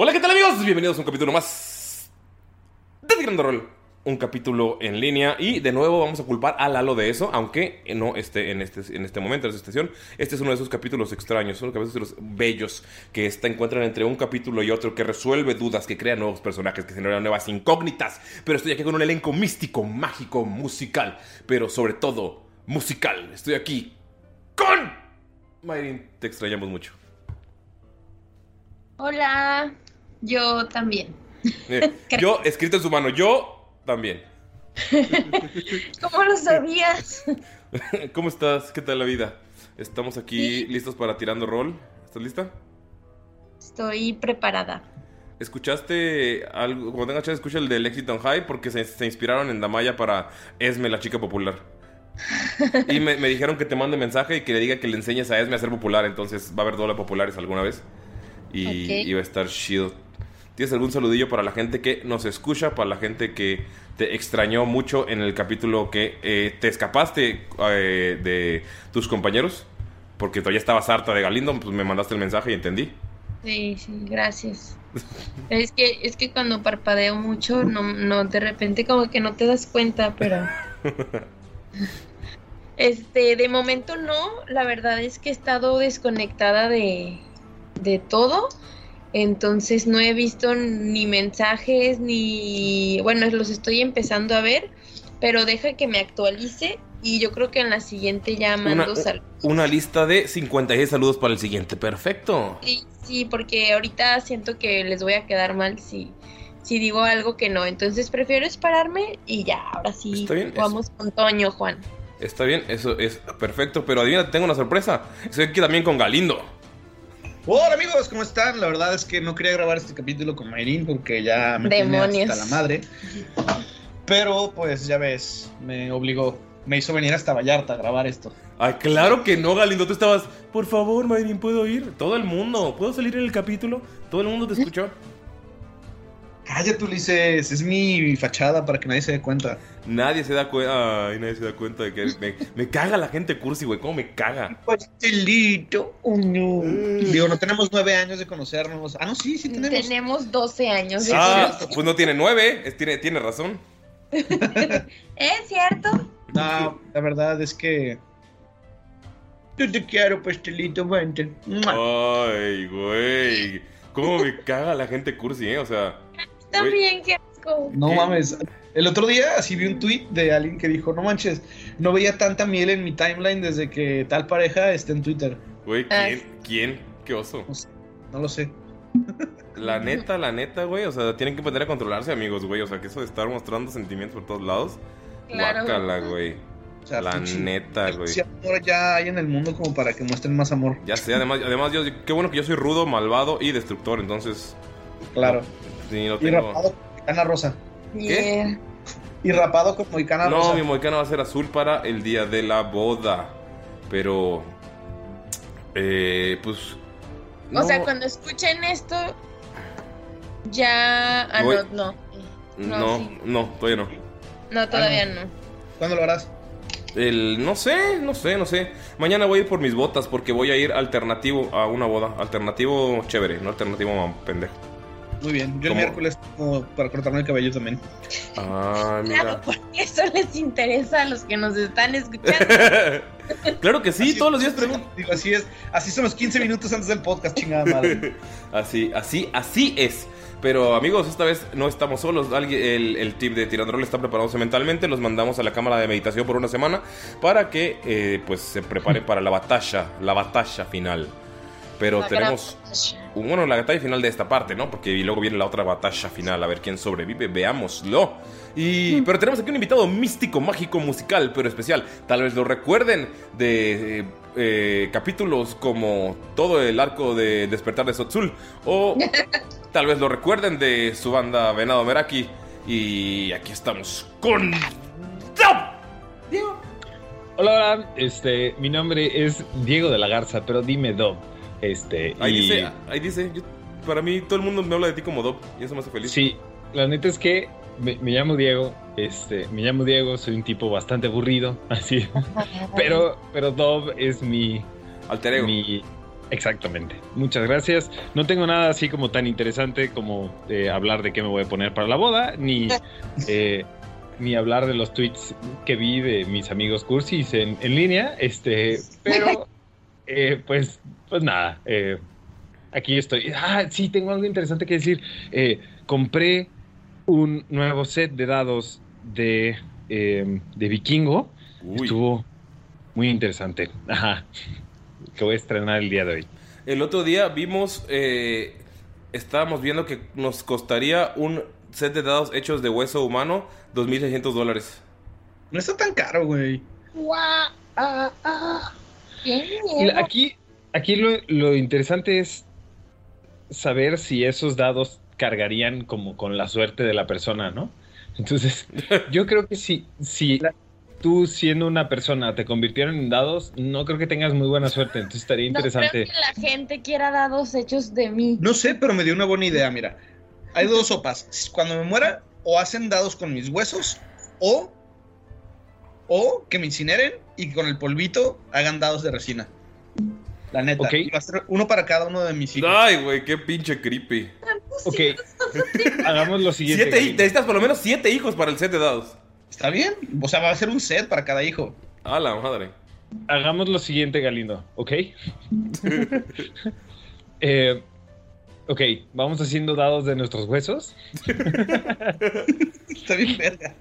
Hola, ¿qué tal amigos? Bienvenidos a un capítulo más de Tirando Rol. Un capítulo en línea y de nuevo vamos a culpar a Lalo de eso, aunque no esté en este, en este momento, en esta estación. Este es uno de esos capítulos extraños, son capítulos bellos que está, encuentran entre un capítulo y otro, que resuelve dudas, que crea nuevos personajes, que generan nuevas incógnitas. Pero estoy aquí con un elenco místico, mágico, musical, pero sobre todo musical. Estoy aquí con... Mayrin, te extrañamos mucho. Hola, yo también. Yo, escrito en su mano, yo también. ¿Cómo lo sabías? ¿Cómo estás? ¿Qué tal la vida? Estamos aquí listos para tirando rol. ¿Estás lista? Estoy preparada. ¿Escuchaste algo? Cuando tengas chance, escucha el de Lexington High porque se, se inspiraron en Damaya para Esme, la chica popular. Y me, me dijeron que te mande mensaje y que le diga que le enseñes a Esme a ser popular. Entonces va a haber doble populares alguna vez. Y, y va a estar chido. ¿Tienes algún saludillo para la gente que nos escucha? Para la gente que te extrañó mucho en el capítulo que eh, te escapaste eh, de tus compañeros? Porque todavía estabas harta de Galindo, pues me mandaste el mensaje y entendí. Sí, sí, gracias. Es que, es que cuando parpadeo mucho, no, no, de repente como que no te das cuenta, pero. Este, de momento no, la verdad es que he estado desconectada de, de todo. Entonces no he visto ni mensajes ni, bueno, los estoy empezando a ver, pero deja que me actualice y yo creo que en la siguiente ya mando Una, sal- una lista de 56 saludos para el siguiente. Perfecto. Sí, sí, porque ahorita siento que les voy a quedar mal si, si digo algo que no. Entonces prefiero esperarme y ya, ahora sí vamos con Toño, Juan. Está bien, eso es perfecto. Pero adivina, tengo una sorpresa. Estoy aquí también con Galindo. Hola amigos, ¿cómo están? La verdad es que no quería grabar este capítulo con Mayrin porque ya me tiene Demonios. hasta la madre. Pero pues ya ves, me obligó, me hizo venir hasta Vallarta a grabar esto. Ay, claro que no, Galindo. Tú estabas, por favor, Mayrin, ¿puedo ir? Todo el mundo, ¿puedo salir en el capítulo? ¿Todo el mundo te escuchó? Cállate, Ulises, es mi fachada para que nadie se dé cuenta. Nadie se da cuenta. Ay, nadie se da cuenta de que me, me caga la gente cursi, güey. ¿Cómo me caga? Pastelito, oh no. Digo, no tenemos nueve años de conocernos. Ah, no, sí, sí tenemos. Tenemos 12 años. de Ah, pues no tiene nueve. es- tiene, tiene razón. ¿Es cierto? No, la verdad es que. Yo te quiero, pastelito, vente. Ay, güey. ¿Cómo me caga la gente cursi, eh? O sea. También, qué asco. No ¿Qué? mames. El otro día así vi un tweet de alguien que dijo, no manches, no veía tanta miel en mi timeline desde que tal pareja está en Twitter. Güey, Ah. ¿quién? ¿Quién? ¿Qué oso? No lo sé. La neta, la neta, güey. O sea, tienen que aprender a controlarse, amigos, güey. O sea, que eso de estar mostrando sentimientos por todos lados. Claro. Guácala, güey. O sea, La neta, güey. Si amor ya hay en el mundo como para que muestren más amor. Ya sé, además, además yo, qué bueno que yo soy rudo, malvado y destructor, entonces. Claro. Sí, no Y rapado con Moicana Rosa. Yeah. Y rapado con Moicana No, Rosa. mi moicano va a ser azul para el día de la boda. Pero. Eh, pues. O sea, no, cuando escuchen esto, ya. Ah, no, no. No, sí. no, todavía no. No, todavía no. ¿Cuándo lo harás? El, no sé, no sé, no sé. Mañana voy a ir por mis botas porque voy a ir alternativo a una boda. Alternativo chévere, no alternativo pendejo. Muy bien. Yo el ¿Cómo? miércoles como para cortarme el cabello también. Ah, Claro, mira. porque eso les interesa a los que nos están escuchando. claro que sí, Así- todos los días pregunto. Digo, así es. Así son los 15 minutos antes del podcast, chingada madre. Así, así, así es. Pero amigos, esta vez no estamos solos. Alguien- el, el tip de Tirandrol está preparándose mentalmente. Los mandamos a la cámara de meditación por una semana para que eh, pues se preparen para la batalla, la batalla final. Pero La tenemos, bueno, la batalla final de esta parte, ¿no? Porque luego viene la otra batalla final, a ver quién sobrevive, veámoslo. Y, pero tenemos aquí un invitado místico, mágico, musical, pero especial. Tal vez lo recuerden de eh, eh, capítulos como todo el arco de Despertar de Sotzul. O tal vez lo recuerden de su banda Venado Meraki. Y aquí estamos con... Diego. Hola, hola, este, mi nombre es Diego de la Garza, pero dime Dob. Este, Ahí y dice, ahí dice, yo- para mí todo el mundo me habla de ti como Dob y eso me hace feliz. sí, la neta es que me, me llamo Diego, este, me llamo Diego, soy un tipo bastante aburrido, así, pero, pero Dob es mi, Alter ego. mi, exactamente. Muchas gracias. No tengo nada así como tan interesante como eh, hablar de qué me voy a poner para la boda, ni, eh, ni hablar de los tweets que vi de mis amigos cursis en, en línea, este, pero eh, pues, pues nada, eh, aquí estoy. Ah, sí, tengo algo interesante que decir. Eh, compré un nuevo set de dados de, eh, de Vikingo. Uy. Estuvo muy interesante. Ajá. Que voy a estrenar el día de hoy. El otro día vimos, eh, estábamos viendo que nos costaría un set de dados hechos de hueso humano 2.600 dólares. No está tan caro, güey. Y miedo. Aquí, aquí lo, lo interesante es saber si esos dados cargarían como con la suerte de la persona, ¿no? Entonces, yo creo que si, si tú siendo una persona te convirtieron en dados, no creo que tengas muy buena suerte. Entonces estaría No interesante. creo que la gente quiera dados hechos de mí. No sé, pero me dio una buena idea, mira. Hay dos sopas. Cuando me muera, o hacen dados con mis huesos, o, o que me incineren y con el polvito hagan dados de resina. La neta. Ok. Y va a ser uno para cada uno de mis hijos. Ay, güey, qué pinche creepy. Ok, hagamos lo siguiente. Siete, necesitas por lo menos siete hijos para el set de dados. ¿Está bien? O sea, va a ser un set para cada hijo. A la madre. Hagamos lo siguiente, Galindo, ¿ok? Eh, ok, vamos haciendo dados de nuestros huesos. Está bien, verga.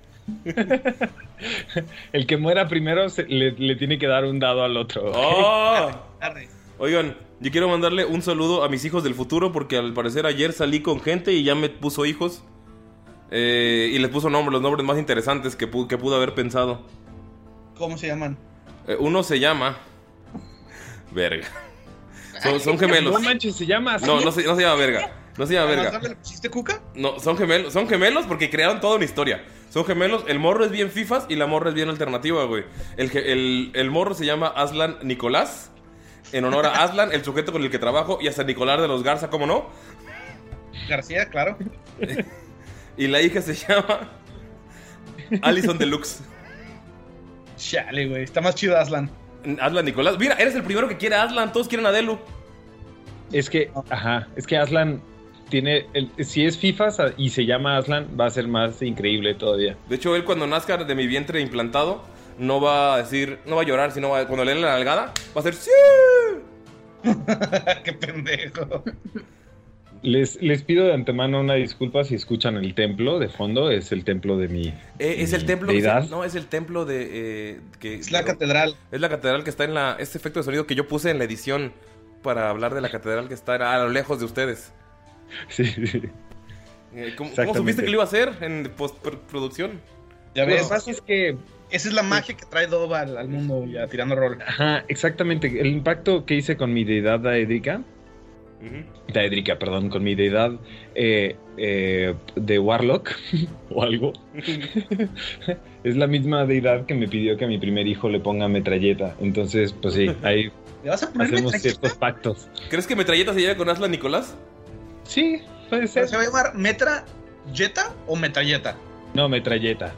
El que muera primero se- le, le tiene que dar un dado al otro. ¡Oh! Oigan, yo quiero mandarle un saludo a mis hijos del futuro porque al parecer ayer salí con gente y ya me puso hijos. Eh, y les puso nombres, los nombres más interesantes que, pu- que pude haber pensado. ¿Cómo se llaman? Eh, uno se llama... Verga. Son, son gemelos. No manches, se llama así. No, no se, no se llama verga. No se llama ¿Además verga. pusiste cuca? No, son gemelos, son gemelos porque crearon toda una historia. Son gemelos, el morro es bien fifas y la morra es bien alternativa, güey. El, el, el morro se llama Aslan Nicolás, en honor a Aslan, el sujeto con el que trabajo, y a San Nicolás de los Garza, ¿cómo no? García, claro. Y la hija se llama Alison Deluxe. Chale, güey. Está más chido Aslan. Aslan Nicolás. Mira, eres el primero que quiere a Aslan, todos quieren a Delu. Es que, ajá, es que Aslan tiene, el- si es FIFA y se llama Aslan, va a ser más increíble todavía. De hecho, él cuando nazca de mi vientre implantado, no va a decir, no va a llorar, sino va, cuando le den la nalgada, va a ser ¡Sí! Qué pendejo. Les, les pido de antemano una disculpa si escuchan el templo de fondo. Es el templo de mi. Eh, es el templo. deidad. No, es el templo de. eh, que, Es la catedral. Es la catedral que está en la. Este efecto de sonido que yo puse en la edición para hablar de la catedral que está a lo lejos de ustedes. Sí, sí. Eh, ¿Cómo, supiste que lo iba a hacer en postproducción? Ya Lo que ves, pasa es que esa es la magia que trae Dova al, al mundo ya tirando rol. Ajá, exactamente. El impacto que hice con mi deidad Daedrica, Daedrica, perdón, con mi deidad eh, eh, de Warlock o algo, es la misma deidad que me pidió que a mi primer hijo le ponga metralleta. Entonces, pues sí, ahí ¿Le vas a poner hacemos metralleta? ciertos pactos. ¿Crees que Metralleta se lleve con Aslan Nicolás? Sí, puede ¿Pero ser. ¿Se va a llamar Metra Jetta o Metralleta? No, metralleta.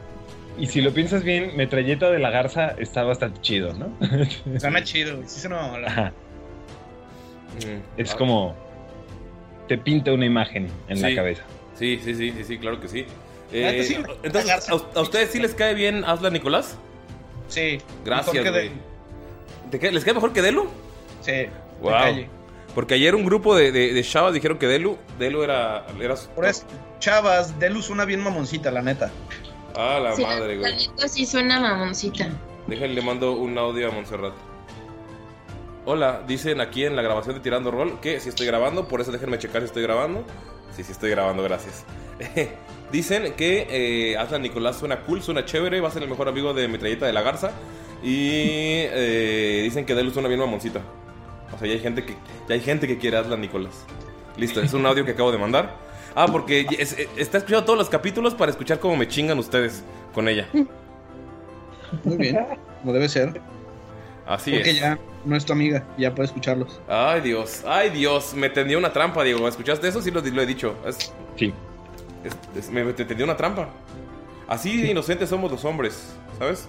Y si lo piensas bien, metralleta de la garza está bastante chido, ¿no? Suena chido. Sí, se nos va a molar. Ajá. Mm, Es ah, como te pinta una imagen en Sí. la cabeza. Sí, sí, sí, sí, sí, claro que sí. Eh, sí, entonces. ¿a, a ustedes sí les cae bien Aslan Nicolás? Sí. Gracias, mejor que güey. de- ¿Te cae- ¿Les cae mejor que Delu? Sí. de Wow. calle. Porque ayer un grupo de, de, de chavas dijeron que Delu, Delu era, era Por eso, chavas, Delus una bien mamoncita, la neta. Ah, la Sí, madre, la güey. neta sí suena mamoncita. Déjenle, le mando un audio a Montserrat. Hola, dicen aquí en la grabación de Tirando Roll que si estoy grabando, por eso déjenme checar si estoy grabando. Sí, sí estoy grabando, gracias. dicen que eh, Aslan Nicolás suena cool, suena chévere, va a ser el mejor amigo de Metralleta de la Garza. Y eh, dicen que Delu suena bien mamoncita. Sea, ya hay gente que, ya hay gente que quiere a Aslan Nicolás. Listo, es un audio que acabo de mandar. Ah, porque es- es- está escuchando todos los capítulos para escuchar cómo me chingan ustedes con ella. Muy bien, como debe ser. Así Porque es. ya no es tu amiga, ya puede escucharlos. Ay, Dios, ay, Dios, me tendió una trampa, Diego. ¿Escuchaste eso? Sí, lo, lo he dicho. Es- Sí. es- es- me, me tendió una trampa. Así de inocentes somos los hombres, ¿sabes?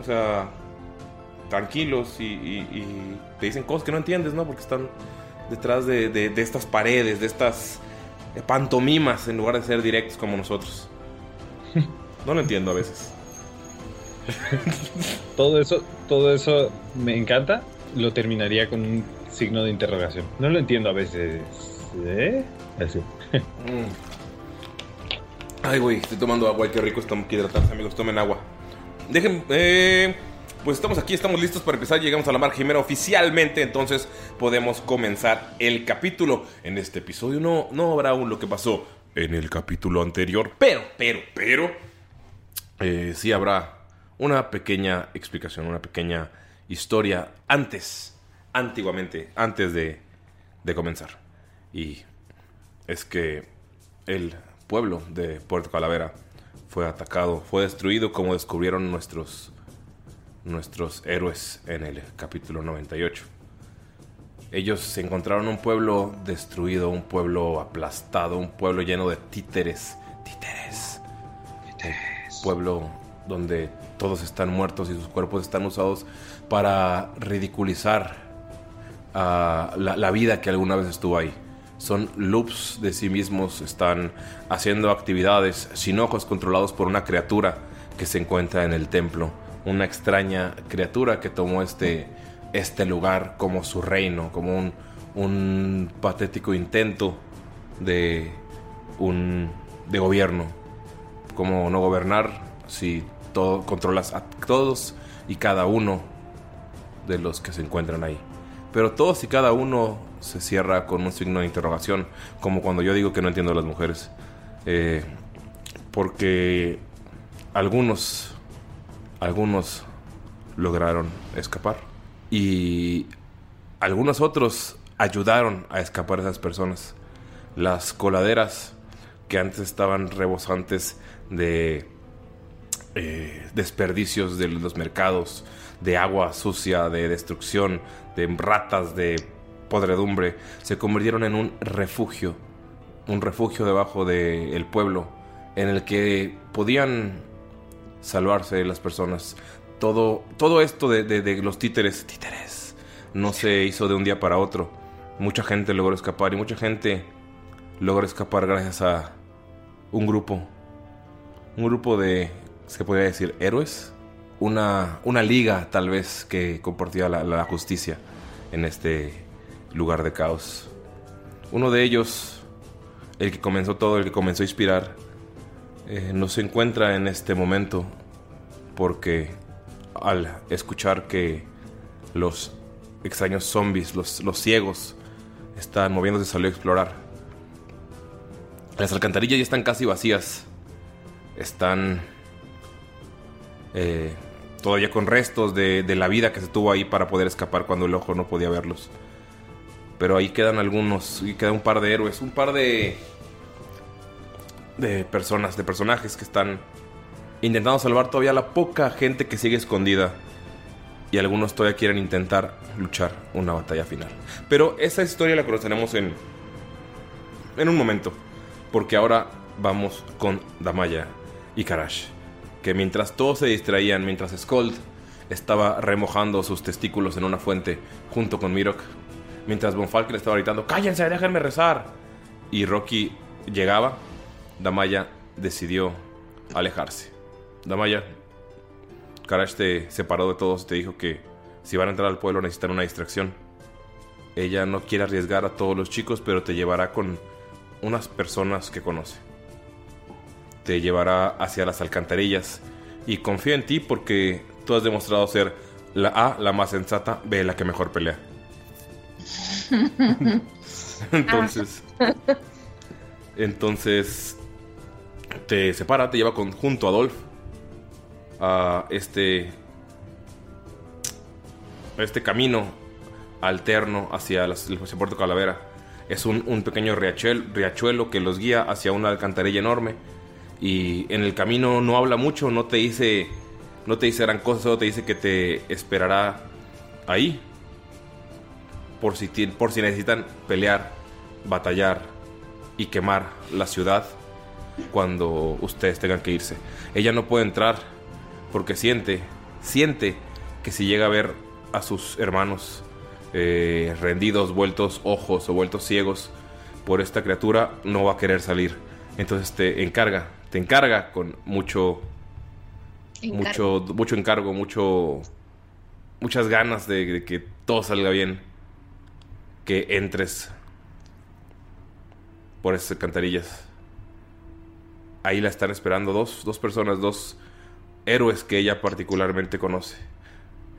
O sea, tranquilos y, y- y te dicen cosas que no entiendes, ¿no? Porque están detrás de, de- de estas paredes, de estas pantomimas, en lugar de ser directos como nosotros. No lo entiendo a veces. Todo eso, todo eso me encanta. Lo terminaría con un signo de interrogación. No lo entiendo a veces. ¿Eh? Así. Mm. Ay, güey, estoy tomando agua. Qué rico estamos que hidratarse, amigos. Tomen agua. Dejen, eh, pues estamos aquí, estamos listos para empezar. Llegamos a la marca Jimena oficialmente, entonces podemos comenzar el capítulo. En este episodio no, no habrá aún lo que pasó en el capítulo anterior, pero, pero, pero, eh, sí habrá una pequeña explicación, una pequeña historia antes, antiguamente, antes de comenzar. Y es que el pueblo de Puerto Calavera fue atacado, fue destruido como descubrieron nuestros nuestros héroes en el capítulo 98. Ellos se encontraron un pueblo destruido, un pueblo aplastado, un pueblo lleno de títeres, títeres. Un pueblo donde todos están muertos y sus cuerpos están usados para ridiculizar a la, la vida que alguna vez estuvo ahí. Son loops de sí mismos, están haciendo actividades sin ojos controlados por una criatura que se encuentra en el templo. Una extraña criatura que tomó este, este lugar como su reino, como un, patético intento de un de gobierno. Como no gobernar si todo, controlas a todos y cada uno de los que se encuentran ahí. Pero todos y cada uno se cierra con un signo de interrogación, como cuando yo digo que no entiendo a las mujeres. Eh, porque algunos, algunos lograron escapar y algunos otros ayudaron a escapar a esas personas. Las coladeras que antes estaban rebosantes de eh, desperdicios de los mercados, de agua sucia, de destrucción, de ratas, de podredumbre, se convirtieron en un refugio, un refugio debajo del pueblo, en el que podían salvarse las personas. Todo, todo esto de, de- de los títeres, títeres, no se hizo de un día para otro. Mucha gente logró escapar y mucha gente logró escapar gracias a un grupo, un grupo de, se podría decir, héroes, una, una liga tal vez que compartía la, la justicia en este lugar de caos. Uno de ellos, el que comenzó todo, el que comenzó a inspirar, eh, no se encuentra en este momento porque al escuchar que los extraños zombies, los, los ciegos, están moviéndose, salió a explorar. Las alcantarillas ya están casi vacías. Están eh, todavía con restos de, de la vida que se tuvo ahí para poder escapar cuando el ojo no podía verlos. Pero ahí quedan algunos, y queda un par de héroes, un par de de personas, de personajes que están intentando salvar todavía la poca gente que sigue escondida. Y algunos todavía quieren intentar luchar una batalla final. Pero esa historia la conoceremos en, en un momento. Porque ahora vamos con Damaya y Karash. Que mientras todos se distraían, mientras Skold estaba remojando sus testículos en una fuente junto con Mirok. Mientras Von Falken estaba gritando, cállense, déjenme rezar. Y Rocky llegaba, Damaya decidió alejarse. Damaya, Karash te separó de todos y te dijo que si van a entrar al pueblo necesitan una distracción. Ella no quiere arriesgar a todos los chicos, pero te llevará con unas personas que conoce. Te llevará hacia las alcantarillas y confía en ti porque tú has demostrado ser la A, la más sensata, B, la que mejor pelea. Entonces, entonces te separa, te lleva junto a Adolf a este este camino alterno hacia las- hacia Puerto Calavera. Es un, un pequeño riachuelo, riachuelo que los guía hacia una alcantarilla enorme y en el camino no habla mucho, no te dice no te dice gran cosa, solo te dice que te esperará ahí por si, por si necesitan pelear, batallar y quemar la ciudad cuando ustedes tengan que irse. Ella no puede entrar porque siente, siente que si llega a ver a sus hermanos eh, rendidos, vueltos ojos o vueltos ciegos por esta criatura, no va a querer salir. Entonces te encarga, te encarga con mucho, mucho, mucho encargo, mucho, muchas ganas de, de que todo salga bien, que entres por esas alcantarillas. Ahí la están esperando dos, dos personas, dos héroes que ella particularmente conoce.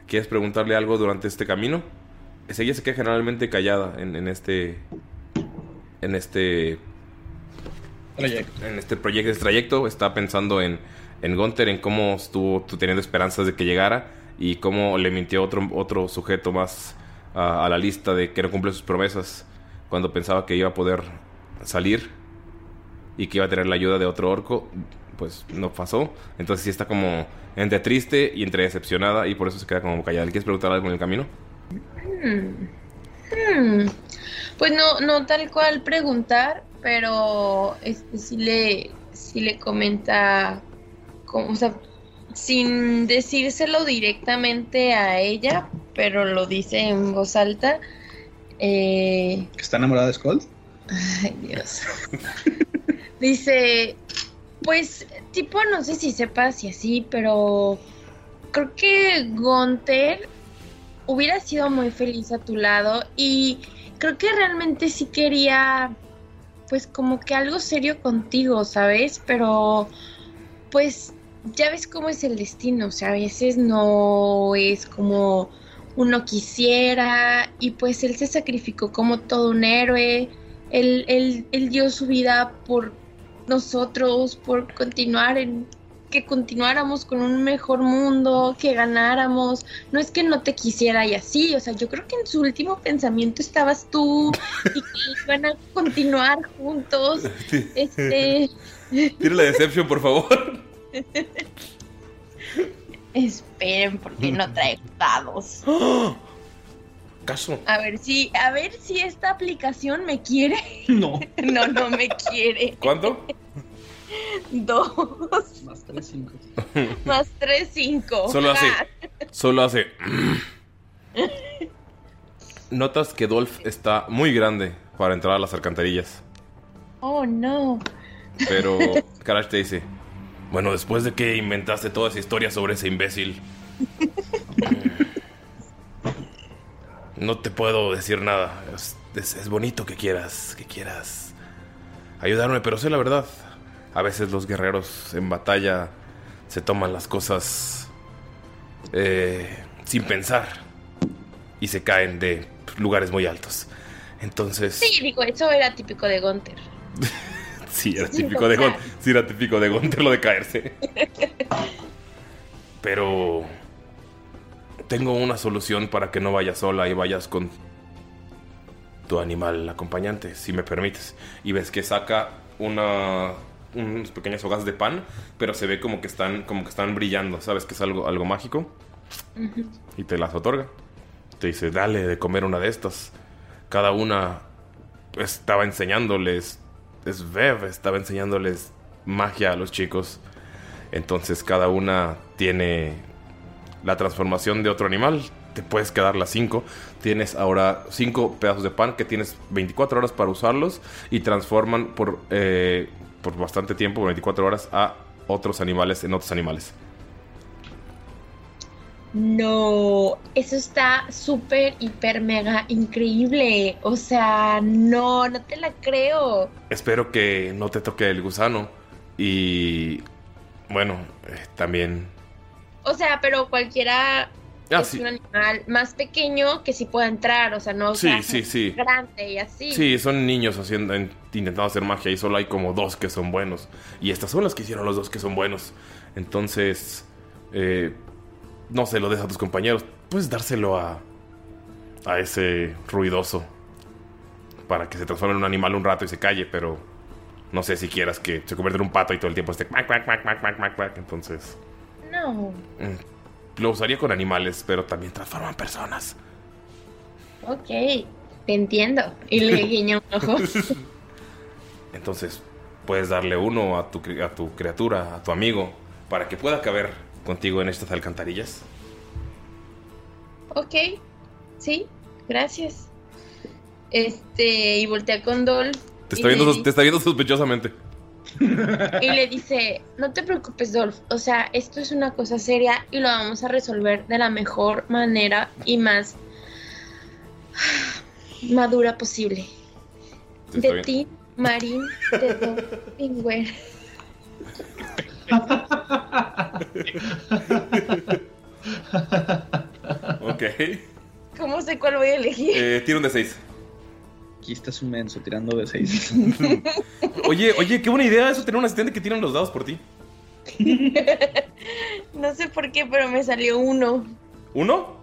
¿Quieres preguntarle algo durante este camino? Es- Ella se queda generalmente callada en, en este. En este. En este proyecto, este trayecto. Está pensando en, en Gunther, en cómo estuvo teniendo esperanzas de que llegara. Y cómo le mintió otro, otro sujeto más a, a la lista de que no cumple sus promesas. Cuando pensaba que iba a poder salir. Y que iba a tener la ayuda de otro orco. Pues no pasó. Entonces sí está como entre triste y entre decepcionada. Y por eso se queda como callada. ¿Le quieres preguntar algo en el camino? Hmm. Hmm. Pues no, no tal cual preguntar, pero este sí le, sí le comenta, como, o sea, sin decírselo directamente a ella, pero lo dice en voz alta. Eh, ¿Que está enamorada de Skull? Ay, Dios. Dice, pues, tipo, no sé si sepas y así, pero creo que Gunther hubiera sido muy feliz a tu lado y creo que realmente sí quería, pues, como que algo serio contigo, ¿sabes? Pero, pues, ya ves cómo es el destino, o sea, a veces no es como uno quisiera y pues él se sacrificó como todo un héroe, él, él, él dio su vida por nosotros, por continuar en que continuáramos con un mejor mundo, que ganáramos. No es que no te quisiera y así, o sea, yo creo que en su último pensamiento estabas tú y que iban a continuar juntos. Este, Tira la decepción, por favor. esperen porque no trae dados. ¿Caso? A ver si, a ver si esta aplicación me quiere. No. No, no me quiere. ¿Cuánto? Dos Más 3, 5. más tres, cinco. Solo hace. Ah, Solo hace. Notas que Dolph está muy grande para entrar a las alcantarillas. Oh, no. Pero Karash te dice: Bueno, después de que inventaste toda esa historia sobre ese imbécil, No te puedo decir nada. Es, es- es bonito que quieras, que quieras ayudarme, pero sé la verdad. A veces los guerreros en batalla se toman las cosas eh, sin pensar y se caen de lugares muy altos. Entonces, Sí, digo, eso era típico de Gunther. sí, era típico de Gon, sí era típico de Gonter lo de caerse. Pero tengo una solución para que no vayas sola y vayas con tu animal acompañante, si me permites. Y ves que saca una unas pequeñas hojas de pan, pero se ve como que están como que están brillando, ¿sabes? Que es algo algo mágico y te las otorga. Te dice, "Dale de comer una de estas." Cada una estaba enseñándoles es Bev, estaba enseñándoles magia a los chicos. Entonces cada una tiene la transformación de otro animal. Te puedes quedar las 5. Tienes ahora 5 pedazos de pan que tienes 24 horas para usarlos y transforman por, eh, por bastante tiempo, 24 horas, a otros animales en otros animales. No, eso está súper, hiper, mega increíble. O sea, no, no te la creo. Espero que no te toque el gusano. Y bueno, eh, también... O sea, pero cualquiera Ah, es sí. un animal más pequeño que sí pueda entrar. O sea, no Sí, sea sí, sí. grande y así. Sí, son niños haciendo, en- intentando hacer magia y solo hay como dos que son buenos. Y estas son las que hicieron los dos que son buenos. Entonces, eh, no se lo des a tus compañeros. Puedes dárselo a, a ese ruidoso para que se transforme en un animal un rato y se calle, pero no sé si quieras que se convierta en un pato y todo el tiempo esté. Entonces, No, mm, lo usaría con animales, pero también transforman personas. ok, te entiendo. Y le guiño un ojo. Entonces, puedes darle uno a tu, a tu criatura, a tu amigo, para que pueda caber contigo en estas alcantarillas. ok, sí, gracias. Este, y voltea con Dol. Te está, viendo, te está viendo sospechosamente. Y le dice, no te preocupes, Dolph, o sea, esto es una cosa seria y lo vamos a resolver de la mejor manera y más madura posible. De ti, Marín, de Dolph Pingüer. Ok. ¿Cómo sé cuál voy a elegir? Eh, tira un de 6. Aquí está su menso tirando de 6. Oye, oye, qué buena idea eso, tener un asistente que tiran los dados por ti. No sé por qué, pero me salió uno. ¿Uno?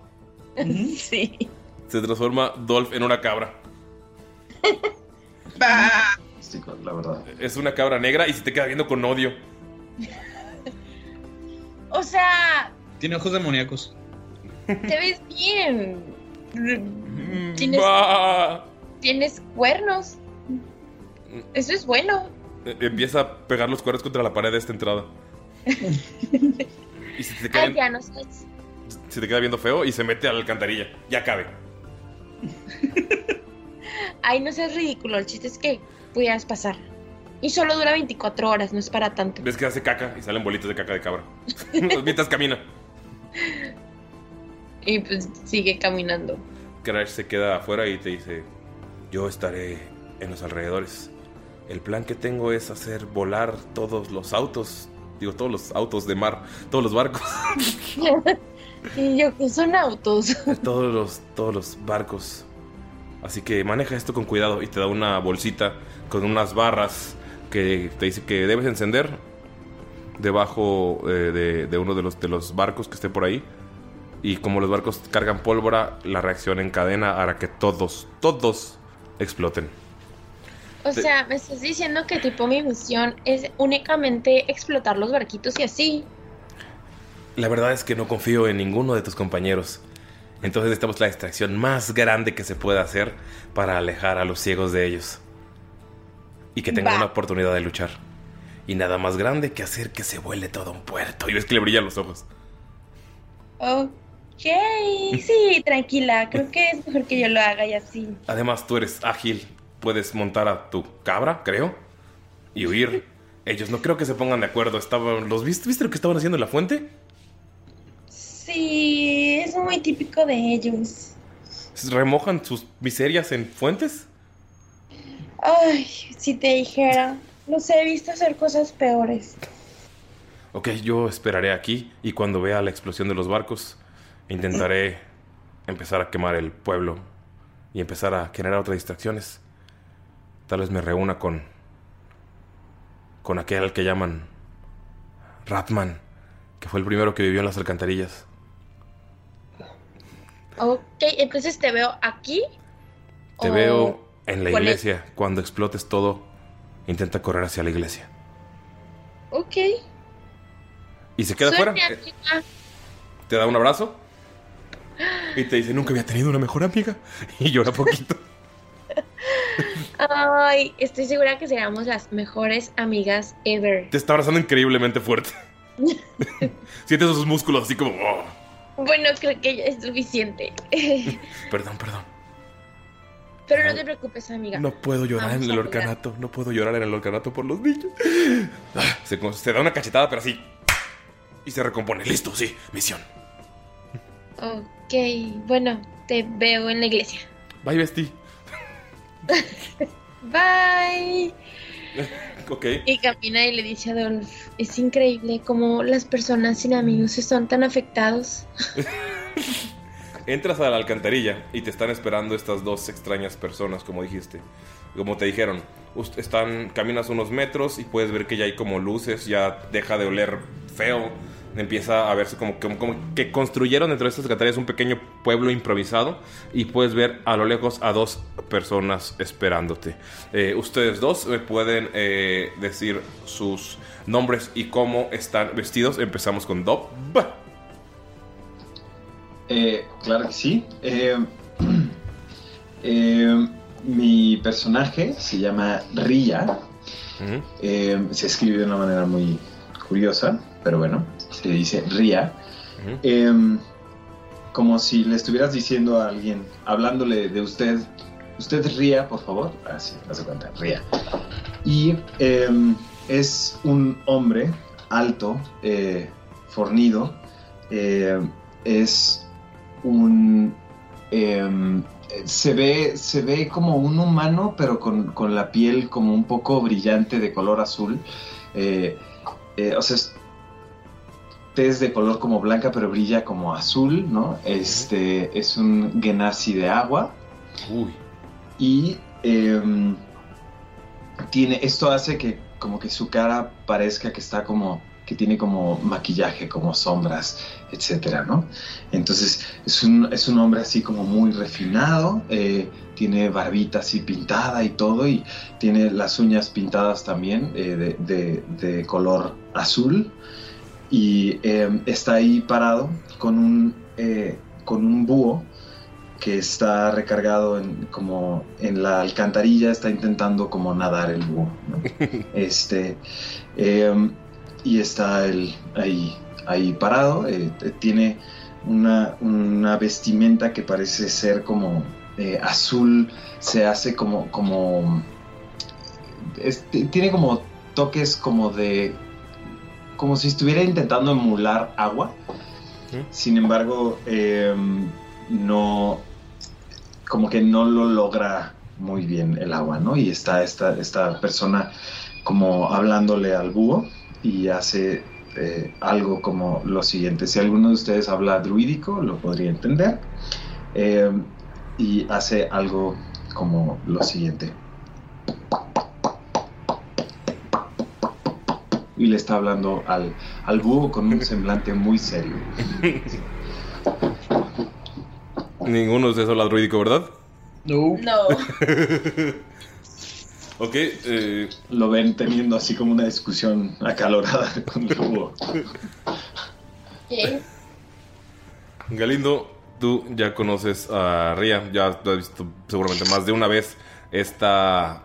Sí. Se transforma Dolph en una cabra. Sí, la verdad. Es una cabra negra y se te queda viendo con odio. O sea, Tiene ojos demoníacos. te ves bien. Tienes, Bah. Tienes cuernos. Eso es bueno. Eh, Empieza a pegar los cuernos contra la pared de esta entrada. y se te, queda, Ay, ya no sé. se te queda viendo feo y se mete a la alcantarilla. Ya cabe. Ay, no seas ridículo. El chiste es que pudieras pasar. Y solo dura 24 horas, no es para tanto. Ves que hace caca y salen bolitas de caca de cabra. Mientras camina. Y pues sigue caminando. Crash se queda afuera y te dice, yo estaré en los alrededores. El plan que tengo es hacer volar todos los autos, digo, todos los autos de mar, todos los barcos, y yo, que son autos. todos los, todos los barcos. Así que maneja esto con cuidado y te da una bolsita con unas barras que te dice que debes encender debajo eh, de, de uno de los, de los barcos que esté por ahí. Y como los barcos cargan pólvora, la reacción en cadena hará que todos, todos exploten. O Te- sea, me estás diciendo que tipo mi misión es únicamente explotar los barquitos y así. La verdad es que no confío en ninguno de tus compañeros. Entonces necesitamos la distracción más grande que se pueda hacer para alejar a los ciegos de ellos. Y que tengan Va. una oportunidad de luchar. Y nada más grande que hacer que se vuele todo un puerto. Y ves que le brillan los ojos. Ok, sí, tranquila. Creo que es mejor que yo lo haga y así. Además, tú eres ágil. Puedes montar a tu cabra, creo. Y huir. Ellos no creo que se pongan de acuerdo. Estaban, ¿Los viste? ¿Viste lo que estaban haciendo en la fuente? Sí, es muy típico de ellos. remojan sus miserias en fuentes. Ay, si te dijera, los he visto hacer cosas peores. Ok, yo esperaré aquí y cuando vea la explosión de los barcos, intentaré empezar a quemar el pueblo y empezar a generar otras distracciones. Tal vez me reúna con con aquel al que llaman Ratman, que fue el primero que vivió en las alcantarillas. Ok, entonces te veo aquí. Te veo en la iglesia. Cuando explotes todo, intenta correr hacia la iglesia. Ok. Y se queda amiga. Te da un abrazo. Y te dice, nunca había tenido una mejor amiga. Y llora poquito. Ay, estoy segura que seríamos las mejores amigas ever. Te está abrazando increíblemente fuerte. Sientes sus músculos así como... "Oh". Bueno, creo que ya es suficiente. Perdón, perdón. Pero no te preocupes, amiga. No puedo llorar Vamos en el orcanato. No puedo llorar en el orcanato por los niños. Ah, Se, se da una cachetada, pero así. Y se recompone. Listo, sí. Misión. Ok, bueno, te veo en la iglesia. Bye, Bestie. Bye. Ok. Y camina y le dice a Adolf, es increíble cómo las personas sin amigos están tan afectados. Entras a la alcantarilla y te están esperando estas dos extrañas personas, como dijiste. Como te dijeron, están, caminas unos metros y puedes ver que ya hay como luces, ya deja de oler feo. Empieza a verse como, como, como que construyeron dentro de estas alcantarillas un pequeño pueblo improvisado y puedes ver a lo lejos a dos personas esperándote. Eh, ustedes dos me pueden eh, decir sus nombres y cómo están vestidos. Empezamos con Dob. Eh, claro que sí. Eh, eh, mi personaje se llama Ria. Eh, se escribe de una manera muy curiosa, pero bueno, se dice Ria. Eh, como si le estuvieras diciendo a alguien, hablándole de usted, usted Ria, por favor. Así, hace cuenta, Ria. Y eh, es un hombre alto, eh, fornido. eh, es un... em, se, ve, se ve como un humano, pero con, con la piel como un poco brillante de color azul. Eh, eh, o sea, es tez de color como blanca, pero brilla como azul, ¿no? Este es un Genasi de agua. Y em, tiene, esto hace que como que su cara parezca que está como, que tiene como maquillaje, como sombras, etcétera, ¿no? Entonces es un, es un hombre así como muy refinado, eh, tiene barbita así pintada y todo, y tiene las uñas pintadas también eh, de, de- de color azul, y eh, está ahí parado con un, eh, con un búho que está recargado en, como en la alcantarilla, está intentando como nadar el búho. ¿no? este, eh, y está él ahí, ahí parado, eh, tiene una, una vestimenta que parece ser como eh, azul, se hace como, como es- tiene como toques como de, como si estuviera intentando emular agua, sin embargo, eh, no, como que no lo logra muy bien el agua, ¿no? Y está esta, esta persona como hablándole al búho y hace eh, algo como lo siguiente. Si alguno de ustedes habla druídico, lo podría entender. Eh, y hace algo como lo siguiente. Y le está hablando al, al búho con un semblante muy serio. Ninguno de ustedes habla druídico, ¿verdad? No. No. ok, eh, Lo ven teniendo así como una discusión acalorada con el búho. ¿Qué? Galindo, tú ya conoces a Ria, ya has visto seguramente más de una vez esta,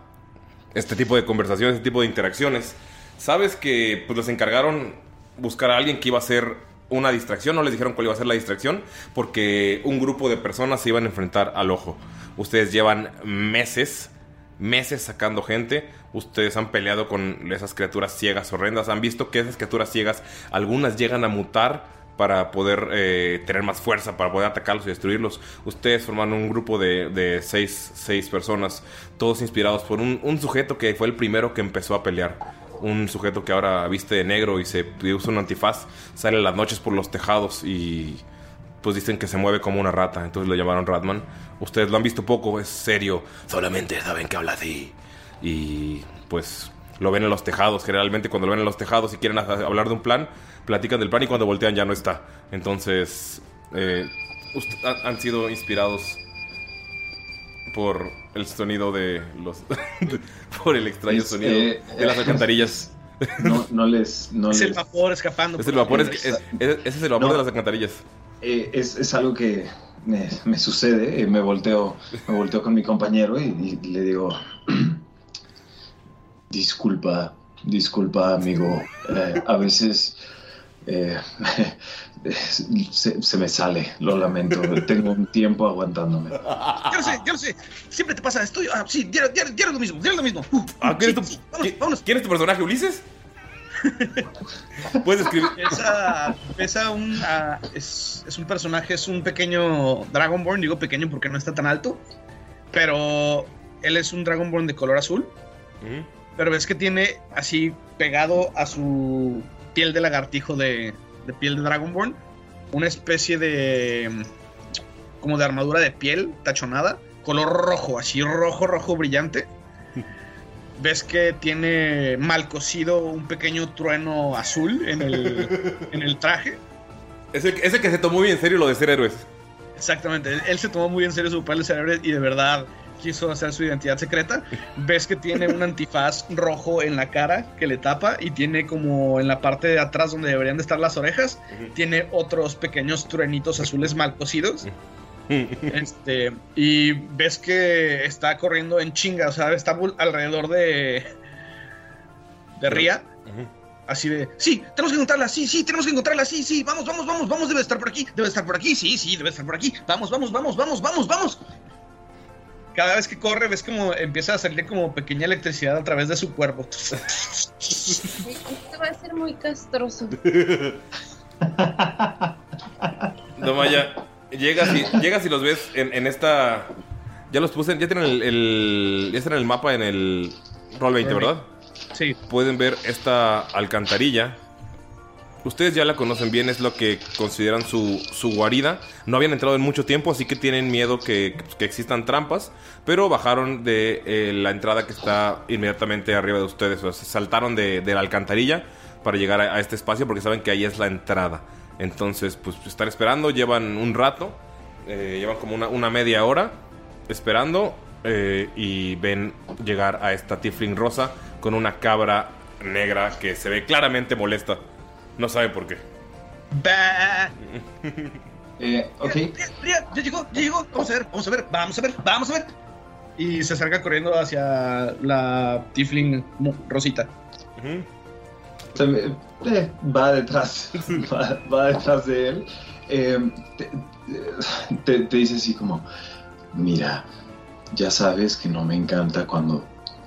este tipo de conversaciones, este tipo de interacciones. Sabes que pues, les encargaron buscar a alguien que iba a ser una distracción, no les dijeron cuál iba a ser la distracción, porque un grupo de personas se iban a enfrentar al ojo. Ustedes llevan meses, meses sacando gente, ustedes han peleado con esas criaturas ciegas horrendas, han visto que esas criaturas ciegas, algunas llegan a mutar para poder eh, tener más fuerza, para poder atacarlos y destruirlos. Ustedes forman un grupo de, de seis, seis personas, todos inspirados por un sujeto que fue el primero que empezó a pelear. Un sujeto que ahora viste de negro y se usa un antifaz, sale las noches por los tejados y pues dicen que se mueve como una rata, entonces lo llamaron Ratman. Ustedes lo han visto poco, es serio, solamente saben que habla así. Y pues lo ven en los tejados, generalmente cuando lo ven en los tejados y quieren ha- hablar de un plan, platican del plan y cuando voltean ya no está. Entonces, eh, han sido inspirados por el sonido de los... por el extraño Es, sonido eh, de las alcantarillas. No, no les. No es el vapor escapando. Es por el vapor, la- es, es- es- ese es el vapor No. de las alcantarillas. Eh, es, es algo que me, me sucede. eh, me volteo, me volteo con mi compañero y, y le digo: Disculpa, disculpa, amigo. eh, a veces eh, se, se me sale, lo lamento. Tengo un tiempo aguantándome. Ya lo sé, ya lo sé. Siempre te pasa esto. Ah, sí, diario, diario, diario lo mismo, diario lo mismo. Uh, Ah, ¿quién, sí, es tu, sí, vámonos, ¿quién- vámonos. quién es tu personaje, Ulises? Puedes escribir. Pesa, pesa un. ah, es, es un personaje, es un pequeño Dragonborn. Digo pequeño porque no está tan alto. Pero él es un Dragonborn de color azul. Pero ves que tiene así pegado a su piel de lagartijo de, de piel de Dragonborn una especie de. como de armadura de piel tachonada, color rojo, así rojo, rojo brillante. Ves que tiene mal cosido un pequeño trueno azul en el, en el traje. Ese, ese que se tomó muy en serio lo de ser héroes. Exactamente, él, él se tomó muy en serio su papel de cerebro y de verdad quiso hacer su identidad secreta. Ves que tiene un antifaz rojo en la cara que le tapa y tiene como en la parte de atrás donde deberían de estar las orejas, tiene otros pequeños truenitos azules mal cosidos. Este, y ves que está corriendo en chinga, o sea, está alrededor de de Ría. Así de, sí, tenemos que encontrarla, sí, sí, tenemos que encontrarla, sí, sí, vamos, vamos, vamos, vamos, debe estar por aquí, debe estar por aquí, sí, sí, debe estar por aquí, vamos, vamos, vamos, vamos, vamos, vamos. Cada vez que corre, ves como empieza a salir como pequeña electricidad a través de su cuerpo. Esto va a ser muy castroso. No, Maya, llegas y, llegas y los ves en, en esta. Ya los puse, ya tienen el, el- ya están en el mapa en el Roll 20, ¿verdad? Sí. Pueden ver esta alcantarilla. Ustedes ya la conocen bien, es lo que consideran su, su guarida. No habían entrado en mucho tiempo, así que tienen miedo que, que existan trampas. Pero bajaron de eh, la entrada que está inmediatamente arriba de ustedes. O sea, saltaron de, de la alcantarilla para llegar a, este espacio porque saben que ahí es la entrada. Entonces, pues están esperando, llevan un rato, eh, llevan como una, una media hora esperando eh, y ven llegar a esta Tifling rosa con una cabra negra que se ve claramente molesta. No sabe por qué. Bah. Eh, ok. Ría, ya llegó, ya llegó, vamos a ver, vamos a ver, vamos a ver, vamos a ver. Y se acerca corriendo hacia la Tifling Rosita. También, eh, va detrás, va, va detrás de él. Eh, te, te- te dice así como, mira, ya sabes que no me encanta cuando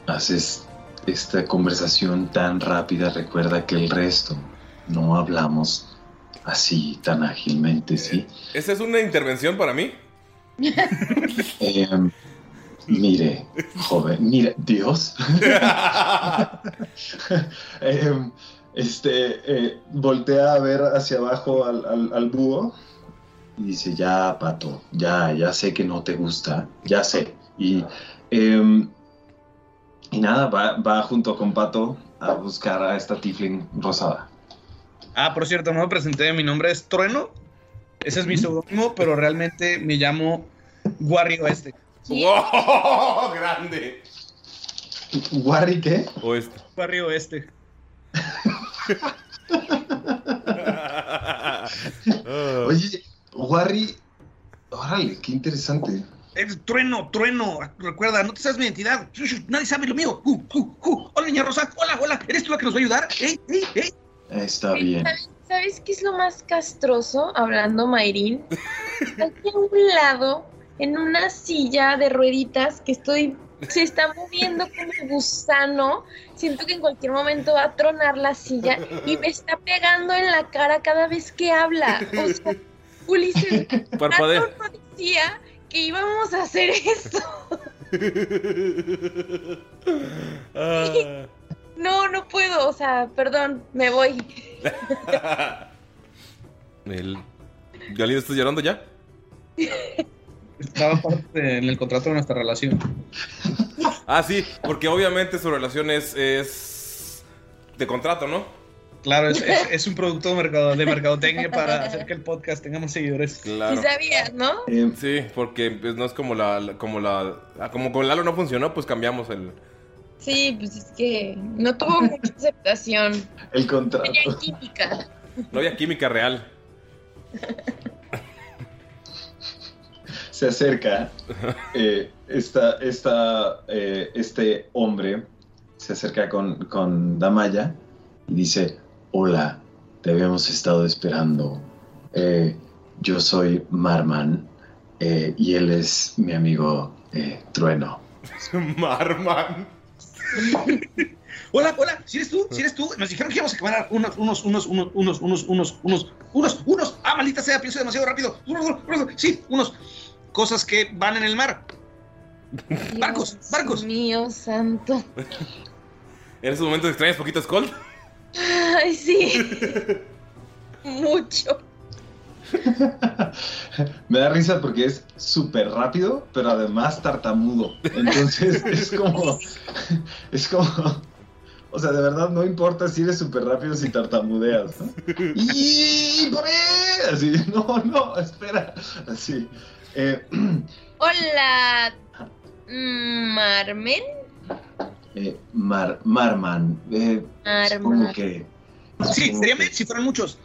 haces esta conversación tan rápida. Recuerda que el resto no hablamos así tan ágilmente, ¿sí? ¿Esa es una intervención para mí? Eh, mire, joven, mire, Dios. Eh, este, eh, voltea a ver hacia abajo al, al- al búho y dice, ya, pato, ya, ya sé que no te gusta, ya sé. Y, em, y nada, va, va junto con Pato a buscar a esta Tifling rosada. Ah, por cierto, no me presenté, mi nombre es Trueno. Ese es mi seudónimo, pero realmente me llamo Warri Oeste. ¡Wow! ¡Grande! ¿Warri qué? Oeste. Warri Oeste. Oye, Warri, órale, qué interesante. Es trueno, trueno. Recuerda, no te sabes mi identidad. Nadie sabe lo mío. Uh, uh, uh. Hola, niña Rosa. Hola, hola. ¿Eres tú la que nos va a ayudar? ¿Eh? ¿Eh? ¿Eh? Está bien. ¿Sabes, qué es lo más castroso? Hablando Mayrin. Aquí a un lado, en una silla de rueditas que estoy se está moviendo como gusano. Siento que en cualquier momento va a tronar la silla y me está pegando en la cara cada vez que habla. O sea, Ulises, Parpadea. No decía que íbamos a hacer esto. Ah. No, no puedo. O sea, perdón, me voy. El... ¿Galindo estás llorando ya? Estaba parte en el contrato de nuestra relación. Ah, sí, porque obviamente su relación es, es de contrato, ¿no? Claro, es, es- es un producto de, mercado, de mercadotecnia para hacer que el podcast tenga más seguidores. Claro. Sí sabías, ¿no? Sí, porque pues, no es como la, la- como la, ah, como con Lalo no funcionó, pues cambiamos el. Sí, pues es que no tuvo mucha aceptación. El contrato. Tenía química. No había química real. Se acerca. eh, esta, esta, eh, este hombre se acerca con, con Damaya y dice: Hola, te habíamos estado esperando. Eh, yo soy Marman eh, y él es mi amigo eh, Trueno. Marman. Hola, hola, si eres tú, si eres tú, nos dijeron que íbamos a quemar unos, unos, unos, unos, unos, unos, unos, unos, unos, unos, ah, maldita sea, pienso demasiado rápido, sí, unos, cosas que van en el mar. Barcos, barcos. Mío santo. En esos momentos extrañas poquito Skull. Ay, sí. Mucho. Me da risa porque es súper rápido, pero además tartamudo. Entonces es como. Es como. O sea, de verdad no importa si eres súper rápido si tartamudeas, ¿no? Y por ahí, así, no, no, espera. Así. Eh, Hola, Marmen. eh, Mar, Marman. Eh, supongo que. Sí, sería que- si fueran muchos.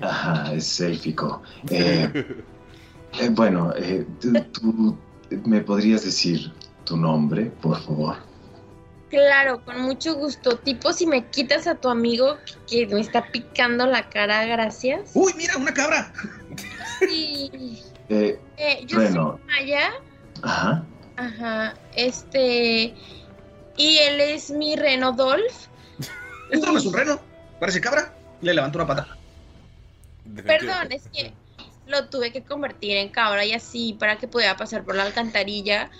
Ajá, es élfico. Eh, eh, bueno, eh, tú, tú me podrías decir tu nombre, por favor. Claro, con mucho gusto. Tipo, si me quitas a tu amigo que me está picando la cara, gracias. Uy, mira, una cabra. Sí. Eh, Eh, yo Bueno. soy Maya. ajá. Ajá. Este. Y él es mi reno Dolph. Esto no es un reno, parece cabra. Le levanto una pata. Perdón, es que lo tuve que convertir en cabra y así para que pudiera pasar por la alcantarilla.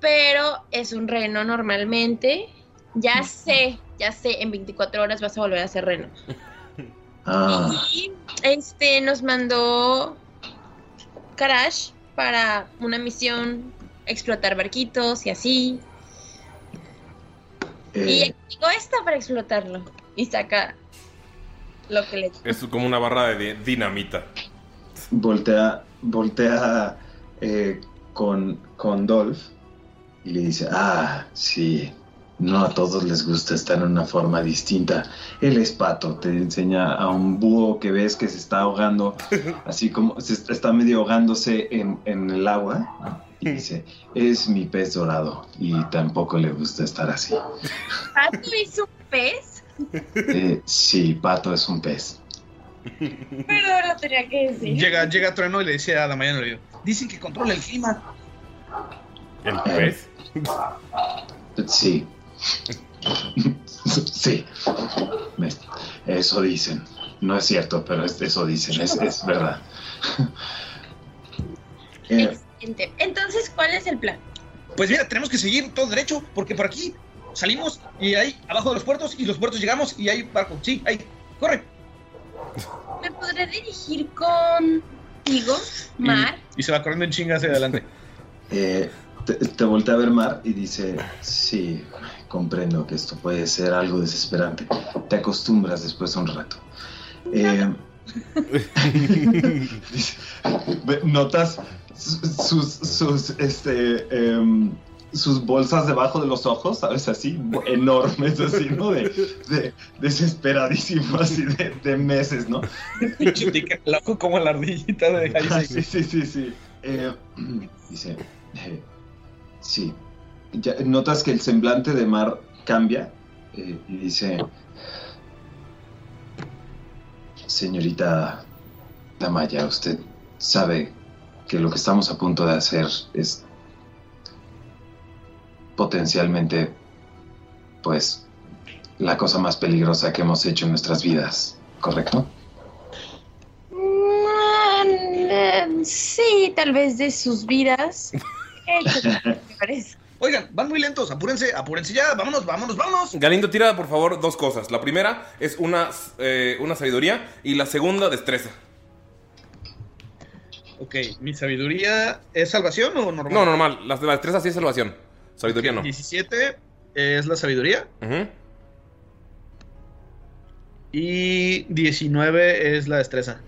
Pero es un reno normalmente. Ya sé, ya sé, en 24 horas vas a volver a ser reno. Ah, Y este nos mandó Karash para una misión, explotar barquitos y así. Y eh, digo esta para explotarlo. Y saca lo que le Es como una barra de di- dinamita. voltea, voltea eh, con, con Dolph y le dice, ah, sí, no a todos les gusta estar en una forma distinta. Él es pato, te enseña a un búho que ves que se está ahogando, así como se está, está medio ahogándose en, en el agua. Y dice, es mi pez dorado y tampoco le gusta estar así. ¿Pato es un pez? Eh, sí, pato es un pez. Perdón, lo tenía que decir. Llega, llega Trueno y le dice a Damaya en el oído. Dicen que controla el clima. ¿El pez? Sí. Sí. Eso dicen. No es cierto, pero es- eso dicen. Es, es verdad. Excelente. Entonces, ¿cuál es el plan? Pues mira, tenemos que seguir todo derecho, porque por aquí salimos y ahí abajo de los puertos y los puertos llegamos y hay barco. Sí, ahí, corre. ¿Me podré dirigir contigo, Mar? Y se va corriendo en chinga hacia adelante. eh, te, te voltea a ver Mar y dice, sí, comprendo que esto puede ser algo desesperante. Te acostumbras después de un rato. Eh, dice, Notas sus, sus, sus, este, em, sus bolsas debajo de los ojos, ¿sabes? Así, enormes, así, ¿no? De, de- desesperadísimo, así de, de meses, ¿no? Loco como la ardillita de Ah, sí, sí, sí, sí. Eh, dice, eh, sí. Ya, notas que el semblante de Mar cambia eh, y dice, señorita Damaya, usted sabe que lo que estamos a punto de hacer es potencialmente, pues, la cosa más peligrosa que hemos hecho en nuestras vidas, ¿correcto? Mm, sí, tal vez de sus vidas. Oigan, van muy lentos, apúrense, apúrense ya, vámonos, vámonos, vámonos. Galindo, tira por favor dos cosas. La primera es una, eh, una sabiduría y la segunda destreza. Ok, mi sabiduría es salvación o normal? No, normal. La, la destreza sí es salvación. Sabiduría no. 17 es la sabiduría y 19 es la destreza.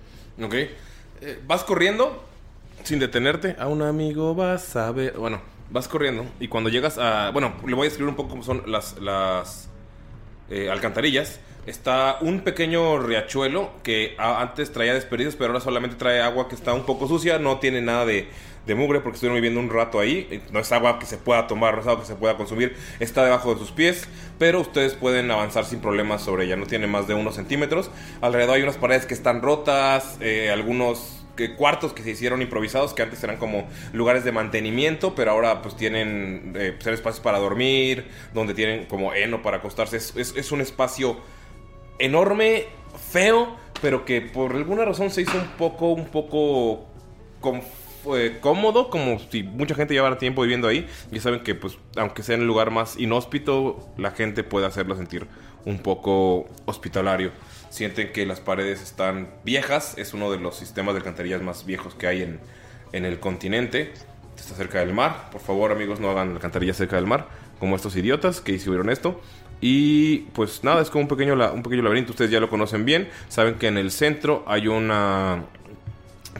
Ok. Eh, vas corriendo sin detenerte. A un amigo vas a ver. Bueno, vas corriendo. Y cuando llegas a. Bueno, le voy a escribir un poco cómo son las, las eh, alcantarillas. Está un pequeño riachuelo que antes traía desperdicios, pero ahora solamente trae agua que está un poco sucia. No tiene nada de, de mugre porque estuvieron viviendo un rato ahí. Eh, No es agua que se pueda tomar, no es agua que se pueda consumir. Está debajo de sus pies, pero ustedes pueden avanzar sin problemas sobre ella. No tiene más de unos centímetros. Alrededor hay unas paredes que están rotas, eh, algunos cuartos que se hicieron improvisados que antes eran como lugares de mantenimiento pero ahora pues tienen eh, pues, espacios para dormir donde tienen como heno para acostarse es, un espacio enorme feo pero que por alguna razón se hizo un poco un poco conf- eh, cómodo como si mucha gente llevara tiempo viviendo ahí y saben que pues aunque sea en el lugar más inhóspito la gente puede hacerlo sentir un poco hospitalario sienten que las paredes están viejas es uno de los sistemas de alcantarillas más viejos que hay en, en el continente está cerca del mar por favor amigos no hagan alcantarillas cerca del mar como estos idiotas que hicieron esto y pues nada, es como un pequeño, un pequeño laberinto. Ustedes ya lo conocen bien. Saben que en el centro hay una.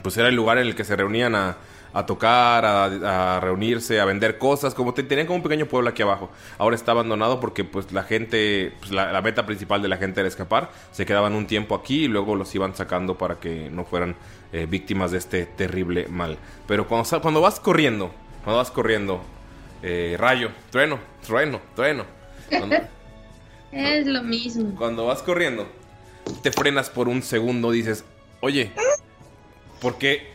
Pues era el lugar en el que se reunían a, a tocar, a, a reunirse, a vender cosas. Como te- tenían como un pequeño pueblo aquí abajo. Ahora está abandonado porque pues la gente. Pues, la, la meta principal de la gente era escapar. Se quedaban un tiempo aquí y luego los iban sacando para que no fueran eh, víctimas de este terrible mal. Pero cuando, cuando vas corriendo, cuando vas corriendo, eh, rayo, trueno, trueno, trueno. Cuando- Es lo mismo. cuando vas corriendo, te frenas por un segundo, dices, oye, ¿por qué?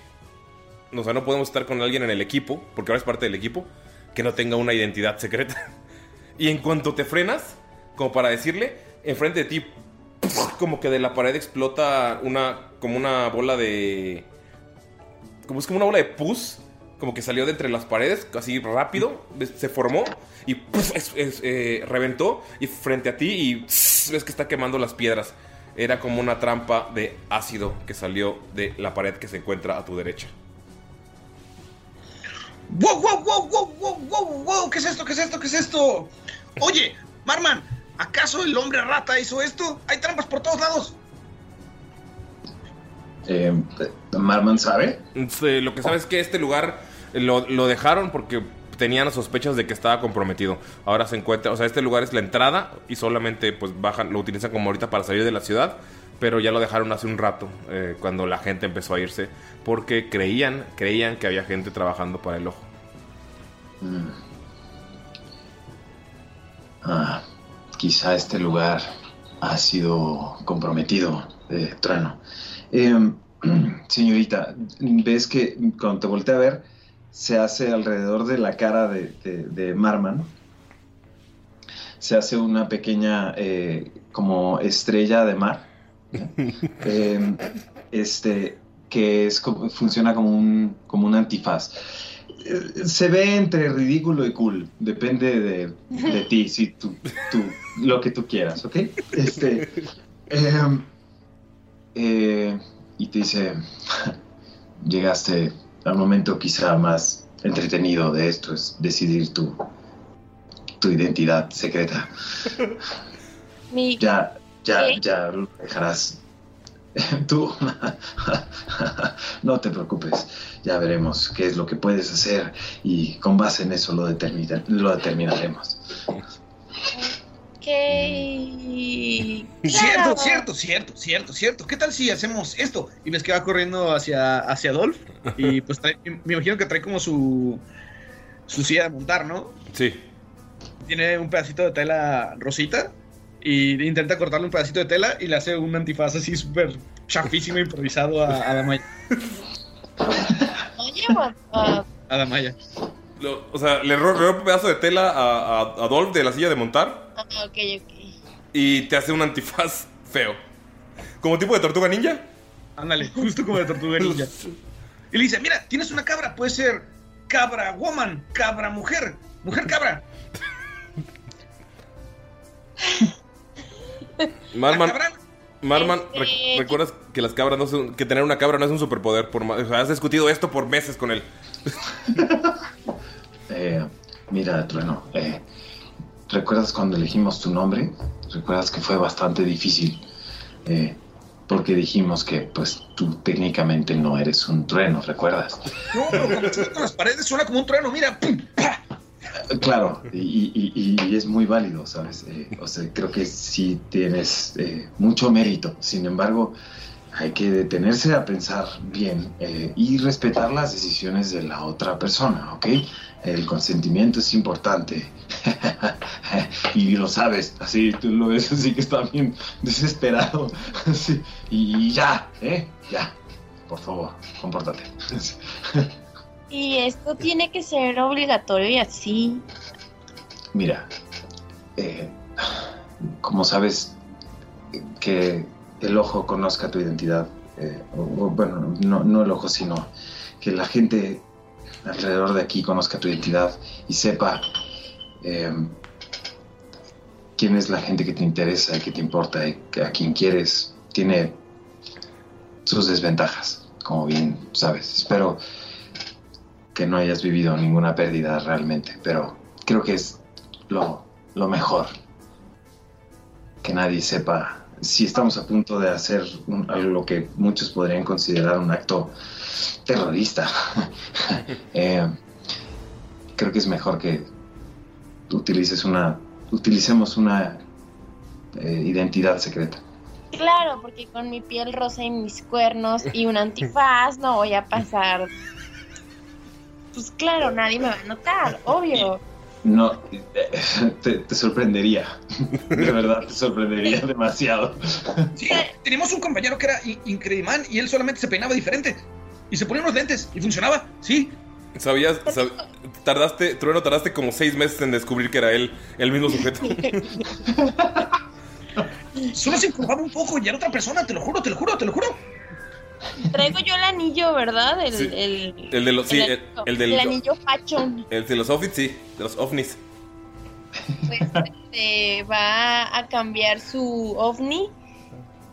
O sea, no podemos estar con alguien en el equipo, porque ahora es parte del equipo, que no tenga una identidad secreta. Y en cuanto te frenas, como para decirle, enfrente de ti, como que de la pared explota una, como una bola de... Como es como una bola de pus, como que salió de entre las paredes, así rápido, se formó y es- es, eh, reventó y frente a ti y ves que está quemando las piedras. Era como una trampa de ácido que salió de la pared que se encuentra a tu derecha. ¡Wow, wow, wow, wow, wow, wow, wow! ¿Qué es esto? ¿Qué es esto? ¿Qué es esto? Oye, Marman, ¿acaso el hombre rata hizo esto? Hay trampas por todos lados. Eh, Marman sabe. Sí, Lo que sabes es que este lugar lo, lo dejaron porque tenían sospechas de que estaba comprometido. Ahora se encuentra, o sea, este lugar es la entrada y solamente pues bajan, lo utilizan como ahorita para salir de la ciudad, pero ya lo dejaron hace un rato eh, cuando la gente empezó a irse porque creían, creían que había gente trabajando para el ojo. Mm. Ah, quizá este lugar ha sido comprometido de trueno. Em, señorita, ves que cuando te volteé a ver, se hace alrededor de la cara de, de- de Marman, se hace una pequeña eh, como estrella de mar. Em, este, que es, funciona como un, como un antifaz. Se ve entre ridículo y cool, depende de, de ti, si tú, tú- lo que tú quieras, ¿ok? Este, em, eh, y te dice, llegaste al momento quizá más entretenido de esto, es decidir tu, tu identidad secreta. Mi- Ya, ya, ¿Qué? ya lo dejarás. Tú, no te preocupes, ya veremos qué es lo que puedes hacer y con base en eso lo, determina- lo determinaremos. Cierto, Claro. cierto, cierto, cierto, cierto. ¿Qué tal si hacemos esto? Y ves que va corriendo hacia, hacia Dolph. Y pues trae- me imagino que trae como su, su silla de montar, ¿no? Sí. Tiene un pedacito de tela rosita. Y intenta cortarle un pedacito de tela y le hace un antifaz así súper chafísimo improvisado a, a Damaya. Oye, what- ah, A Damaya. Lo- o sea, le ro- roba un pedazo de tela a, a, a Dolph de la silla de montar Ah, ok, ok. y te hace un antifaz feo. Como tipo de tortuga ninja. Ándale, justo como de tortuga ninja. Y le dice, mira, tienes una cabra, puede ser cabra woman, cabra mujer, mujer cabra. Marman, Marman, Este- rec- ¿recuerdas que las cabras no son, que tener una cabra no es un superpoder? Por, o sea, has discutido esto por meses con él. Eh, mira, Trueno, eh, ¿recuerdas cuando elegimos tu nombre? ¿Recuerdas que fue bastante difícil? Eh, porque dijimos que, pues, tú técnicamente no eres un trueno, ¿recuerdas? No, pero cuando con las paredes suena como un trueno, mira. Eh, Claro, y, y- y- y es muy válido, ¿sabes? Eh, o sea, creo que sí tienes eh, mucho mérito. Sin embargo, hay que detenerse a pensar bien eh, y respetar las decisiones de la otra persona, ¿ok? El consentimiento es importante. y lo sabes, así tú lo ves, así que está bien desesperado. Sí, Y ya, ¿eh? Ya. Por favor, compórtate. Y esto tiene que ser obligatorio y así. Mira, eh, como sabes, que el ojo conozca tu identidad, eh, bueno, no, el ojo, sino que la gente alrededor de aquí conozca tu identidad y sepa eh, quién es la gente que te interesa y que te importa y a quien quieres, tiene sus desventajas, como bien sabes. Espero que no hayas vivido ninguna pérdida realmente, pero creo que es lo mejor. Que nadie sepa si estamos a punto de hacer un- algo que muchos podrían considerar un acto terrorista. Eh, creo que es mejor que utilices una, utilicemos una eh, identidad secreta. Claro, porque con mi piel rosa y mis cuernos y un antifaz no voy a pasar. Pues claro, nadie me va a notar, obvio. No, eh, te, te sorprendería. De verdad, te sorprendería demasiado. Sí, teníamos un compañero que era in- Incrediman y él solamente se peinaba diferente. Y se ponía unos lentes y funcionaba, sí. ¿Sabías? sab- tardaste, Trueno, tardaste como seis meses en descubrir que era él, el mismo sujeto. Solo se incubaba un poco y era otra persona, te lo juro, te lo juro, te lo juro. Traigo yo el anillo, ¿verdad? El, Sí. el, El de los, sí, el, del, el anillo facho. el de los ovnis, sí, de los ovnis. Pues este, va a cambiar su ovni.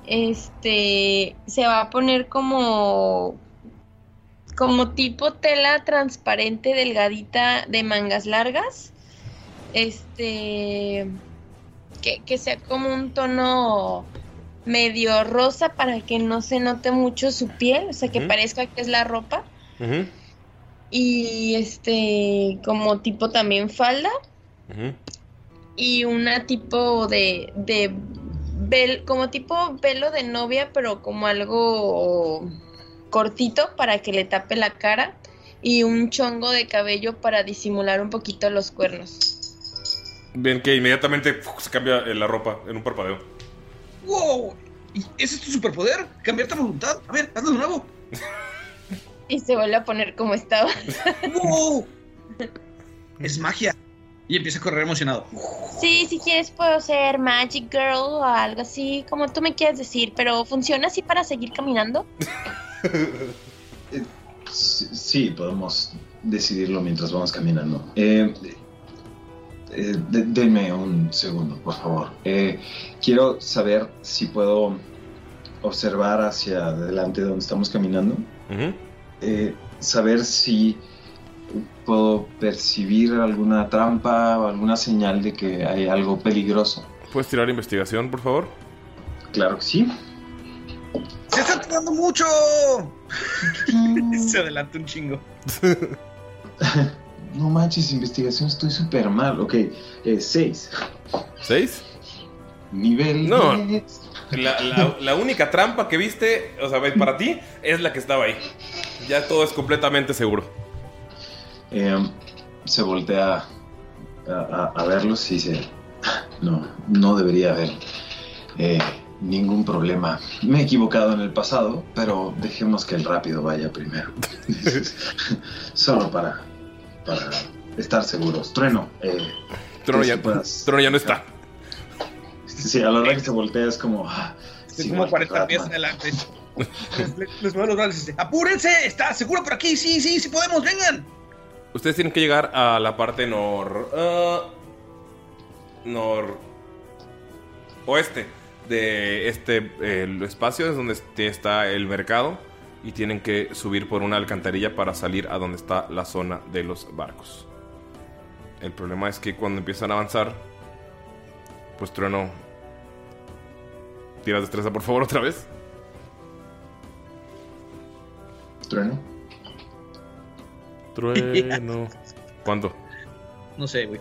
Este se va a poner como como tipo tela transparente delgadita de mangas largas. Este que, que sea como un tono medio rosa para que no se note mucho su piel, o sea que parezca que es la ropa. Y este como tipo también falda y una tipo de, de vel- como tipo velo de novia, pero como algo cortito para que le tape la cara y un chongo de cabello para disimular un poquito los cuernos. Ven que inmediatamente se cambia eh, la ropa en un parpadeo. ¡Wow! ¿Y ese es tu superpoder? ¿Cambiarte a voluntad? A ver, hazlo de nuevo. Y se vuelve a poner como estaba. ¡Wow! Es magia. Y empieza a correr emocionado. Sí, si quieres puedo ser Magic Girl o algo así, como tú me quieras decir, pero ¿funciona así para seguir caminando? Sí, sí, podemos decidirlo mientras vamos caminando. Eh, eh, de- denme un segundo, por favor. Eh, quiero saber si puedo observar hacia adelante donde estamos caminando. Eh, saber si puedo percibir alguna trampa o alguna señal de que hay algo peligroso. ¿Puedes tirar investigación, por favor? Claro que sí. ¡Se está tardando mucho! Se adelanta un chingo. No manches, investigación, estoy súper mal. Ok, eh, seis. ¿Seis? Nivel No. 10. La, la- la única trampa que viste, o sea, para ti, es la que estaba ahí. Ya todo es completamente seguro. Eh, se voltea a, a- a verlos y dice, no, no debería haber eh, ningún problema. Me he equivocado en el pasado, pero dejemos que el rápido vaya primero. Solo para, para estar seguros. Trueno. Eh, ya, si puedas- Trueno ya no está. Sí, a la hora que se voltea es como. ah, Estoy sí, como igual que 40 pies adelante. les, les- les muevo los brazos y dice, ¡apúrense! ¡Está seguro por aquí! ¡Sí, sí, sí podemos! ¡Vengan! Ustedes tienen que llegar a la parte nor. ah, nor. oeste de este eh, espacio, es donde este- está el mercado. Y tienen que subir por una alcantarilla para salir a donde está la zona de los barcos. El problema es que cuando empiezan a avanzar, pues trueno. Tiras destreza, por favor, otra vez. Trueno. Trueno. ¿Cuánto? No sé, güey.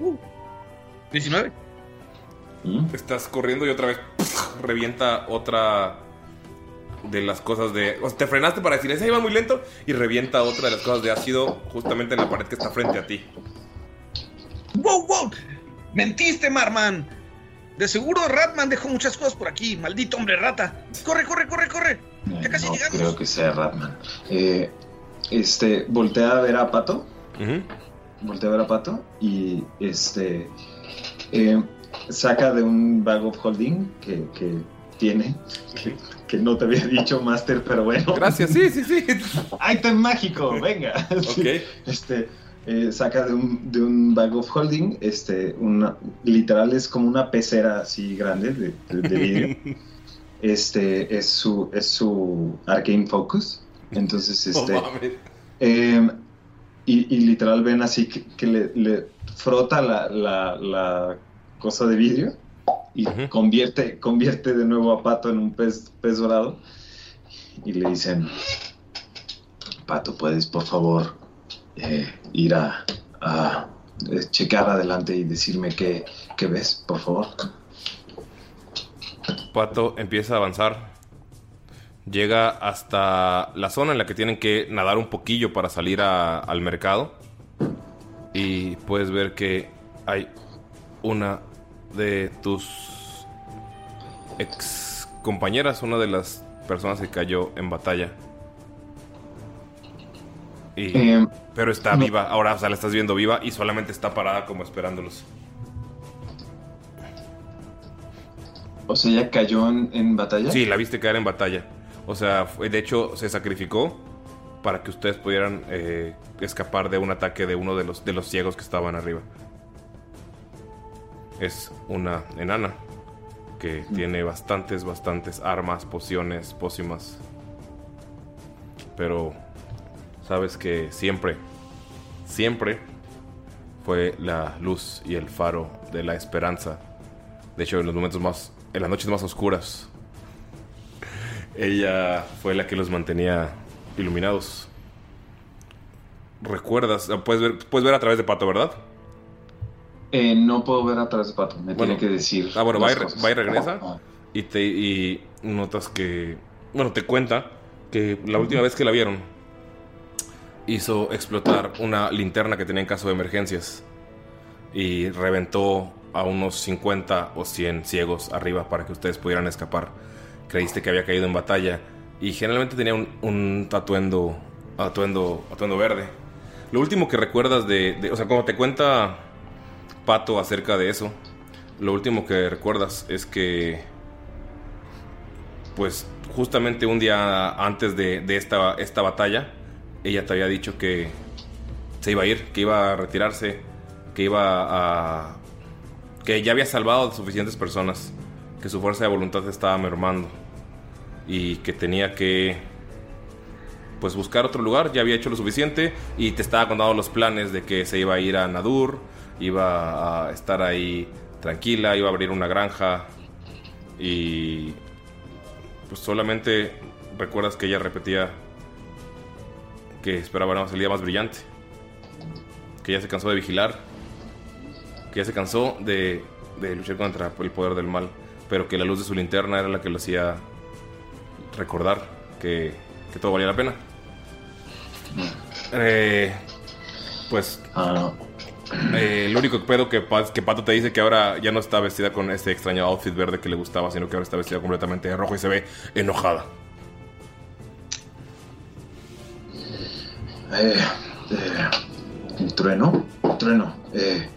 Uh, 19. Estás corriendo y otra vez revienta otra de las cosas de. O sea, te frenaste para decir, ese iba muy lento. Y revienta otra de las cosas de ácido justamente en la pared que está frente a ti. ¡Wow, wow! ¡Mentiste, Marman! De seguro Ratman dejó muchas cosas por aquí. ¡Maldito hombre rata! ¡Corre, corre, corre, corre! Ya casi no llegamos. creo que sea Ratman. Eh, este, voltea a ver a Pato. Voltea a ver a Pato y este eh, saca de un bag of holding que, que tiene, que, que no te había dicho, Master, pero bueno. Gracias, sí, sí, sí. Item mágico, venga. Sí, Este, eh, saca de un, de un bag of holding, este, una, literal es como una pecera así grande de, de- de vidrio. Este es su, es su Arcane Focus. Entonces, este. Mames. eh, y, y literal ven así que, que le, le frota la, la- la cosa de vidrio y convierte, convierte de nuevo a Pato en un pez, pez dorado. Y le dicen: Pato, ¿puedes por favor eh, ir a, a, eh, checar adelante y decirme qué, qué ves, por favor? Pato empieza a avanzar. Llega hasta la zona en la que tienen que nadar un poquillo para salir a- al mercado. Y puedes ver que hay una de tus ex compañeras, una de las personas que cayó en batalla. Y- Eh, pero está viva, ahora o sea, la estás viendo viva y solamente está parada como esperándolos. O sea, ¿ya cayó en, en batalla? Sí, la viste caer en batalla. O sea, de hecho se sacrificó para que ustedes pudieran eh, escapar de un ataque de uno de los, de los ciegos que estaban arriba. Es una enana que tiene bastantes, bastantes armas, pociones, pócimas. Pero sabes que siempre, siempre fue la luz y el faro de la esperanza. De hecho, en los momentos más, en las noches más oscuras, ella fue la que los mantenía iluminados. ¿Recuerdas? Ah, Puedes ver, puedes ver a través de Pato, ¿verdad? Eh, no puedo ver atrás de Pato, me tiene que decir. Ah, bueno, va y, re- va y regresa. Ah. Y, te, y notas que. Bueno, te cuenta que la última vez que la vieron hizo explotar una linterna que tenía en caso de emergencias. Y reventó a unos 50 o 100 ciegos arriba para que ustedes pudieran escapar. Creíste que había caído en batalla. Y generalmente tenía un, un atuendo, atuendo, atuendo verde. Lo último que recuerdas de, de- O sea, como te cuenta Pato acerca de eso, lo último que recuerdas es que. Pues justamente un día antes de, esta, esta batalla, ella te había dicho que se iba a ir, que iba a retirarse, que iba a. que ya había salvado a suficientes personas, que su fuerza de voluntad estaba mermando y que tenía que. Pues buscar otro lugar, ya había hecho lo suficiente y te estaba contando los planes de que se iba a ir a Nadur, iba a estar ahí tranquila, iba a abrir una granja y pues solamente recuerdas que ella repetía que esperaba nada más el día más brillante, que ya se cansó de vigilar, que ya se cansó de, de luchar contra el poder del mal, pero que la luz de su linterna era la que lo hacía recordar que, que todo valía la pena. Eh, pues eh, el único pedo que, que Pato te dice que ahora ya no está vestida con este extraño outfit verde que le gustaba, sino que ahora está vestida completamente de rojo y se ve enojada. Eh, eh, Trueno, Trueno, eh,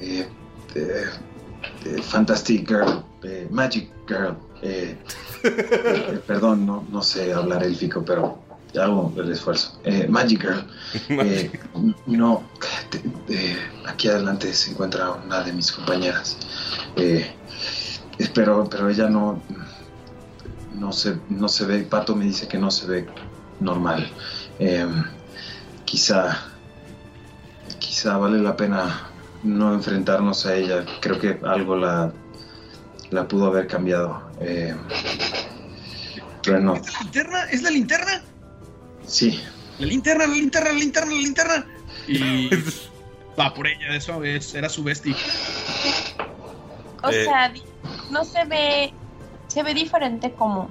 eh, eh, eh, Fantastic Girl, eh, Magic Girl. perdón, no, no sé hablar élfico, pero hago el esfuerzo. Eh, Magic Girl. eh, no, te- eh, aquí adelante se encuentra una de mis compañeras. Eh, espero, pero ella no, no se, no se ve. Pato me dice que no se ve normal. Eh, quizá, quizá vale la pena no enfrentarnos a ella. Creo que algo la, la pudo haber cambiado. Eh, Trueno, ¿La linterna? ¿Es la linterna? Sí, La linterna, la linterna, la linterna, la linterna. Y va por ella, eso es, era su bestie. O Eh. sea, no se ve. Se ve diferente como.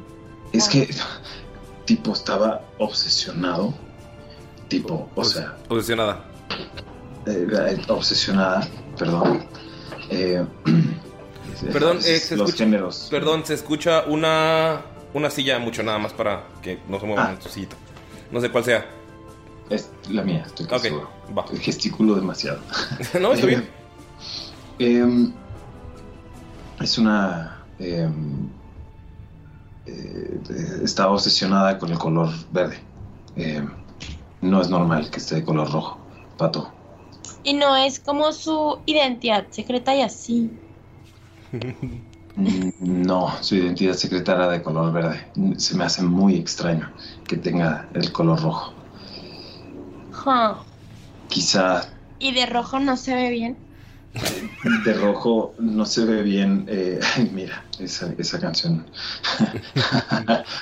Es que, tipo, estaba obsesionado. Tipo, o sea, Obsesionada. eh, eh, obsesionada, perdón. Eh, Perdón, los, eh, se los escucha- géneros. Perdón, se escucha una, una silla mucho nada más para que no se mueva Ah. en su sillita. No sé cuál sea. Es la mía, estoy Ok, seguro. va. Gesticulo demasiado. no, está bien. Em, es una. em, eh, eh, está obsesionada con el color verde. Em, no es normal que esté de color rojo, pato. Y no es como su identidad secreta y así. Mm, No, su identidad secreta era de color verde. Se me hace muy extraño que tenga el color rojo. Ja. Quizá Y de rojo no se ve bien. de rojo no se ve bien. eh, mira, esa, esa canción.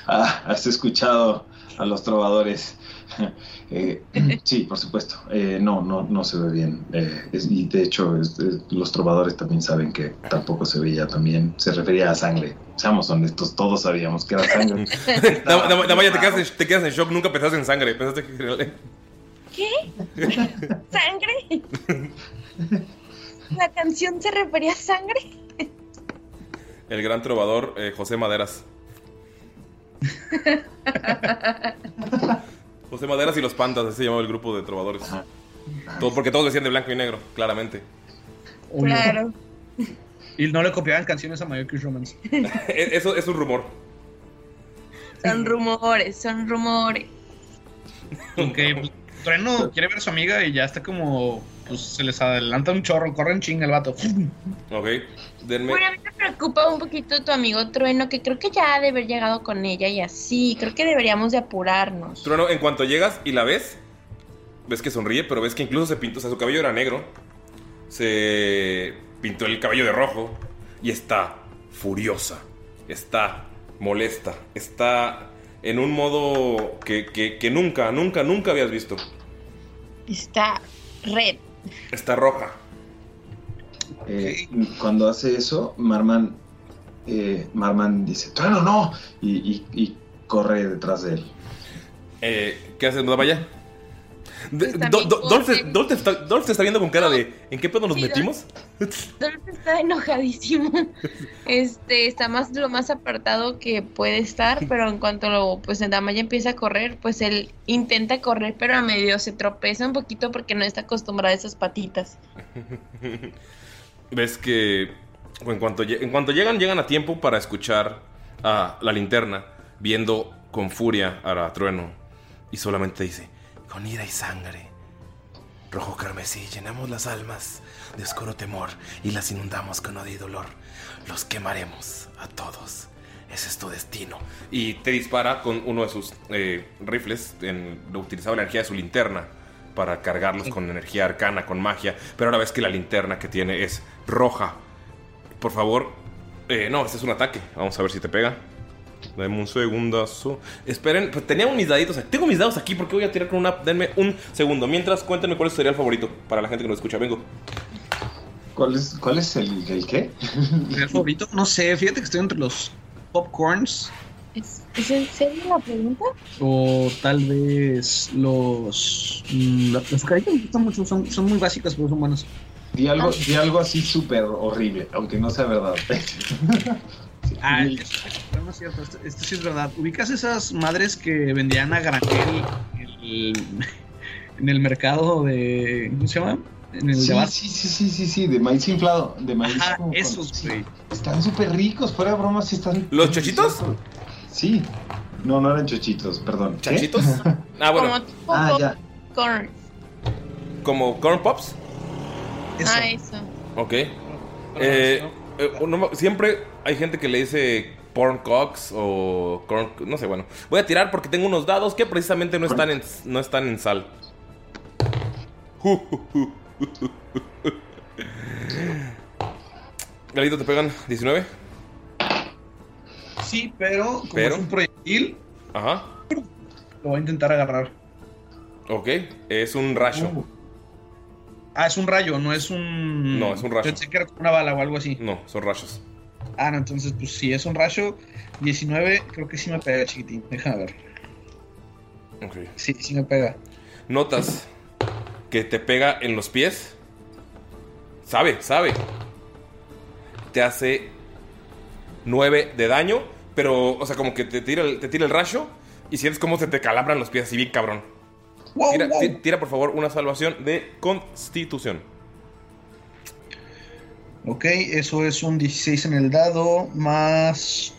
Ah, ¿Has escuchado a los trovadores? Eh, sí, por supuesto. Eh, no, no, no se ve bien. Eh, es- y de hecho, es- es- los trovadores también saben que tampoco se veía también. Se refería a sangre. Seamos honestos, todos sabíamos que era sangre. Te quedas, en, te quedas en shock. Nunca pensaste en sangre. Pensaste que. ¿Qué? ¿Sangre? ¿La canción se refería a sangre? El gran trovador eh, José Maderas. José Maderas y los Pandas, así se llamaba el grupo de trovadores. Todo, porque todos decían de blanco y negro, claramente. Claro. Y no le copiaban canciones a My Kiss Romance. Eso es un rumor. Son rumores, son rumores. Aunque pues, Trueno quiere ver a su amiga y ya está como. Pues se les adelanta un chorro, corre en chinga el vato. Ok, denme. Bueno, a mí me preocupa un poquito tu amigo Trueno, que creo que ya ha de haber llegado con ella y así. Creo que deberíamos de apurarnos. Trueno, en cuanto llegas y la ves, ves que sonríe, pero ves que incluso se pintó, o sea, su cabello era negro. Se pintó el cabello de rojo y está furiosa, está molesta, está en un modo que, que- que nunca, nunca, nunca habías visto. Está red. Está roja. Eh, cuando hace eso, Marman, eh, Marman dice, Trueno, no, y, y- y corre detrás de él. Eh, ¿Qué haces, Damaya? De- Pues Dolph, está, está viendo con cara de ¿en qué pedo nos Sí, metimos? Dolph está enojadísimo. Este, está más lo más apartado que puede estar, pero en cuanto lo, pues Damaya empieza a correr, pues él intenta correr, pero a medio se tropeza un poquito porque no está acostumbrado a esas patitas. Ves que en cuanto, en cuanto llegan, llegan a tiempo para escuchar a la linterna, viendo con furia a Trueno. Y solamente dice, con ira y sangre, rojo carmesí, llenamos las almas de oscuro temor y las inundamos con odio y dolor. Los quemaremos a todos. Ese es tu destino. Y te dispara con uno de sus eh, rifles. En, utilizaba la energía de su linterna para cargarlos con energía arcana, con magia. Pero ahora ves que la linterna que tiene es roja. Por favor. eh, no, este es un ataque. Vamos a ver si te pega. Dame un segundazo. Esperen, pues tenía mis daditos. aquí. Tengo mis dados aquí porque voy a tirar con una. Denme un segundo. Mientras, cuéntenme cuál sería el favorito para la gente que nos escucha. Vengo. ¿Cuál es, cuál es el, el qué? ¿El favorito? No sé, fíjate que estoy entre los popcorns ¿Es, ¿es en serio la pregunta? o tal vez los. mm, las caritas me gustan mucho, son, son muy básicas, pero son buenas. Di algo, di algo así súper horrible, aunque no sea verdad. Ah, esto, esto no es cierto, esto, esto sí es verdad. ¿Ubicas esas madres que vendían a granel el, en el mercado de. ¿Cómo se llama? En el Sí, de sí, sí, sí, sí, sí, de maíz inflado, de maíz. Ajá, como con- esos, sí. güey. Están súper ricos, fuera de bromas, sí están. ¿Los chochitos? Sí. No, no eran chochitos, perdón. ¿Chachitos? Ah, bueno. Como tipo Ah, ya. ¿Como corn pops? Eso. Ah, eso. Ok. Eh, eh, no siempre hay gente que le dice porn cocks o corn... No sé, bueno. Voy a tirar porque tengo unos dados que precisamente no están en, no están en sal. Galito, ¿te pegan 19? Sí, pero como Pero. es un proyectil, Ajá. lo voy a intentar agarrar. Ok. Es un rayo. Uh. Ah, es un rayo, no es un. No, es un rayo. Yo pensé que era una bala o algo así. No, son rayos. Ah, no, entonces, pues si es un rayo, 19, creo que sí me pega, chiquitín. Déjame ver. Ok. Sí, sí me pega. Notas que te pega en los pies. Sabe, sabe. Te hace 9 de daño, pero, o sea, como que te tira el, te tira el rayo y sientes como se te calabran los pies así bien cabrón. Wow, Tira, wow. ti- tira, por favor una salvación de constitución. Ok, eso es un 16 en el dado, más.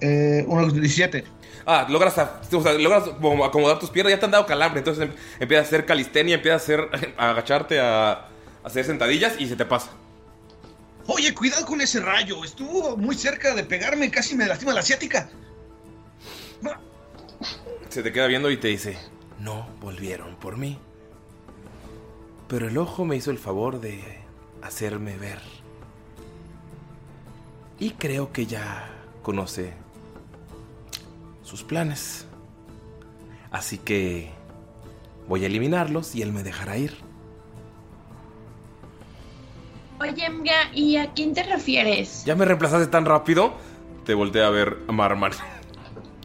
Eh, unos 17. Ah, logras, a- o sea, logras como acomodar tus piernas, ya te han dado calambre, entonces em- empiezas a hacer calistenia, empiezas a hacer, a agacharte, a, a hacer sentadillas y se te pasa. Oye, cuidado con ese rayo. Estuvo muy cerca de pegarme, casi me lastima la asiática. Se te queda viendo y te dice, no volvieron por mí. Pero el ojo me hizo el favor de hacerme ver. Y creo que ya conoce sus planes. Así que voy a eliminarlos y él me dejará ir. Oye, amiga, ¿y a quién te refieres? ¿Ya me reemplazaste tan rápido? Te volteé a ver Marman.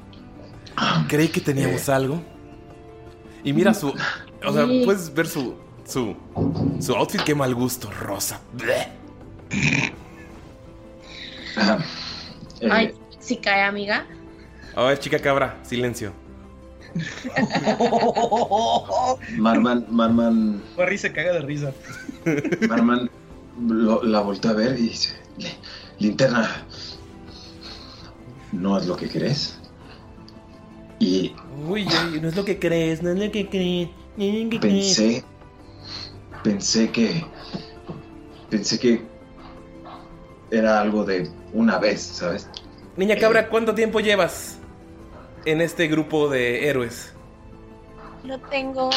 Creí que teníamos algo. Y mira su. O sea, Sí. puedes ver su. Su. Su outfit, qué mal gusto, rosa. Bleh. Ah, eh, Ay, si cae, amiga. Ay, chica cabra, silencio. Marman, Marman, Barry se caga de risa. Marman lo- la volteó a ver y dice: "Le- Linterna, ¿no es lo que crees? Y Uy, uy, no es lo que crees, no es lo que crees. No es lo que crees. pensé, pensé que, pensé que era algo de una vez, ¿sabes? Niña cabra, ¿cuánto tiempo llevas en este grupo de héroes? No tengo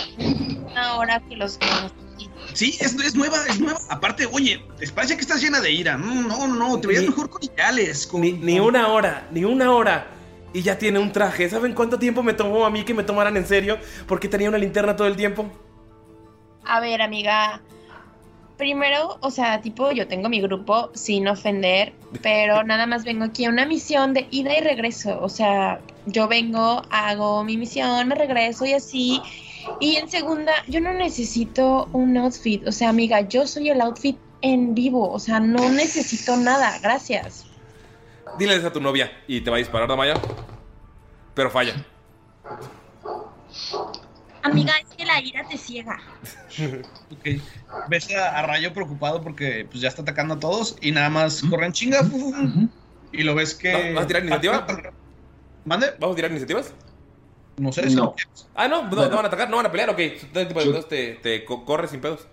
una hora que los conocí. Sí, es, es nueva, es nueva. Aparte, oye, parece que estás llena de ira. No, no, no, te veías mejor con ideales. Con, Ni, una hora, ni una hora. Y ya tiene un traje. ¿Saben cuánto tiempo me tomó a mí que me tomaran en serio? Porque tenía una linterna todo el tiempo. A ver, amiga. Primero, o sea, tipo, yo tengo mi grupo sin ofender, pero nada más vengo aquí a una misión de ida y regreso. O sea, yo vengo, hago mi misión, me regreso y así. Y en segunda, yo no necesito un outfit. O sea, amiga, yo soy el outfit en vivo. O sea, no necesito nada. Gracias. Diles a tu novia y te va a disparar, Damaya. Pero falla. Amiga, es que la ira te ciega. Ok. Ves a, a Rayo preocupado porque pues, ya está atacando a todos y nada más corren chinga. Y lo ves que. ¿Vas a tirar iniciativa? ¿Mande? ¿Vamos a tirar iniciativas? No sé No. Ah, no, no, Bueno. no van a atacar, no van a pelear, ok. Entonces, te, te co- corres sin pedos.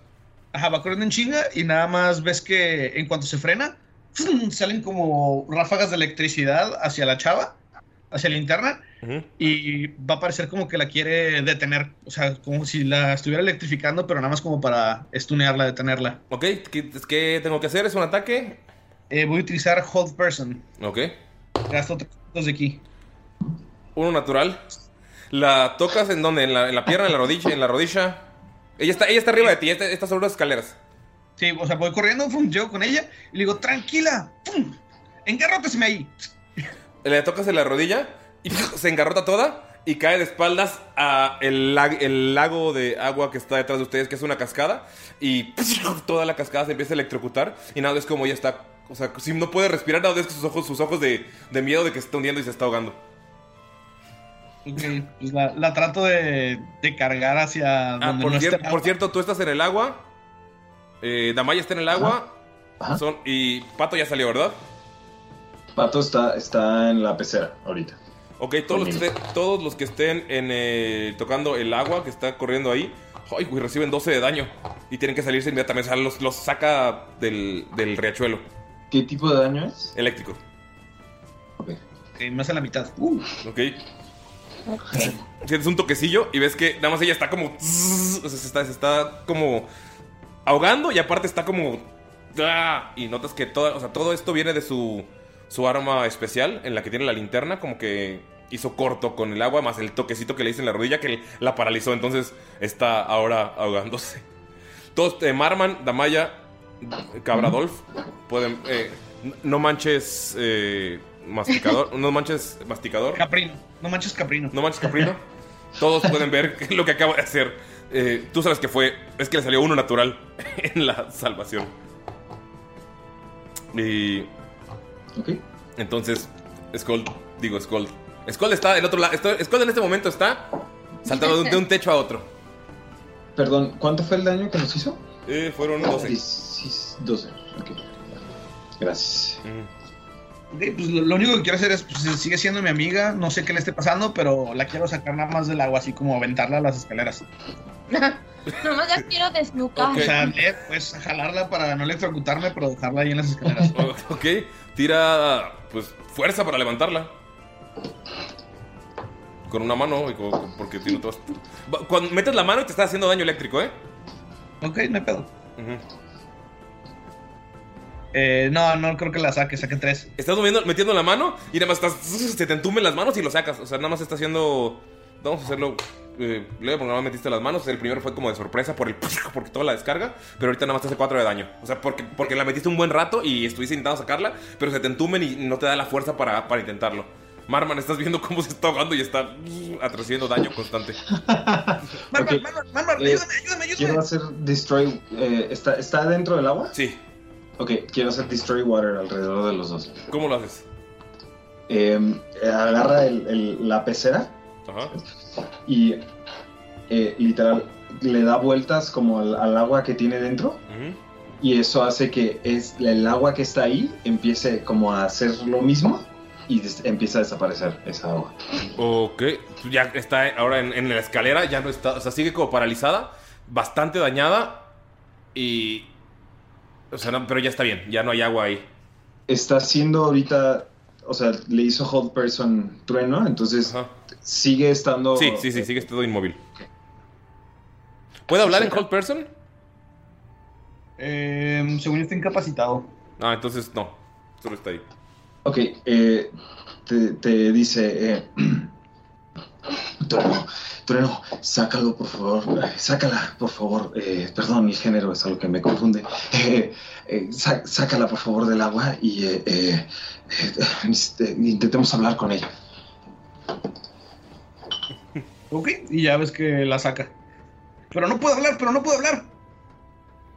Ajá, va corriendo en chinga y nada más ves que en cuanto se frena, ¡fum! salen como ráfagas de electricidad hacia la chava, hacia la linterna, Ujú. y va a parecer como que la quiere detener. O sea, como si la estuviera electrificando, pero nada más como para estunearla, detenerla. Ok, ¿qué, qué tengo que hacer? ¿Es un ataque? Eh, voy a utilizar Hold Person. Ok. Gasto tres puntos de aquí. Uno natural. ¿La tocas en dónde? ¿En la, en la pierna, en la rodilla? ¿En la rodilla? Ella está, ella está arriba de ti, está, está sobre las escaleras. Sí, o sea, voy corriendo, ¡fum! llego con ella y le digo, tranquila, ¡pum! engarróteseme ahí. Le tocas en la rodilla y se engarrota toda y cae de espaldas a el, el lago de agua que está detrás de ustedes, que es una cascada. Y toda la cascada se empieza a electrocutar. Y nada, es como ella está. O sea, si no puede respirar, nada, es que sus ojos, sus ojos de, de miedo de que se está hundiendo y se está ahogando. Ok, pues la, la trato de, de cargar hacia Ah, donde por, no cier- por cierto, tú estás en el agua. Eh, Damaya está en el agua. Ajá. Son, y Pato ya salió, ¿verdad? Pato está, está en la pecera ahorita. Ok, todos los, que estén, todos los que estén en, eh, tocando el agua que está corriendo ahí, ay, güey, reciben 12 de daño. Y tienen que salirse inmediatamente. O sea, los, los saca del, del riachuelo ¿Qué tipo de daño es? eléctrico. Ok. Ok, más a la mitad. Uh, Ok. Sientes un toquecillo y ves que nada más ella está como. O sea, se está, se está como ahogando y aparte está como. ¡ah! Y notas que todo, o sea, todo esto viene de su, su arma especial en la que tiene la linterna, como que hizo corto con el agua, más el toquecito que le hice en la rodilla que la paralizó. Entonces está ahora ahogándose. Todos, eh, Marman, Damaya, Cabradolf, pueden. eh, no manches. eh, masticador. No manches masticador. caprino. No manches caprino. No manches caprino. Todos pueden ver lo que acabo de hacer. Eh, tú sabes que fue. Es que le salió uno natural en la salvación. Y. Ok. Entonces, Skull. Digo, Skull. Skull está del otro lado. Skull en este momento está saltando de un, de un techo a otro. Perdón, ¿cuánto fue el daño que nos hizo? Eh, fueron 12. 16, 12. Ok. Gracias. Ok, pues lo, lo único que quiero hacer es, pues sigue siendo mi amiga, no sé qué le esté pasando, pero la quiero sacar nada más del agua, así como aventarla a las escaleras. Nomás la quiero desnucar. O sea, pues jalarla para no electrocutarme, pero dejarla ahí en las escaleras. Ok, tira pues fuerza para levantarla. Con una mano, y con- porque tiene Va- Cuando metes la mano y te está haciendo daño eléctrico, ¿eh? ok, no hay pedo. Ujú. Eh, no, no creo que la saque, saque tres. Estás moviendo, metiendo la mano y nada más estás, se te entumen las manos y lo sacas. O sea, nada más está haciendo. Vamos a hacerlo eh, leve porque nada más metiste las manos. El primero fue como de sorpresa por el porque toda la descarga. Pero ahorita nada más te hace 4 de daño. O sea, porque, porque la metiste un buen rato y estuviste intentando sacarla. Pero se te entumen y no te da la fuerza para, para intentarlo. Marman, estás viendo cómo se está ahogando y está atrayendo daño constante. Marmar, Ok. Marmar, Marmar, Eh, ayúdame, ayúdame, Quiero ayúdame. hacer Destroy. eh, ¿está, ¿Está dentro del agua? Sí, Ok, quiero hacer Destroy Water alrededor de los dos. ¿cómo lo haces? Eh, agarra el- el- la pecera Ajá. y eh, literal le da vueltas como al, al agua que tiene dentro. Ujú. Y eso hace que es, el agua que está ahí empiece como a hacer lo mismo y empieza a desaparecer esa agua. Ok, ya está ahora en, en la escalera, ya no está, o sea, sigue como paralizada, bastante dañada y... O sea, no, pero ya está bien, ya no hay agua ahí. Está haciendo ahorita, o sea, le hizo Hold Person trueno, entonces Ajá. sigue estando... Sí, sí, sí, sigue estando inmóvil. ¿Puede hablar en Cold Person? Eh, según yo está incapacitado. Ah, entonces no, solo está ahí. Ok, eh, te, te dice... Eh, trueno, trueno, sácalo por favor, sácala por favor, eh, perdón, mi género es algo que me confunde. Eh, eh, sá- sácala por favor del agua y este, intentemos hablar con ella. Ok, y ya ves que la saca. Pero no puedo hablar, pero no puedo hablar.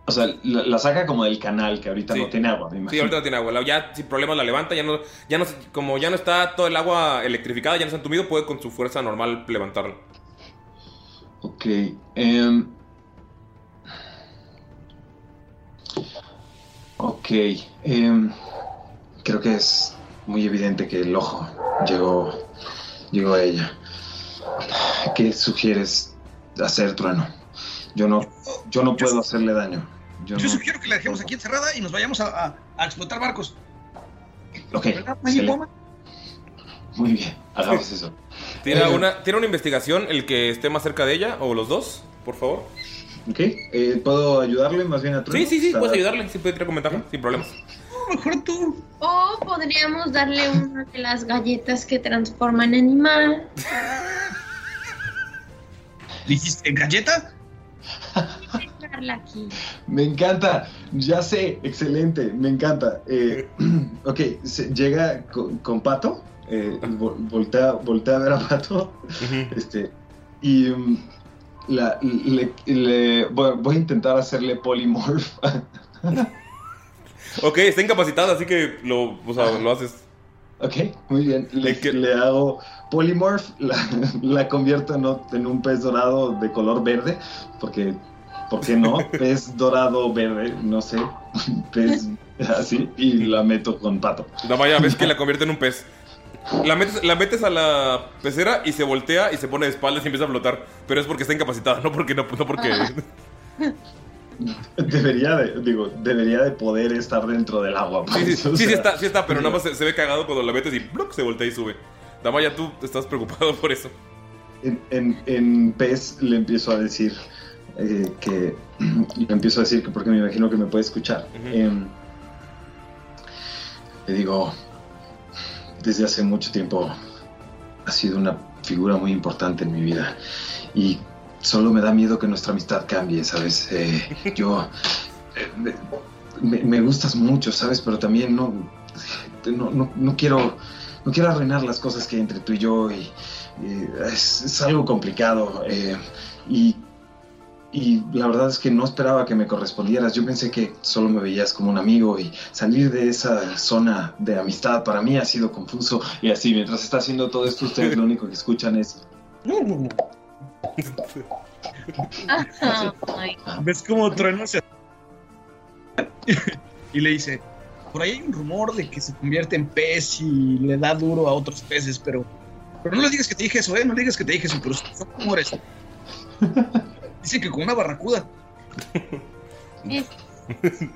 O sea, la, la saca como del canal, que ahorita Sí. no tiene agua, me Sí, imagino. ahorita no tiene agua. la- Ya sin problemas la levanta, ya no, ya no, como ya no está todo el agua electrificada, ya no está entumido, puede con su fuerza normal levantarla. Ok. em, ok. em, creo que es muy evidente que el ojo llegó, llegó a ella. ¿Qué sugieres hacer, Trueno? Yo no, yo no puedo hacerle daño. Yo Yo no- sugiero que la dejemos aquí encerrada y nos vayamos a, a- a explotar barcos. Ok, muy bien, hagamos eso. Tira Eh, una, tira una investigación el que esté más cerca de ella, o los dos, por favor. Ok, eh, ¿puedo ayudarle más bien a Trueno? Sí, sí, sí, puedes ayudarle, sí puede tirar sin problemas. Mejor tú. O podríamos darle una de las galletas que transforman en animal. ¿Dijiste galleta? Aquí. Me encanta, ya sé, excelente, me encanta. Eh, ok, se- llega con, con Pato, eh, vo- voltea, voltea a ver a Pato, este, y mm, la- le, le- voy, voy a intentar hacerle polymorph. Ok, está incapacitada, así que lo, o sea, lo haces. Ok, muy bien. Le, le hago polymorph, la, la convierto en un pez dorado de color verde, porque, ¿por qué no? pez dorado verde, no sé, pez así, y la meto con pato. Damaya, ves que la convierte en un pez. La metes, la metes a la pecera y se voltea y se pone de espaldas y empieza a flotar. Pero es porque está incapacitada, no porque no, no porque. Debería de, digo, debería de poder estar dentro del agua. Sí, sí, pues, sí, sí sea, está, sí está, pero nada más se, se ve cagado cuando la metes y ¡pluc! se voltea y sube. Damaya, tú estás preocupado por eso. En, en, en pez le empiezo a decir eh, que. Le empiezo a decir que porque me imagino que me puede escuchar. Em, le digo, desde hace mucho tiempo ha sido una figura muy importante en mi vida y solo me da miedo que nuestra amistad cambie, ¿sabes? Eh, yo eh, me, me- me gustas mucho, ¿sabes? Pero también no, no, no, no quiero no quiero arruinar las cosas que hay entre tú y yo y, y es, es algo complicado eh, y y la verdad es que no esperaba que me correspondieras. Yo pensé que solo me veías como un amigo y salir de esa zona de amistad para mí ha sido confuso. Y así, mientras está haciendo todo esto, ustedes lo único que escuchan es... Ay, ¿Ves cómo Trueno se... y le dice, por ahí hay un rumor de que se convierte en pez y le da duro a otros peces, pero... Pero no le digas que te dije eso, ¿eh? No le digas que te dije eso, pero son rumores. Dice que con una barracuda. es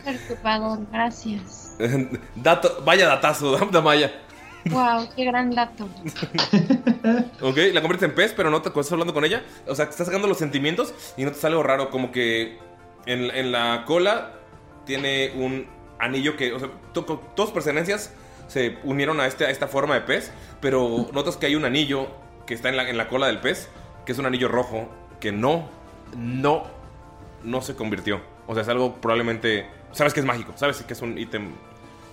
perturbador, gracias. Dato, vaya datazo, Damaya. Wow, qué gran dato. Ok, la conviertes en pez, pero no te cuando estás hablando con ella. O sea, te estás sacando los sentimientos y no te sale algo raro. Como que en, en la cola tiene un anillo que. O sea, to- to- todas pertenencias se unieron a, este, a esta forma de pez. Pero notas que hay un anillo que está en la, en la cola del pez, que es un anillo rojo, que no, no, no se convirtió. O sea, es algo probablemente. Sabes que es mágico, sabes que es un ítem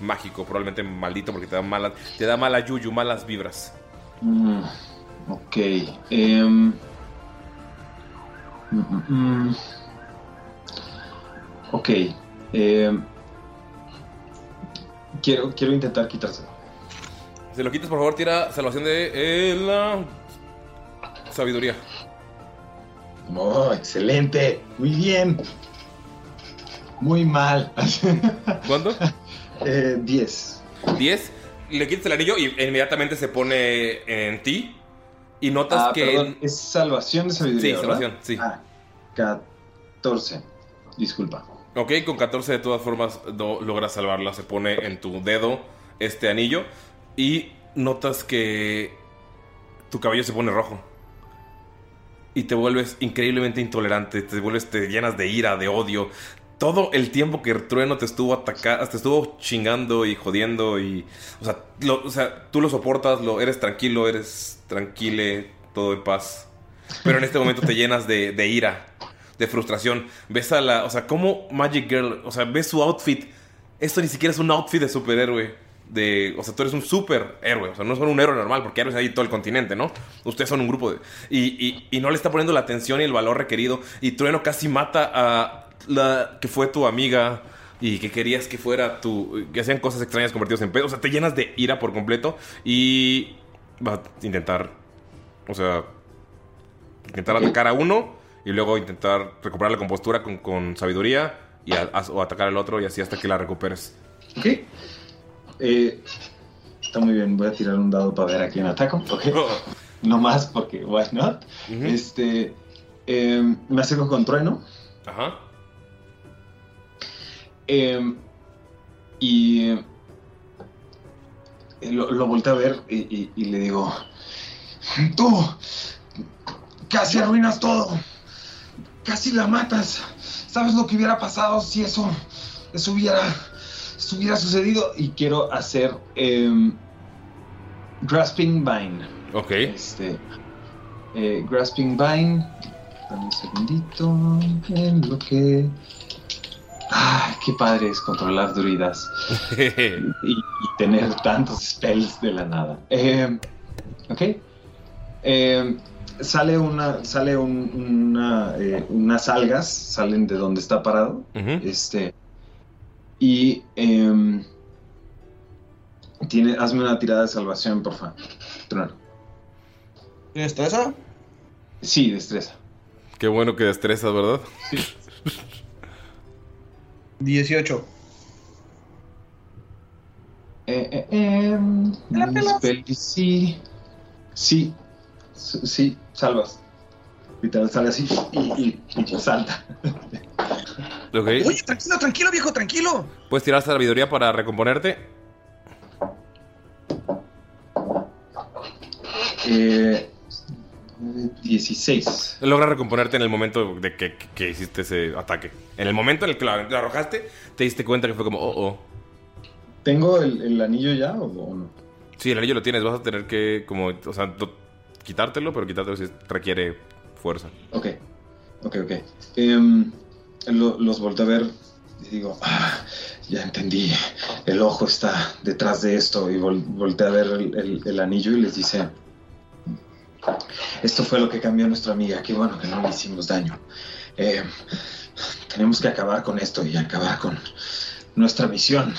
mágico, probablemente maldito porque te da mala, te da mala yuyu, malas vibras. Mm, ok. em, mm, mm, mm. ok. em, quiero, quiero intentar quitárselo. Se lo quitas, por favor, tira salvación de eh, la sabiduría. Oh, excelente. Muy bien. Muy mal. ¿Cuánto? Eh, 10. 10. Le quitas el anillo y inmediatamente se pone en ti. Y notas Ah, que. perdón, es salvación de sabiduría. Sí, ¿verdad? salvación, sí. Ah, 14. Disculpa. Ok, con 14 de todas formas no logras salvarla. Se pone en tu dedo este anillo. Y notas que tu cabello se pone rojo. Y te vuelves increíblemente intolerante. Te vuelves, te llenas de ira, de odio. Todo el tiempo que Trueno te estuvo atacando, te estuvo chingando y jodiendo y... O sea, o sea, tú lo soportas, lo, eres tranquilo, eres tranquile, todo en paz. Pero en este momento te llenas de, de ira, de frustración. Ves a la... O sea, como Magic Girl, o sea, ves su outfit. Esto ni siquiera es un outfit de superhéroe. De, o sea, tú eres un superhéroe. O sea, no son un héroe normal, porque héroes hay todo el continente, ¿no? Ustedes son un grupo de. Y, y- y no le está poniendo la atención y el valor requerido. Y Trueno casi mata a la que fue tu amiga y que querías que fuera tu. que hacían cosas extrañas convertidos en pedo. O sea, te llenas de ira por completo. Y. va a intentar. O sea. Intentar atacar a uno. Y luego intentar recuperar la compostura con, con sabiduría. Y o atacar al otro y así hasta que la recuperes. Ok. Eh, está muy bien. Voy a tirar un dado para ver a quién ataco. ok. No más porque, why not? Este. eh, me acerco con trueno. Ajá. eh, y. eh, lo, lo volteo a ver y, y- y le digo: Tú, casi arruinas todo. Casi la matas. ¿Sabes lo que hubiera pasado si eso, eso hubiera, hubiera sucedido? Y quiero hacer em, Grasping Vine. Ok. Este, eh, Grasping Vine. Dame un segundito. En lo que. Ah, qué padre es controlar druidas. y, y tener tantos spells de la nada. Eh, ok. Eh, sale una. Sale un- una, eh, unas algas. Salen de donde está parado. Este. Y. em, Tiene, hazme una tirada de salvación, por favor. Trueno. ¿Tienes destreza? Sí, destreza. Qué bueno que destrezas, ¿verdad? 18. Eh, eh, eh, sí. Sí. Sí, salvas. Literal, sale así y, y- y salta. Ok. Oye, tranquilo, tranquilo, viejo, tranquilo. Puedes tirar sabiduría para recomponerte. Eh, 16. Logra recomponerte en el momento de que, que- que hiciste ese ataque. En el momento en el que lo, lo arrojaste, te diste cuenta que fue como, oh, oh. ¿Tengo el, el anillo ya o, o no? Sí, el anillo lo tienes, vas a tener que, como, o sea, quitártelo, pero quitártelo sí requiere fuerza. Ok, ok, ok. Em, lo- los volteo a ver y digo, "Ah, ya entendí, el ojo está detrás de esto y vol volteé a ver el, el- el anillo y les dice, esto fue lo que cambió a nuestra amiga, qué bueno que no le hicimos daño. Em, tenemos que acabar con esto y acabar con nuestra misión.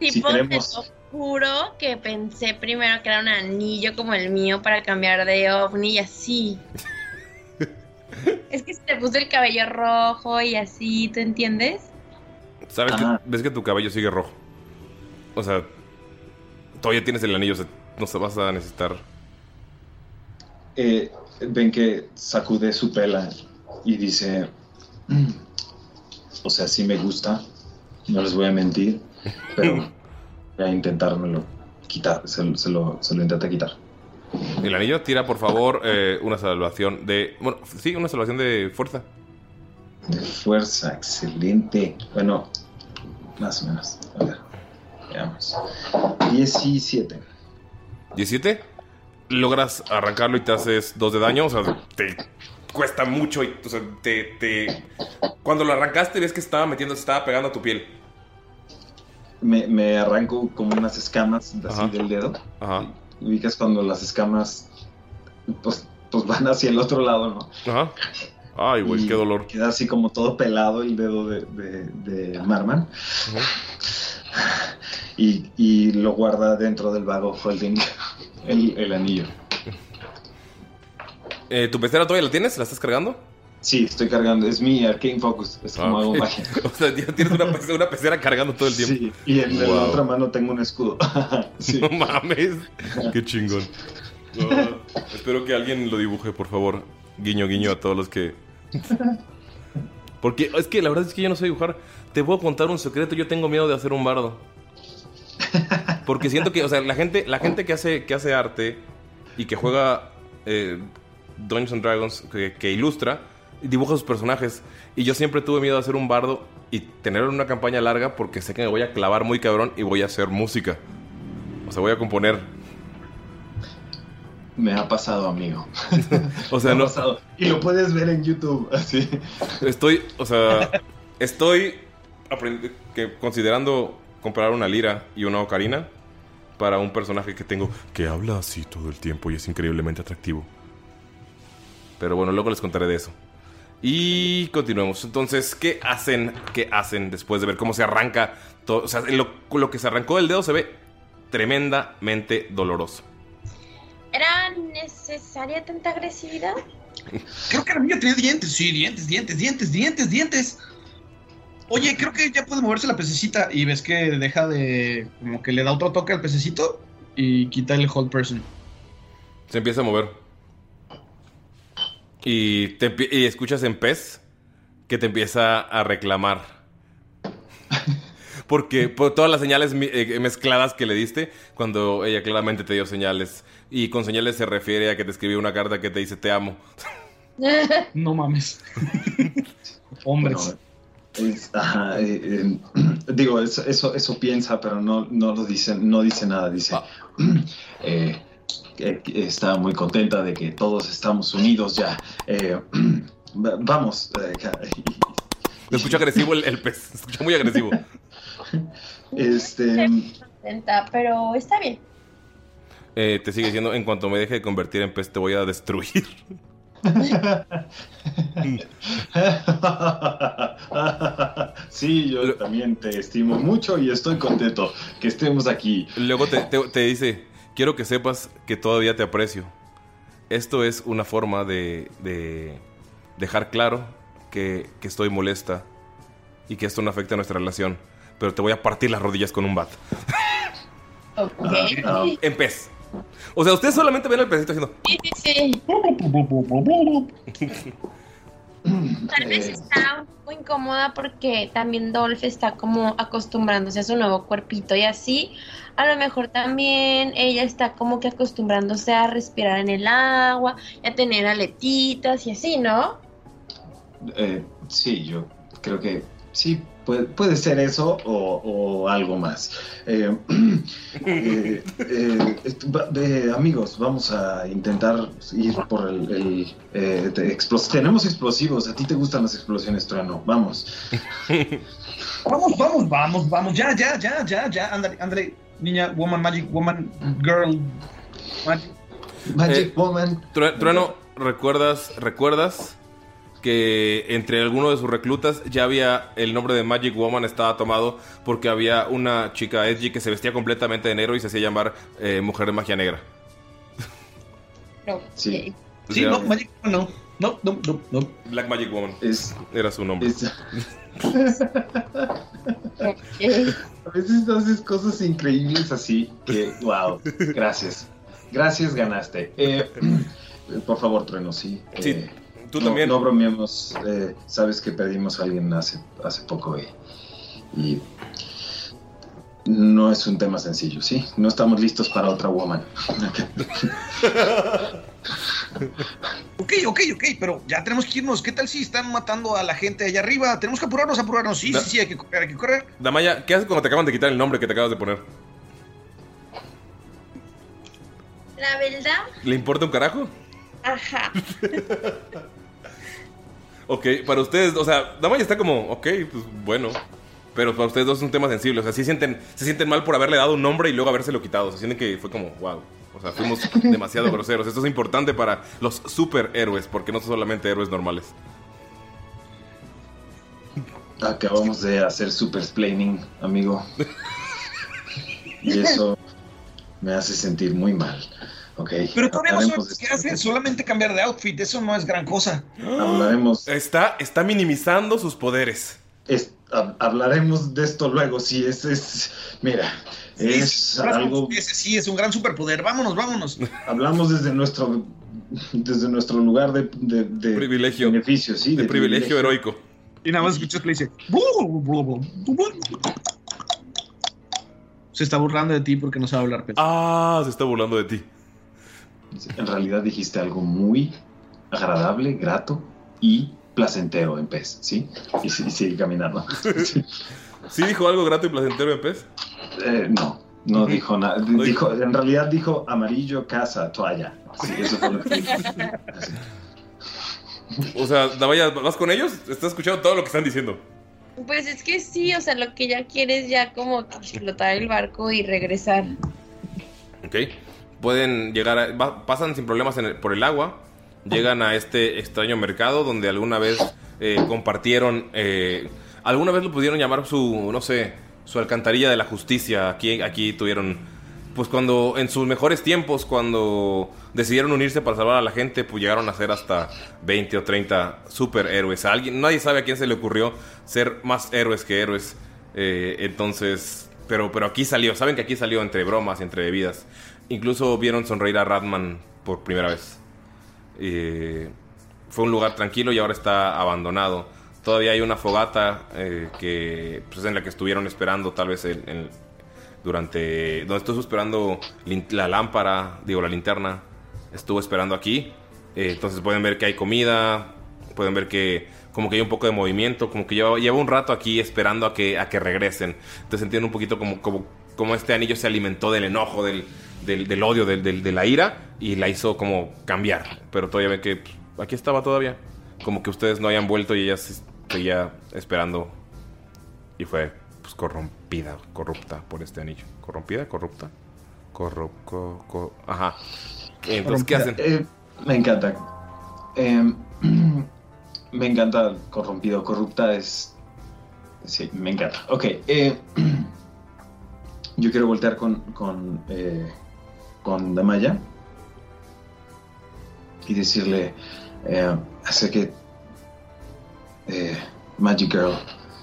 Si Tipo, queremos- te lo juro que pensé primero que era un anillo como el mío para cambiar de ovni y así. es que se te puso el cabello rojo y así, ¿tú entiendes? ¿Sabes que ves que tu cabello sigue rojo? O sea, todavía tienes el anillo, o sea, no se vas a necesitar. Eh, ven que sacude su pela y dice, "Mm, o sea, sí me gusta, no les voy a mentir, pero voy a intentármelo quitar, se, se lo, se lo intenté quitar. El anillo tira, por favor, eh, una salvación de. Bueno, sí, una salvación de fuerza. De fuerza, excelente. Bueno, más o menos. A ver, veamos. 17. 17. Logras arrancarlo y te haces dos de daño. O sea, te cuesta mucho. Y, o sea, te, te- Cuando lo arrancaste, ves que estaba metiendo, se estaba pegando a tu piel. Me, me arranco como unas escamas así Ajá. del dedo. Ajá. Ubicas cuando las escamas pues, pues van hacia el otro lado, ¿no? Ajá. Ay, güey, qué dolor. Queda así como todo pelado el dedo de, de, de Marman. Y, y lo guarda dentro del vago holding el, el anillo. Eh, ¿Tu pecera todavía la tienes? ¿La estás cargando? Sí, estoy cargando. Es mi Arcane Focus. Es como Ah, hago ok. magia. O sea, ya tienes una pecera, una pecera cargando todo el tiempo. Sí, y en la otra mano tengo un escudo. Sí. No mames. Qué chingón. Espero que alguien lo dibuje, por favor. Guiño, guiño a todos los que. Porque es que la verdad es que yo no sé dibujar. Te puedo contar un secreto. Yo tengo miedo de hacer un bardo. Porque siento que, o sea, la gente, la gente que hace, que hace arte y que juega eh, Dungeons and Dragons, que, que ilustra, dibuja sus personajes. Y yo siempre tuve miedo de hacer un bardo y tener una campaña larga porque sé que me voy a clavar muy cabrón y voy a hacer música. O sea, voy a componer. Me ha pasado, amigo. O sea, Me ha no. pasado. Y lo puedes ver en YouTube. Así. Estoy, o sea, estoy que, considerando comprar una lira y una ocarina para un personaje que tengo que habla así todo el tiempo y es increíblemente atractivo. Pero bueno, luego les contaré de eso. Y continuemos. Entonces, ¿qué hacen? ¿Qué hacen después de ver cómo se arranca todo? O sea, lo, lo que se arrancó del dedo se ve tremendamente doloroso. ¿Era necesaria tanta agresividad? Creo que el anillo tenía dientes. Sí, dientes, dientes, dientes, dientes, dientes. Oye, creo que ya puede moverse la pececita y ves que deja de. como que le da otro toque al pececito y quita el hold person. Se empieza a mover. Y, te y escuchas en pez que te empieza a reclamar. Porque por todas las señales eh, mezcladas que le diste, cuando ella claramente te dio señales. Y con señales se refiere a que te escribió una carta que te dice te amo. No mames. Hombres. Bueno, es- ajá, eh, eh, digo, eso, eso, eso piensa, pero no, no lo dice, no dice nada. Dice, eh, que- que está muy contenta de que todos estamos unidos ya. Eh, va- vamos. eh, ca- Se escucha agresivo el, el pez. Se escucha muy agresivo. Este, Contenta, pero está bien. Eh, te sigue diciendo, en cuanto me deje de convertir en pez te voy a destruir. sí, yo también te estimo mucho y estoy contento que estemos aquí. Luego te, te- te dice, quiero que sepas que todavía te aprecio. Esto es una forma de, de dejar claro que, que estoy molesta y que esto no afecta a nuestra relación. Pero te voy a partir las rodillas con un bat. En pez. O sea, ustedes solamente ven al pececito haciendo... Sí. Tal vez está un poco incómoda porque también Dolph está como acostumbrándose a su nuevo cuerpito y así. A lo mejor también ella está como que acostumbrándose a respirar en el agua y a tener aletitas y así, ¿no? Eh, sí, yo creo que sí, puede, puede ser eso o, o algo más. Eh, eh, eh, eh, amigos, vamos a intentar ir por el... el, eh, de explos- tenemos explosivos, a ti te gustan las explosiones, Trueno, vamos. Vamos, vamos, vamos, vamos, ya, ya, ya, ya, ya, ándale, ándale, niña, woman, magic, woman, girl, magic. Magic Woman. Trueno, ¿recuerdas, ¿recuerdas que entre algunos de sus reclutas ya había el nombre de Magic Woman estaba tomado porque había una chica edgy que se vestía completamente de negro y se hacía llamar eh, Mujer de Magia Negra? No. Sí. Sí, no, Magic no. No, no, no, no. Black Magic Woman. Es, Era su nombre. A veces haces cosas increíbles así que, wow, gracias. Gracias, ganaste. Eh, por favor, Trueno, sí. Sí, eh, tú no, también. No bromeemos. eh, sabes que perdimos a alguien hace, hace poco y, y no es un tema sencillo, ¿sí? No estamos listos para otra woman. Ok, ok, ok, pero ya tenemos que irnos. ¿Qué tal si están matando a la gente allá arriba? Tenemos que apurarnos, apurarnos. Sí, Da- sí, sí, hay que correr, hay que correr. Damaya, ¿qué haces cuando te acaban de quitar el nombre que te acabas de poner? La verdad, ¿Le importa un carajo? ajá. Ok, para ustedes, o sea, Damaya está como, ok, pues bueno. Pero para ustedes dos es un tema sensible. O sea, sí sienten, se sienten mal por haberle dado un nombre y luego habérselo quitado. Se sienten que fue como, wow. O sea, fuimos demasiado groseros. Esto es importante para los superhéroes, porque no son solamente héroes normales. Acabamos de hacer super explaining, amigo. Y eso me hace sentir muy mal. Ok. Pero todavía no sabes qué hacer, solamente cambiar de outfit, eso no es gran cosa. Hablaremos. Está, está minimizando sus poderes. Es- hablaremos de esto luego. Sí, es. es mira, es algo. Ese sí, es un gran superpoder. Vámonos, vámonos. Hablamos desde nuestro. Desde nuestro lugar de, de, de privilegio. beneficio, sí. De privilegio heroico. Y nada más escuchas que le dice. Se está burlando de ti porque no sabe hablar. Ah, se está burlando de ti. En realidad dijiste algo muy agradable, grato y placentero en pez, ¿sí? Y, sí- y sigue caminando. Sí. ¿Sí dijo algo grato y placentero en pez? Eh, no, no dijo nada. Dijo, en realidad dijo amarillo, casa, toalla. Sí, eso fue lo que dijo. O sea, Damaya, ¿vas con ellos? ¿Estás escuchando todo lo que están diciendo? Pues es que sí, o sea, lo que ella quiere es ya como que explotar el barco y regresar. Ok. Pueden llegar a, va- pasan sin problemas en el- por el agua. Llegan a este extraño mercado donde alguna vez eh, compartieron. eh, alguna vez lo pudieron llamar su, no sé, su alcantarilla de la justicia. Aquí, aquí tuvieron. Pues cuando, en sus mejores tiempos, cuando decidieron unirse para salvar a la gente, pues llegaron a ser hasta 20 o 30 superhéroes. Alguien, nadie sabe a quién se le ocurrió ser más héroes que héroes. Eh, entonces, pero, pero aquí salió, saben que aquí salió entre bromas entre bebidas. Incluso vieron sonreír a Radman por primera vez. Fue un lugar tranquilo y ahora está abandonado. Todavía hay una fogata eh, que pues, en la que estuvieron esperando tal vez durante... Donde estuvo esperando la lámpara, digo la linterna. Estuvo esperando aquí. Eh, entonces pueden ver que hay comida. Pueden ver que como que hay un poco de movimiento. Como que lleva, lleva un rato aquí esperando a que, a que regresen. Entonces entienden un poquito como, como, como este anillo se alimentó del enojo, del, del, del odio, del, del- de la ira. Y la hizo como cambiar. Pero todavía ven que pues, aquí estaba todavía. Como que ustedes no hayan vuelto y ella se- seguía esperando. Y fue pues, corrompida, corrupta por este anillo. ¿Corrompida? ¿Corrupta? Corro, co- co- ajá. Entonces, ¿qué hacen? Eh, me encanta. Em, me encanta corrompido, corrupta es... Sí, me encanta. Ok, eh, yo quiero voltear con, con, eh, con Damaya y decirle, eh, sé que... eh, Magic Girl,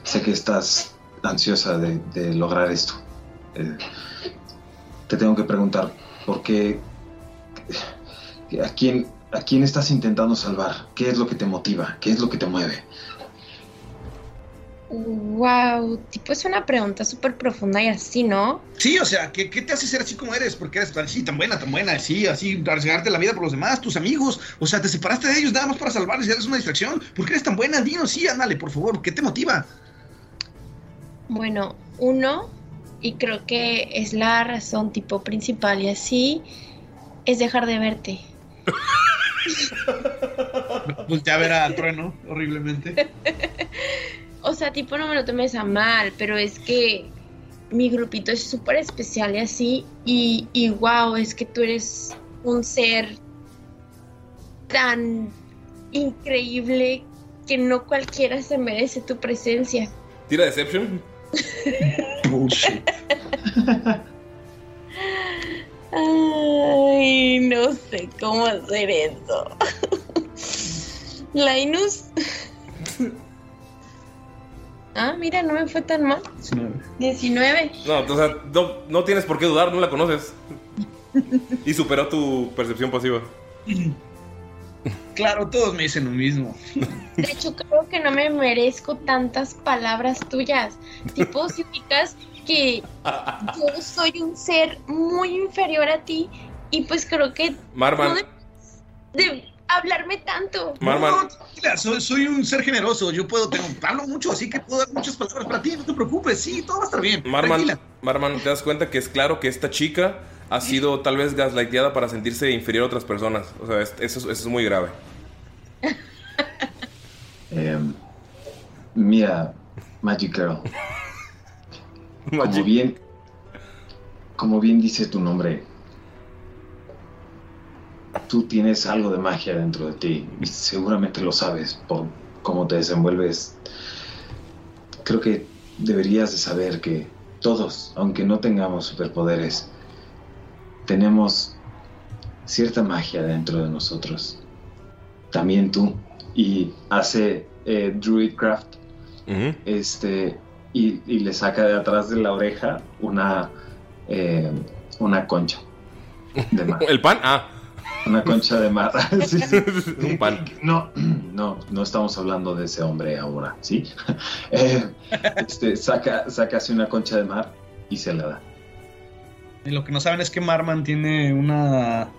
sé que estás ansiosa de, lograr esto. Eh, te tengo que preguntar, ¿por qué? ¿A quién, ¿A quién estás intentando salvar? ¿Qué es lo que te motiva? ¿Qué es lo que te mueve? Wow, tipo es una pregunta súper profunda y así, ¿no? Sí, o sea, ¿qué, qué te hace ser así como eres? Porque eres así, tan buena, tan buena, así, así, arriesgarte la vida por los demás, tus amigos. O sea, te separaste de ellos nada más para salvarles y eres una distracción. ¿Por qué eres tan buena? Dinos, sí, ándale, por favor, ¿qué te motiva? Bueno, uno, y creo que es la razón tipo principal y así, es dejar de verte. Voltea a ver a Trueno horriblemente. O sea, tipo no me lo tomes a mal, pero es que mi grupito es súper especial y así, y, y wow, es que tú eres un ser tan increíble que no cualquiera se merece tu presencia. Tira Deception. Ay, no sé cómo hacer eso. Linus. Ah, mira, no me fue tan mal. 19. No, o sea, no, no tienes por qué dudar, no la conoces. Y superó tu percepción pasiva. Claro, todos me dicen lo mismo. De hecho, creo que no me merezco tantas palabras tuyas. Tipo, si ubicas que yo soy un ser muy inferior a ti y pues creo que Marman. no de hablarme tanto. Marman. No, tranquila, soy, soy un ser generoso. Yo puedo, tengo, hablo mucho, así que puedo dar muchas palabras para ti. No te preocupes, sí, todo va a estar bien. Marman, Tranquila. Marman, te das cuenta que es claro que esta chica ha sido tal vez gaslighteada para sentirse inferior a otras personas. O sea, es- eso, eso es muy grave. Em, mira, Magic Girl. Como bien, como bien dice tu nombre, tú tienes algo de magia dentro de ti y seguramente lo sabes por cómo te desenvuelves. Creo que deberías de saber que todos, aunque no tengamos superpoderes, tenemos cierta magia dentro de nosotros. También tú. Y hace eh, Druidcraft este, y, y le saca de atrás de la oreja una, eh, una concha de. ¿El pan? Ah. Una concha de mar. Sí, sí. Un pan. No, no, no estamos hablando de ese hombre ahora, ¿sí? Eh, este, saca, saca así una concha de mar y se la da. Y lo que no saben es que Marman tiene una.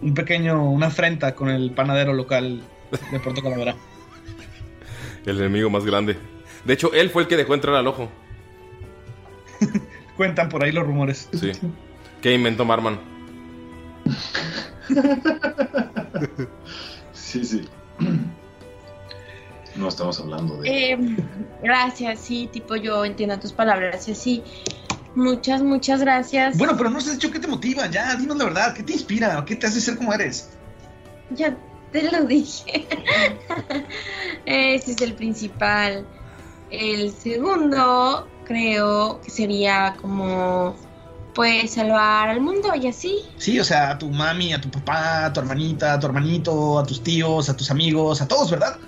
Un pequeño. Una afrenta con el panadero local de Puerto Calavera. El enemigo más grande. De hecho, él fue el que dejó entrar al ojo. Cuentan por ahí los rumores. Sí. ¿Qué inventó Marman? Sí, sí. No estamos hablando de. Eh, gracias, sí, tipo yo entiendo tus palabras y así. Muchas, muchas gracias. Bueno, pero no has dicho qué te motiva. Ya, dinos la verdad. ¿Qué te inspira? ¿Qué te hace ser como eres? Ya te lo dije. Ese es el principal. El segundo, creo que sería como, pues, salvar al mundo y así. Sí, o sea, a tu mami, a tu papá, a tu hermanita, a tu hermanito, a tus tíos, a tus amigos, a todos, ¿verdad?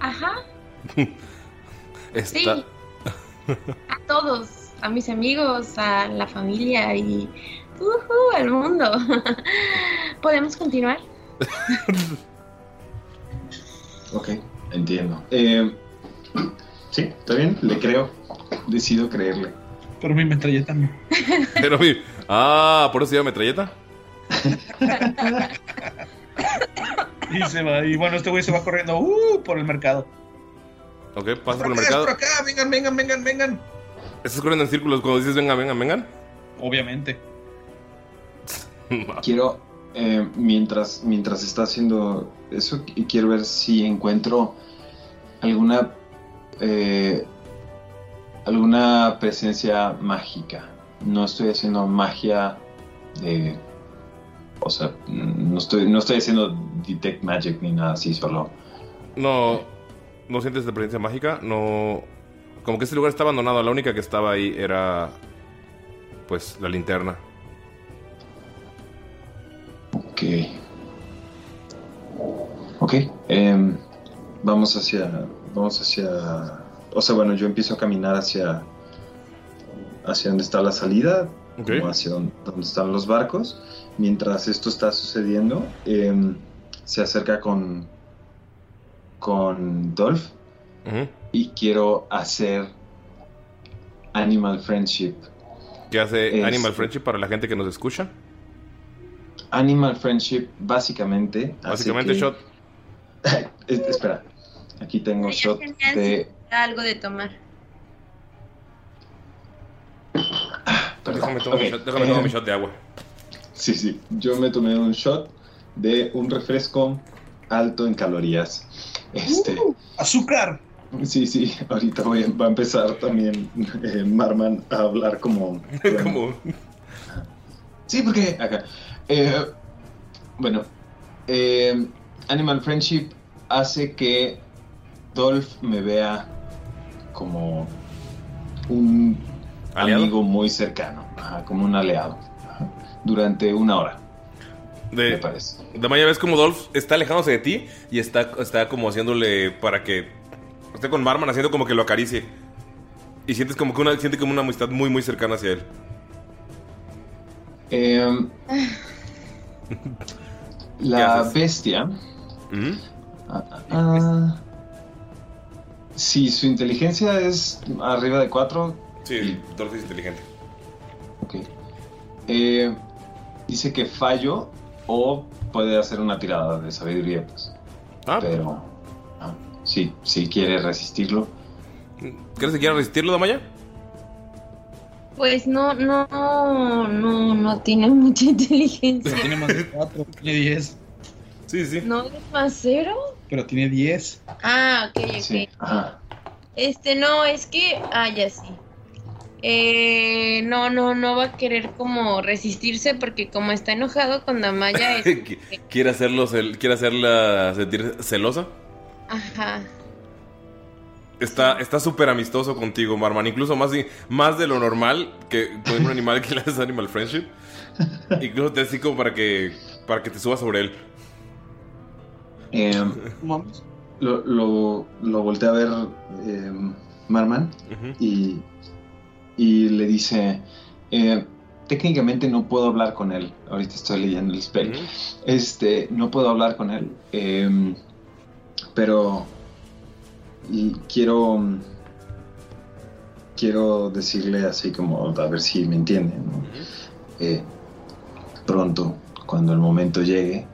Ajá, Está... sí. A todos, a mis amigos, a la familia y ujú, al mundo. ¿Podemos continuar? Ok, entiendo. Eh, sí, está bien, le creo. Decido creerle. Pero mi metralleta no. Pero mi- Ah, ¿por eso se llama metralleta? Y se va. Y bueno, este güey se va corriendo uh, por el mercado. Ok, pasa por el acá, mercado. por acá, vengan, vengan, vengan, vengan. ¿Estás corriendo en círculos cuando dices venga, venga, vengan? Obviamente. Quiero, eh, mientras, mientras está haciendo eso, qu- quiero ver si encuentro alguna, eh, alguna presencia mágica. No estoy haciendo magia de O sea, no estoy, no estoy haciendo Detect Magic ni nada así, solo. No, no sientes de presencia mágica, no... Como que este lugar está abandonado, la única que estaba ahí era... Pues la linterna. Ok. Ok. em, vamos hacia. Vamos hacia. O sea, bueno, yo empiezo a caminar hacia. Hacia donde está la salida. Ok. Como hacia donde, donde están los barcos. Mientras esto está sucediendo, em, se acerca con. Con Dolph. Y quiero hacer. Animal Friendship. ¿Qué hace Es- Animal Friendship para la gente que nos escucha? Animal Friendship, básicamente. Básicamente que- shot. Es- espera. Aquí tengo shot de. Algo de tomar. Perdón. Déjame tomar, mi, shot, déjame tomar eh, mi shot de agua. Sí, sí. Yo me tomé un shot de un refresco alto en calorías. Este. ¡Azúcar! Sí, sí. Ahorita voy, va a empezar también eh, Marman a hablar como. Como... Sí, porque. Acá. Eh, bueno. eh, Animal Friendship hace que Dolph me vea como un ¿Aliado? amigo muy cercano, ajá, como un aliado, ajá, durante una hora, me De, parece. Damaya ves como Dolph está alejándose de ti y está, está como haciéndole para que esté con Marman haciendo como que lo acaricie. Y sientes como que una, siente como una amistad muy muy cercana hacia él. Em, ¿Qué la bestia, ah, ah, ah, si su inteligencia es arriba de 4, Sí, Dolph es inteligente. ok. Eh, dice que fallo o puede hacer una tirada de sabiduría, pues. Ah, Pero ah, sí, si quiere resistirlo. ¿crees que quiera resistirlo, Damaya? Pues no, no, no, no tiene mucha inteligencia. Pero tiene más de 4, tiene 10. Sí, sí. ¿No es más cero? Pero tiene 10. Ah, ok, ok. Sí, ajá. Este, no, es que. Ah, ya sí. Eh, no, no, no va a querer como resistirse porque como está enojado con Damaya es... Qu- ¿Quiere, hacerlo, cel- ¿Quiere hacerla sentir celosa? Ajá. Está está súper amistoso contigo, Marman. Incluso más, de- más de lo normal que con un animal que le haces Animal Friendship. Incluso te así como para que, para que te subas sobre él. Vamos. lo, lo, lo voltea a ver em, Marman y, y le dice, eh, técnicamente no puedo hablar con él. Ahorita estoy leyendo el spell. Este, no puedo hablar con él. em, pero y quiero quiero decirle así como a ver si me entiende. ¿no? Eh, pronto, cuando el momento llegue,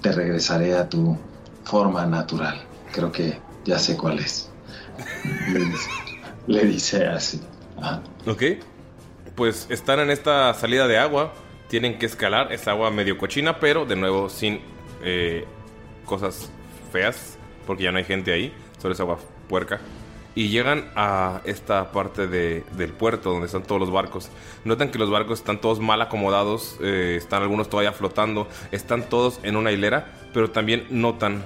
te regresaré a tu forma natural. Creo que ya sé cuál es. Le dice, así. Ajá. Ok. Pues están en esta salida de agua. Tienen que escalar. Es agua medio cochina, pero de nuevo sin eh, cosas feas. Porque ya no hay gente ahí. Solo es agua puerca. Y llegan a esta parte de- del puerto donde están todos los barcos. Notan que los barcos están todos mal acomodados. eh, están algunos todavía flotando. Están todos en una hilera. Pero también notan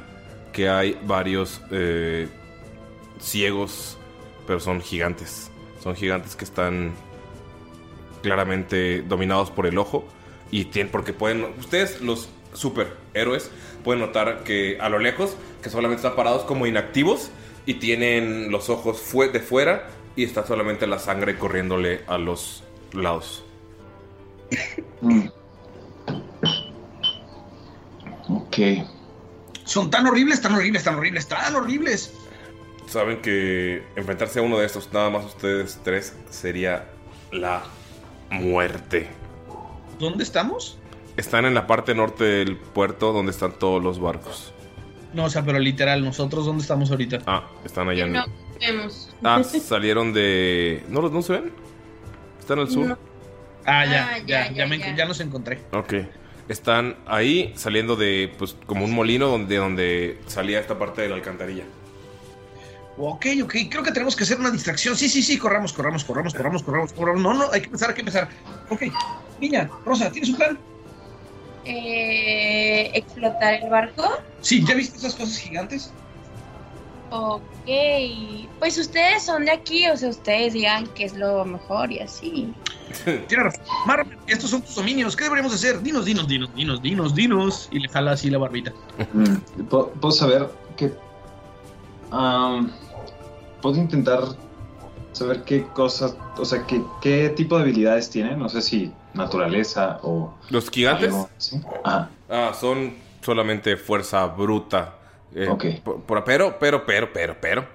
que hay varios eh, ciegos. Pero son gigantes. Son gigantes que están claramente dominados por el ojo y tienen porque pueden ustedes los superhéroes pueden notar que a lo lejos que solamente están parados como inactivos y tienen los ojos fue de fuera y está solamente la sangre corriéndole a los lados. Mm. Ok. Son tan horribles, tan horribles, tan horribles, tan horribles. Saben que enfrentarse a uno de estos nada más ustedes tres sería la muerte. ¿Dónde estamos? Están en la parte norte del puerto donde están todos los barcos. No, o sea, pero literal, nosotros dónde estamos ahorita. Ah, están allá en No vemos. Ah, salieron de. ¿No, los- no se ven? ¿Están al sur? No. Ah, ya, Ah, ya, ya, ya, ya, me- ya. ya los encontré. Ok. Están ahí saliendo de, pues, como un molino donde, donde salía esta parte de la alcantarilla. Ok, ok, creo que tenemos que hacer una distracción. Sí, sí, sí, corramos, corramos, corramos, corramos, corramos, corramos. No, no, hay que empezar, hay que empezar. Ok, niña, Rosa, ¿tienes un plan? Eh, explotar el barco. Sí, ¿ya viste esas cosas gigantes? Ok. Pues ustedes son de aquí, o sea, ustedes digan que es lo mejor y así. Tienes razón. Marvel, estos son tus dominios. ¿Qué deberíamos hacer? Dinos, dinos, dinos, dinos, dinos, dinos. Y le jala así la barbita. Mm, ¿Puedo saber qué. Puedo intentar saber qué cosas. O sea, qué, qué tipo de habilidades tienen. No sé si naturaleza o. ¿Los gigantes? algo así. Ah, Ah, son solamente fuerza bruta. Eh, Ok. por- pero, pero, pero, pero, pero,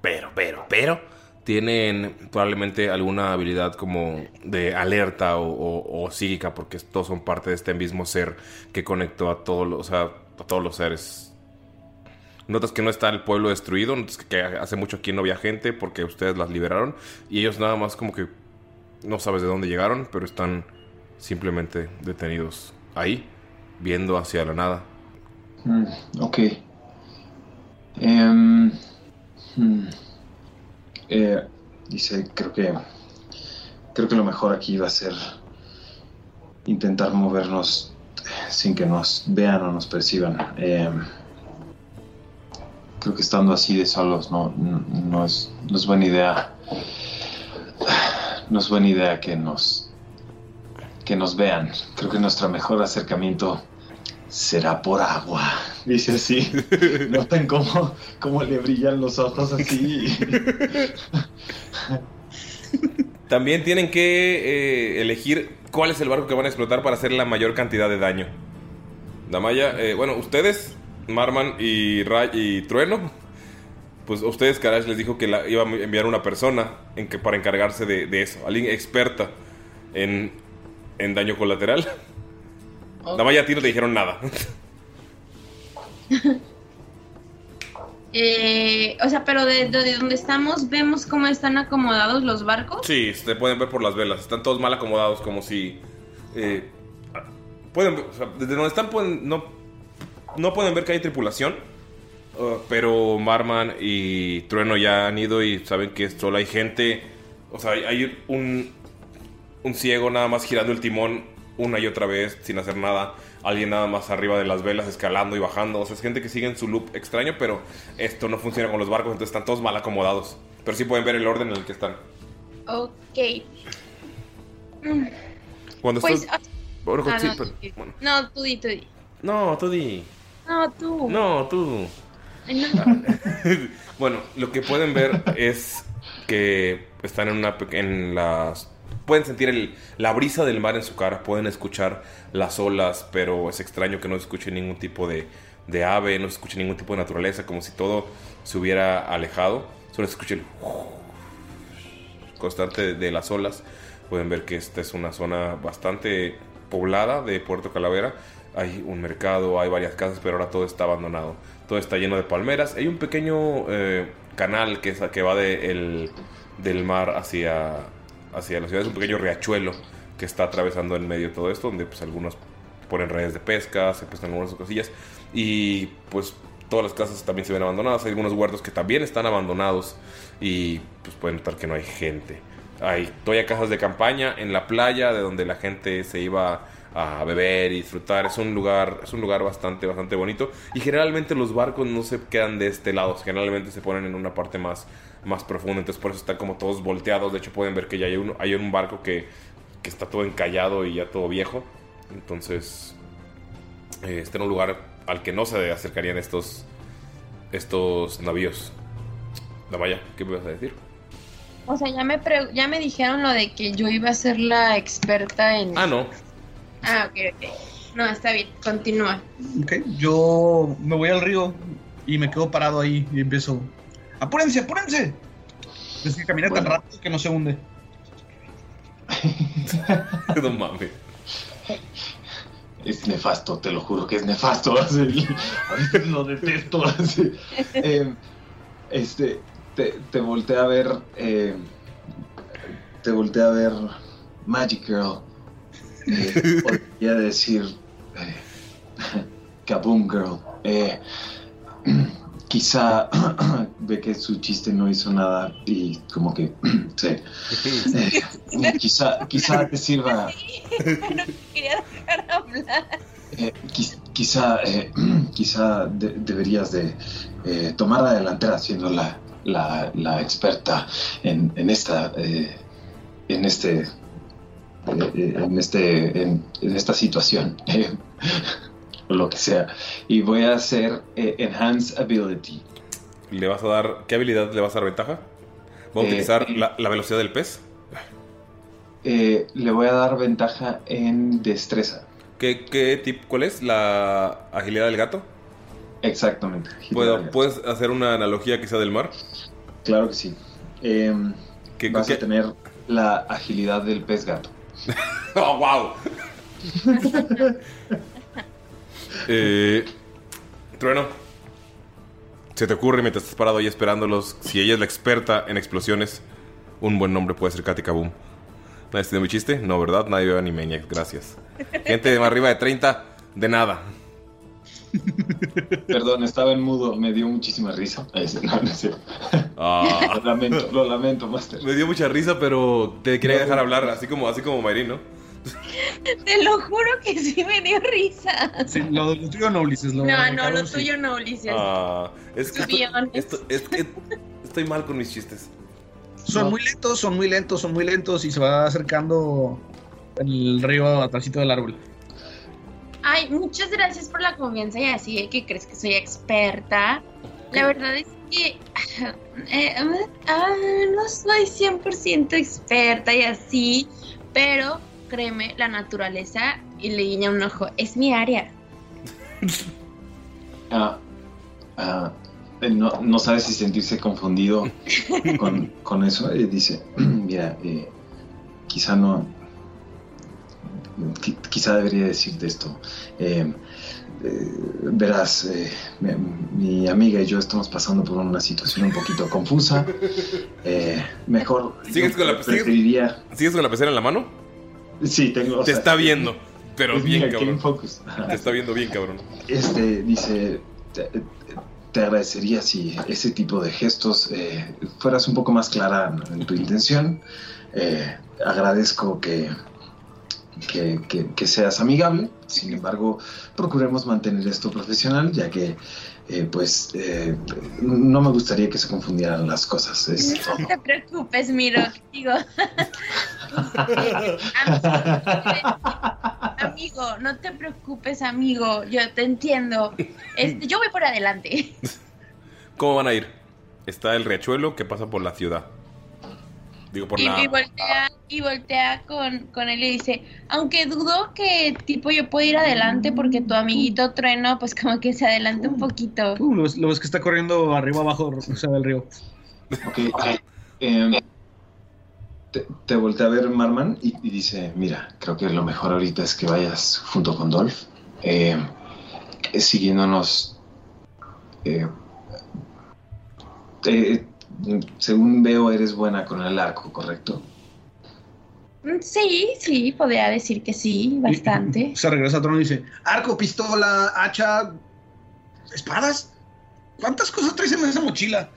pero, pero, pero, tienen probablemente alguna habilidad como de alerta o, o- o psíquica, porque todos son parte de este mismo ser que conectó a todos los, a todos los seres. Notas que no está el pueblo destruido, notas que hace mucho aquí no había gente porque ustedes las liberaron y ellos nada más como que no sabes de dónde llegaron, pero están simplemente detenidos ahí, viendo hacia la nada. mm, ok. Em, hmm. Eh, dice, creo que. Creo que lo mejor aquí va a ser intentar movernos sin que nos vean o nos perciban. Em, creo que estando así de solos no, no, no es, no es buena idea. No es buena idea que nos que nos vean. Creo que nuestro mejor acercamiento será por agua. Dice así. Notan cómo, cómo le brillan los ojos así. También tienen que eh, elegir cuál es el barco que van a explotar para hacer la mayor cantidad de daño. Damaya, eh, bueno, ustedes, Marman y Ray y Trueno, pues a ustedes Karash les dijo que la, iba a enviar una persona en que, para encargarse de, de eso, alguien experta en, en daño colateral. Damaya, a ti no te dijeron nada. Eh, o sea, pero de, de- de donde estamos vemos cómo están acomodados los barcos. Sí, se pueden ver por las velas. Están todos mal acomodados, como si. eh, pueden, o sea, desde donde están, pueden, no, no pueden ver que hay tripulación. Uh, pero Marman y Trueno ya han ido y saben que solo hay gente. O sea, hay, un, un ciego nada más girando el timón una y otra vez sin hacer nada. Alguien nada más arriba de las velas escalando y bajando. O sea, es gente que sigue en su loop extraño, pero esto no funciona con los barcos, entonces están todos mal acomodados. Pero sí pueden ver el orden en el que están. Ok. Cuando Pues. estás- ah, ah, sí, no, pero- tú- bueno. no, tú di, tú di. No, tú di. No, tú. No, tú. Bueno, lo que pueden ver es que están en una en las pueden sentir el- la brisa del mar en su cara, pueden escuchar las olas, pero es extraño que no se escuche ningún tipo de, de ave, no se escuche ningún tipo de naturaleza, como si todo se hubiera alejado. Solo se escucha el constante de, de las olas. Pueden ver que esta es una zona bastante poblada de Puerto Calavera. Hay un mercado, hay varias casas, pero ahora todo está abandonado. Todo está lleno de palmeras. Hay un pequeño eh, canal que, que va de el- del mar hacia, hacia la ciudad. Es un pequeño riachuelo que está atravesando en medio de todo esto, donde pues algunos ponen redes de pesca, se pescan algunas cosillas. Y pues todas las casas también se ven abandonadas. Hay algunos huertos que también están abandonados. Y pues pueden notar que no hay gente. Hay todavía casas de campaña en la playa de donde la gente se iba a beber y disfrutar. Es un lugar, es un lugar bastante, bastante bonito. Y generalmente los barcos no se quedan de este lado. Generalmente se ponen en una parte más, más profunda. Entonces por eso están como todos volteados. De hecho pueden ver que ya hay, uno, hay un barco que, que está todo encallado y ya todo viejo. Entonces eh, está en un lugar al que no se acercarían estos, estos navíos. Damaya, ¿qué me vas a decir? O sea, ya me, pre- ya me dijeron lo de que yo iba a ser la experta en... Ah, no. Ah, ok, ok. No, está bien, continúa. Ok, yo me voy al río y me quedo parado ahí y empiezo. ¡Apúrense, apúrense! Es que camina tan rápido que no se hunde. no mames. Es nefasto, te lo juro que es nefasto. así. A veces lo detesto. así. Eh, este, te, te volteé a ver. eh, te volteé a ver Magic Girl. Eh, podría decir. Eh, Kaboom Girl. Eh, quizá ve que su chiste no hizo nada y como que. sí. Eh, quizá, quizá te sirva. no quería dejar hablar. Eh, qui- quizá eh, quizá de- deberías de eh, tomar la delantera siendo la, la, la experta en, en esta eh, en este en este en, en esta situación eh, o lo que sea y voy a hacer eh, enhance ability ¿Le vas a dar. ¿Qué habilidad le vas a dar ventaja? Vamos a Eh, utilizar la, la velocidad del pez. Eh, le voy a dar ventaja en destreza ¿Qué, qué tip? ¿Cuál es? ¿La agilidad del gato? exactamente ¿Puedo- ¿Puedes hacer una analogía quizá del mar? claro que sí Em, ¿Qué- vas qué- a tener la agilidad del pez gato ¡Oh, wow! Eh, Trueno, ¿se te ocurre mientras estás parado ahí esperándolos? Si ella es la experta en explosiones, un buen nombre puede ser Katy Kaboom. ¿Nadie entiende mi chiste? No, ¿verdad? Nadie veo Animaniac, gracias. Gente de más arriba de 30, de nada. Perdón, estaba en mudo, me dio muchísima risa. No, no. Ah. Lo lamento, lo lamento, Master. Me dio mucha risa, pero te quería dejar hablar, así como, así como Mayrin, ¿no? Te lo juro que sí me dio risa. Sí, lo, lo tuyo no, Ulises. Lo, No, no, lo sí. tuyo no, Ulises. Ah, es que To be estoy, honest. esto- es que estoy mal con mis chistes. Son muy lentos, son muy lentos, son muy lentos y se va acercando el río atrásito del árbol. Ay, muchas gracias por la confianza y así de que crees que soy experta. La verdad es que eh, no soy 100% experta y así, pero créeme, la naturaleza y le guiña un ojo, es mi área. Ah, ah, eh, no, no sabe si sentirse confundido con, con eso. Eh, dice, mira, eh, quizá no... qui- quizá debería decirte esto. Eh, eh, verás, eh, mi, mi amiga y yo estamos pasando por una situación un poquito confusa. Eh, mejor... ¿Sigues con, la, preferiría... sigues con la pecera en la mano? Sí, tengo... o Te sea, está viendo, pero es bien arcane cabrón. focus. Te está viendo bien cabrón. Este dice, te, te agradecería si ese tipo de gestos eh, fueras un poco más clara en tu intención. Eh, agradezco que, que, que- que seas amigable, sin embargo, procuremos mantener esto profesional, ya que eh, pues eh, no me gustaría que se confundieran las cosas. Es todo. No te preocupes, Miro, digo. amigo, no te preocupes, amigo, yo te entiendo. Este, yo voy por adelante. ¿Cómo van a ir? Está el riachuelo que pasa por la ciudad. Digo, por Y, la... y voltea, y voltea con, con él y dice, aunque dudo que tipo yo puedo ir adelante porque tu amiguito trueno, pues como que se adelante un poquito. Uh, lo, ves, lo ves que está corriendo arriba abajo o sea, del río. Ok, em, te, te voltea a ver Marman y, y dice, mira, creo que lo mejor ahorita es que vayas junto con Dolph, em, eh, siguiéndonos. eh, eh, según veo, eres buena con el arco, ¿correcto? Mm, Sí, sí, podría decir que sí, bastante. Se regresa a Trono y dice, arco, pistola, hacha, espadas. ¿Cuántas cosas traes en esa mochila?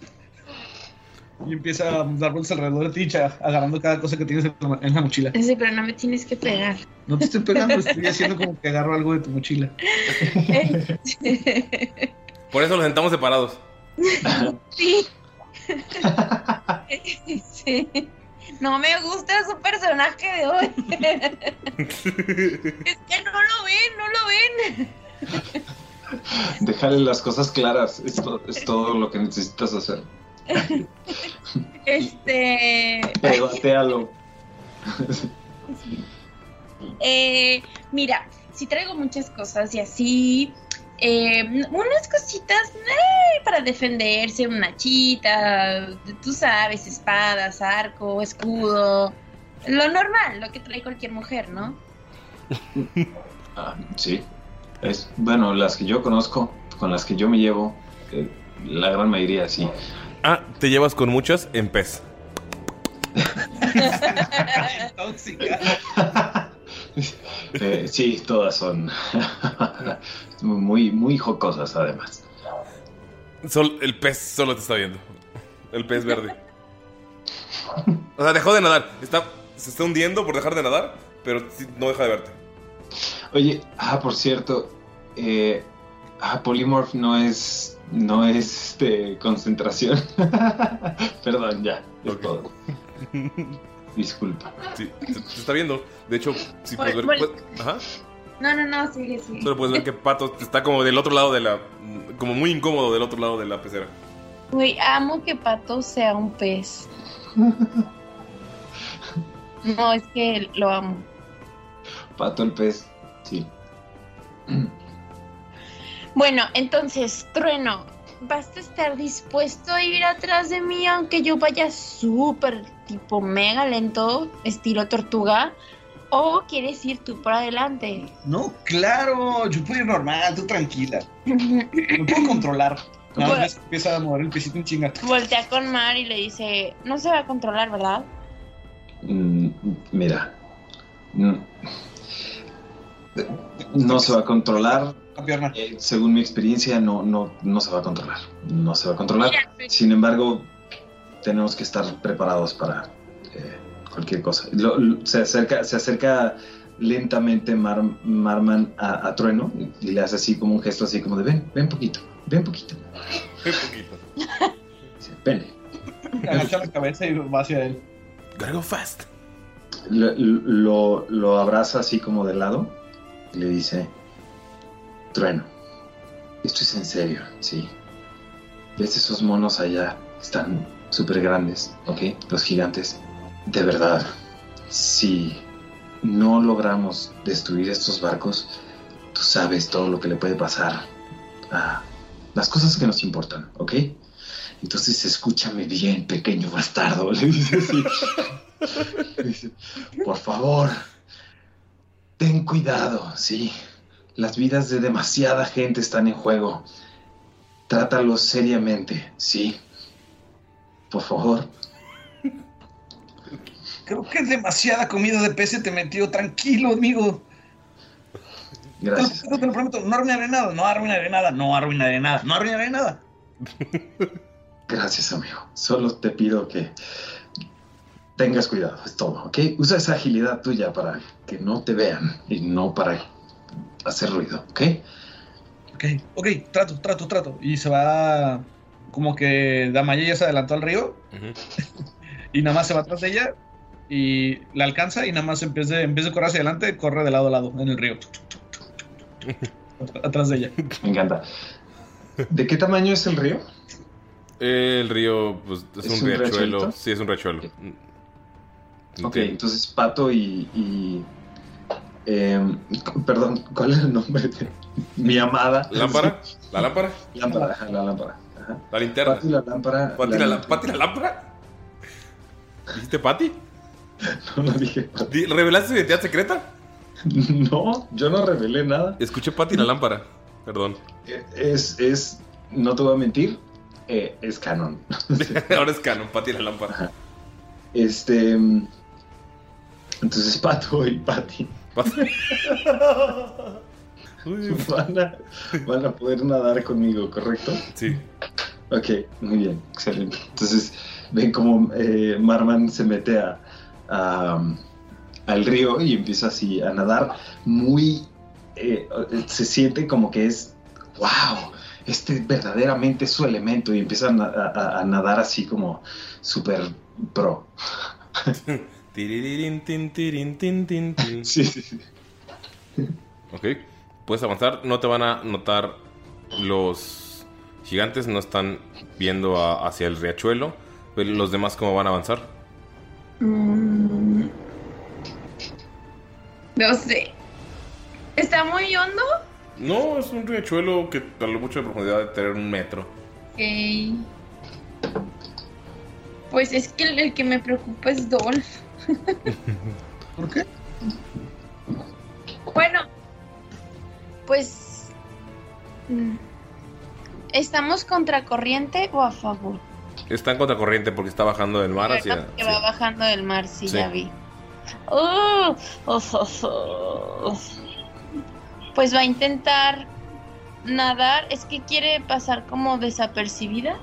Y empieza a dar vueltas alrededor de ti, cha- agarrando cada cosa que tienes en la, en la mochila. Sí, pero no me tienes que pegar. No te estoy pegando, estoy haciendo como que agarro algo de tu mochila. Por eso los sentamos separados. Sí. Sí. No me gusta su personaje de hoy. es que no lo ven, no lo ven. Déjale las cosas claras, es, to- es todo lo que necesitas hacer. Este. Pegotealo. Eh, mira, si traigo muchas cosas y así. Eh, unas cositas eh, para defenderse, una chita, tú sabes, espadas, arco, escudo. Lo normal, lo que trae cualquier mujer, ¿no? Ah, sí. Es, bueno, las que yo conozco, con las que yo me llevo, eh, la gran mayoría sí. Ah, te llevas con muchas en pez. Tóxica. Eh, sí, todas son muy, muy jocosas además. Sol- el pez solo te está viendo. El pez verde. O sea, dejó de nadar. Está, se está hundiendo por dejar de nadar, pero no deja de verte. Oye, ah, por cierto, eh, ah, Polymorph no es, no es, este, concentración. Perdón, ya, es todo. Disculpa. Sí, se, se está viendo. De hecho, si puedes ver. Bueno, puedes- ajá. No, no, no, sigue, sigue. Solo puedes ver que Pato está como del otro lado de la. Como muy incómodo del otro lado de la pecera. Güey, amo que Pato sea un pez. No, es que lo amo. Pato el pez, sí. Bueno, entonces, Trueno, ¿vas a estar dispuesto a ir atrás de mí aunque yo vaya súper tipo mega lento, estilo tortuga? ¿O quieres ir tú por adelante? No, claro, yo puedo ir normal, tú tranquila. Me puedo controlar. Nada más empieza a mover el pesito en chinga. Voltea con Mar y le dice, no se va a controlar, ¿verdad? Mm, mira. mm, No se va a controlar. Eh, según mi experiencia, no, no, no se va a controlar. No se va a controlar. Sin embargo, tenemos que estar preparados para cualquier cosa. Lo- lo- se, acerca, se acerca lentamente Mar- Marman a, a Trueno y, y le hace así como un gesto así como de ven, ven poquito, ven poquito. Un poquito. Ven. Agacha la cabeza y va hacia él. Gotta go fast. Lo, lo- lo abraza así como de lado y le dice, Trueno, esto es en serio, sí. ¿Ves esos monos allá? Están súper grandes, ¿ok? Los gigantes. De verdad, si no logramos destruir estos barcos, tú sabes todo lo que le puede pasar a las cosas que nos importan, ¿ok? Entonces escúchame bien, pequeño bastardo, le dice así. Por favor, ten cuidado, sí. Las vidas de demasiada gente están en juego. Trátalos seriamente, sí. Por favor. Creo que demasiada comida de pez te metió. Tranquilo, amigo. Gracias. Te lo, te lo prometo, no arruinaré nada, no arruinaré nada, no arruinaré nada, no arruinaré nada. Gracias, amigo. Solo te pido que tengas cuidado, es todo, ¿ok? Usa esa agilidad tuya para que no te vean y no para hacer ruido, ¿ok? Ok, ok, trato, trato, trato. Y se va como que Damaya ya se adelantó al río y nada más se va atrás de ella y la alcanza y nada más en vez de, en vez de correr hacia adelante, corre de lado a lado en el río. Atrás de ella. Me encanta. ¿De qué tamaño es el río? El río, pues es, ¿Es un, un riachuelo. Sí, es un riachuelo. Ok, entonces Pato y... y, em, perdón, ¿cuál es el nombre? de- Mi amada. ¿Lámpara? ¿La lámpara? Lámpara, ajá, la lámpara. Ajá. La linterna. Pato y la lámpara. ¿Pati la, la- Pati la lámpara? ¿Dijiste Pati? No, no dije Di- ¿Revelaste su identidad secreta? No, yo no revelé nada. Escuché Pati la lámpara. Perdón. Es, es, no te voy a mentir, eh, es canon. Ahora es canon, Pati la lámpara. Este. Entonces Pato y Patty van, a, van a poder nadar conmigo, ¿correcto? Sí. Ok, muy bien, excelente. Entonces ven como eh, Marman se mete a, a, al río y empieza así a nadar muy... eh, se siente como que es, wow, este verdaderamente es su elemento y empieza a, na- a- a nadar así como súper pro. Tiriririn, tin, tirin, tin, tin, tin. Sí, sí, sí. Ok, puedes avanzar. No te van a notar los gigantes, no están viendo a- hacia el riachuelo. Pero los demás, ¿cómo van a avanzar? Mm. No sé. ¿Está muy hondo? No, es un riachuelo que a lo mucho de profundidad de tener un metro. Ok. Pues es que el, el que me preocupa es Dolph. ¿Por qué? Bueno, pues. mm, ¿Estamos contracorriente o a favor? Está en contracorriente porque está bajando del mar hacia. Que va bajando del mar, sí, Sí. ya vi. Uf, uf. Pues va a intentar nadar. Es que quiere pasar como desapercibida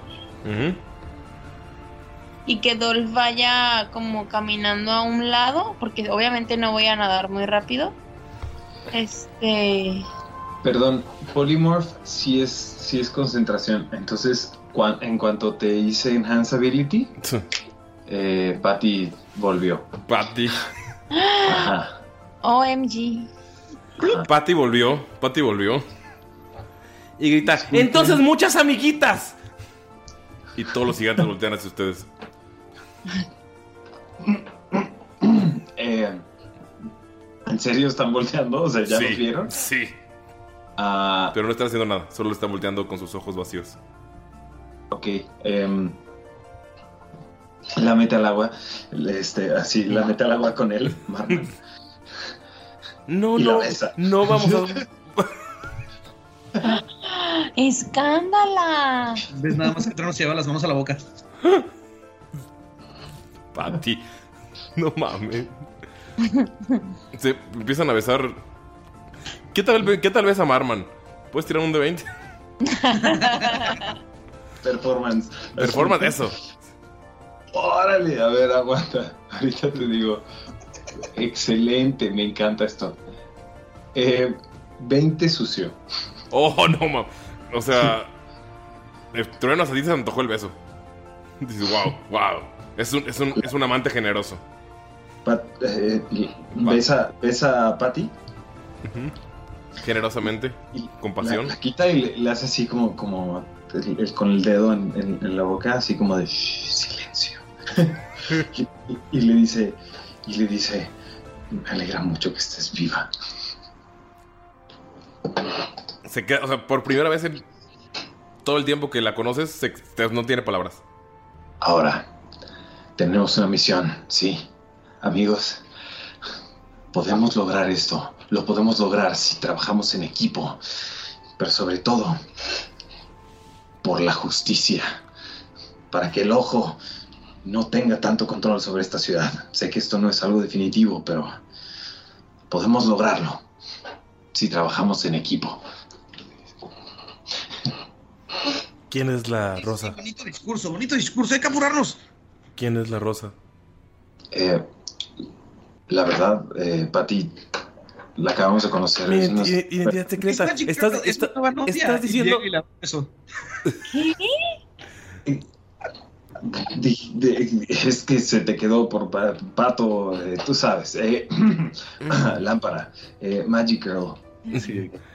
y que Dolph vaya como caminando a un lado, porque obviamente no voy a nadar muy rápido. Este. Perdón, Polymorph sí es, sí es concentración. Entonces, cuan- en cuanto te hice Enhance Ability, eh, Patty volvió. Patty. Ajá. OMG. Patty volvió. Patty volvió. Y grita: ¡Entonces muchas amiguitas! Y todos los gigantes voltean hacia ustedes. Eh, ¿En serio están volteando? O sea, ¿ya Sí, los vieron? Sí. Ah, Pero no están haciendo nada, solo están volteando con sus ojos vacíos. Ok. em, la mete al agua. Este, así, la mete al agua con él. Marman. No, Y la no, besa. no vamos a. ¡Escándala! ¿Ves nada más que Trono se lleva las manos a la boca? Patty. No mames. Se empiezan a besar. ¿Qué tal, qué tal ves a Marman? ¿Puedes tirar un de 20? Performance. Performance, eso. Órale, a ver, aguanta. Ahorita te digo. Excelente, me encanta esto. Eh, 20 sucio. Oh, no mames. O sea. El trueno a ti se antojó el beso. Dices, wow, wow. Es un, es un, es un amante generoso. Pat- eh, y- besa, besa a Patty. Generosamente. Con pasión. La, la quita y le, le hace así como, como el- el- con el dedo en, en- en la boca, así como de "Shh, silencio. y, y- y le dice, y le dice, me alegra mucho que estés viva. Se queda, o sea, por primera vez en todo el tiempo que la conoces, se- no tiene palabras. Ahora, tenemos una misión, sí. Amigos, podemos lograr esto. Lo podemos lograr si trabajamos en equipo. Pero sobre todo, por la justicia. Para que el ojo no tenga tanto control sobre esta ciudad. Sé que esto no es algo definitivo, pero podemos lograrlo si trabajamos en equipo. ¿Quién es la rosa? Bonito discurso, bonito discurso, hay que apurarnos. ¿Quién es la rosa? Eh, la verdad, eh, Patty, la acabamos de conocer. Mi ident- identidad secreta. Es Estás, está- diciendo. y la. Di- de- es que se te quedó por pa- pato, eh, tú sabes. eh, lámpara. eh, Magic Girl.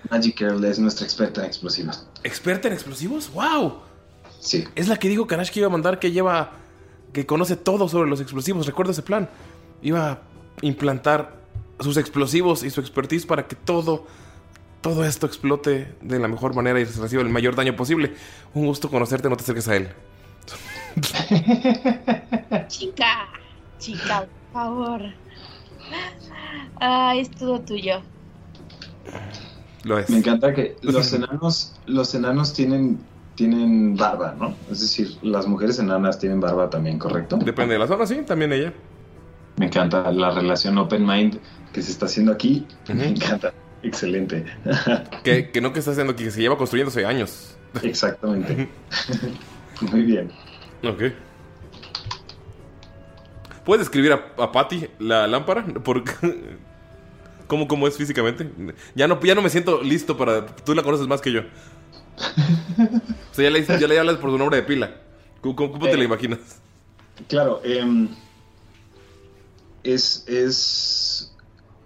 Magic Girl es nuestra experta en explosivos. ¿Experta en explosivos? ¡Wow! Sí. Es la que dijo Kanash que iba a mandar que lleva. que conoce todo sobre los explosivos. Recuerdo ese plan. Iba a implantar sus explosivos y su expertise para que todo. todo esto explote de la mejor manera y se reciba el mayor daño posible. Un gusto conocerte, no te acerques a él. Chica, chica, por favor. Ay, es todo tuyo. Lo es. Me encanta que los enanos, los enanos tienen, tienen barba, ¿no? Es decir, las mujeres enanas tienen barba también, ¿correcto? Depende de la zona, sí, también ella. Me encanta la relación open mind que se está haciendo aquí. Me encanta. Excelente. Que, que no que está haciendo, que se lleva construyéndose años. Exactamente. Muy bien. Ok. ¿Puedes describir a, a Patty la lámpara? Por, ¿Cómo, ¿Cómo es físicamente? Ya no, ya no me siento listo para... Tú la conoces más que yo. O sea, ya le, ya le hablas por su nombre de pila. ¿Cómo, cómo- te la Eh. imaginas? Claro, em, es, es,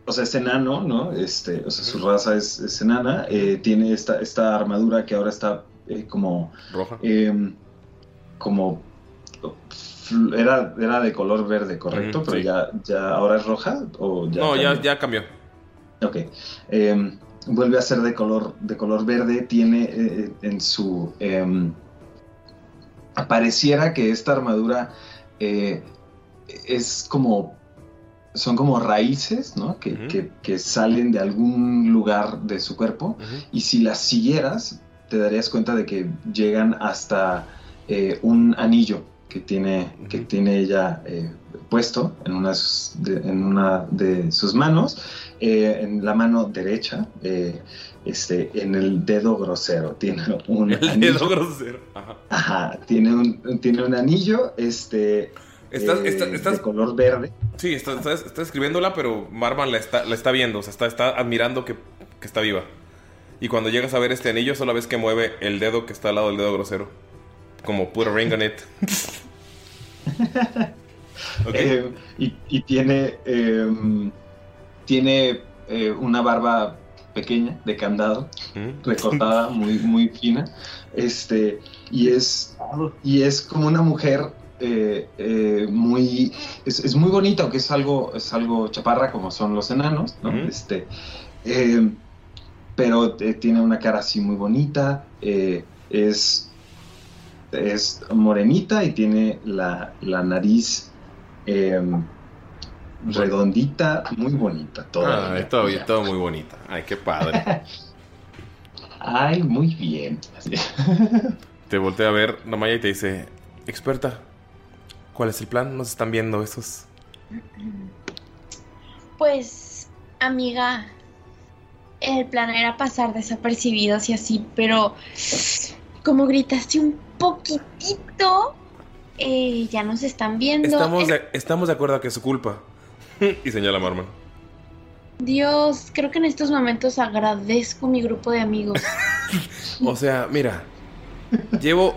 o sea, es enano, ¿no? Este, o sea, su raza es, es enana. eh, tiene esta, esta armadura que ahora está eh, como, Roja. em, como, era, era de color verde, correcto, pero sí. ya, ya ahora es roja o ya. no, ya, cambió? ya cambió. Ok. Em, vuelve a ser de color, de color verde. Tiene eh, en su. em, pareciera que esta armadura es como. Son como raíces, ¿no? Que, que- que salen de algún lugar de su cuerpo. Y si las siguieras, te darías cuenta de que llegan hasta eh, un anillo que tiene, que tiene ella eh, puesto en una, de en una de sus manos, eh, en la mano derecha, eh, este, en el dedo grosero. Tiene un El anillo. dedo grosero. Ajá. Ajá, tiene un, tiene un anillo, este, Estás, eh, estás- estás- de color verde. Sí, estás, estás- estás escribiéndola, pero Marvan la está, la está viendo, o sea, está, está admirando que, que está viva. Y cuando llegas a ver este anillo, solo ves que mueve el dedo que está al lado del dedo grosero. Como put a ring on it. Eh, y, y tiene, eh, tiene eh, una barba pequeña de candado, recortada, muy, muy fina. Este, y es, y es como una mujer eh, eh, muy, es, es muy bonita, aunque es algo, es algo chaparra como son los enanos, ¿no? Este, eh, pero tiene una cara así muy bonita, es, es morenita y tiene la, la nariz eh, redondita, muy bonita. Toda todo bien, todo muy bonita. Ay, qué padre. Ay, muy bien. Te voltea a ver Namaya y te dice, experta, ¿cuál es el plan? Nos están viendo esos. Pues, amiga, el plan era pasar desapercibidos y así, pero como gritaste un poquitito, eh, ya nos están viendo. Estamos de, estamos de acuerdo a que es su culpa. y señala a Marman. Dios, creo que en estos momentos agradezco mi grupo de amigos. O sea, mira, llevo...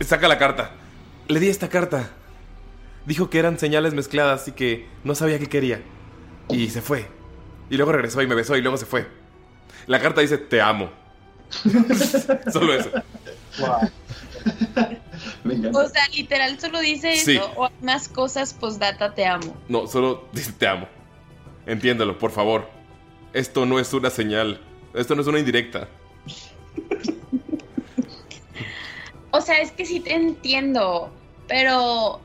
Saca la carta. Le di esta carta. Dijo que eran señales mezcladas y que no sabía qué quería. Y se fue. Y luego regresó y me besó y luego se fue. La carta dice, te amo. Solo eso. o sea, literal solo dice Sí. eso, o hay más cosas, postdata, te amo. No, solo dice, te amo. Entiéndelo, por favor. Esto no es una señal. Esto no es una indirecta. O sea, es que sí te entiendo, pero...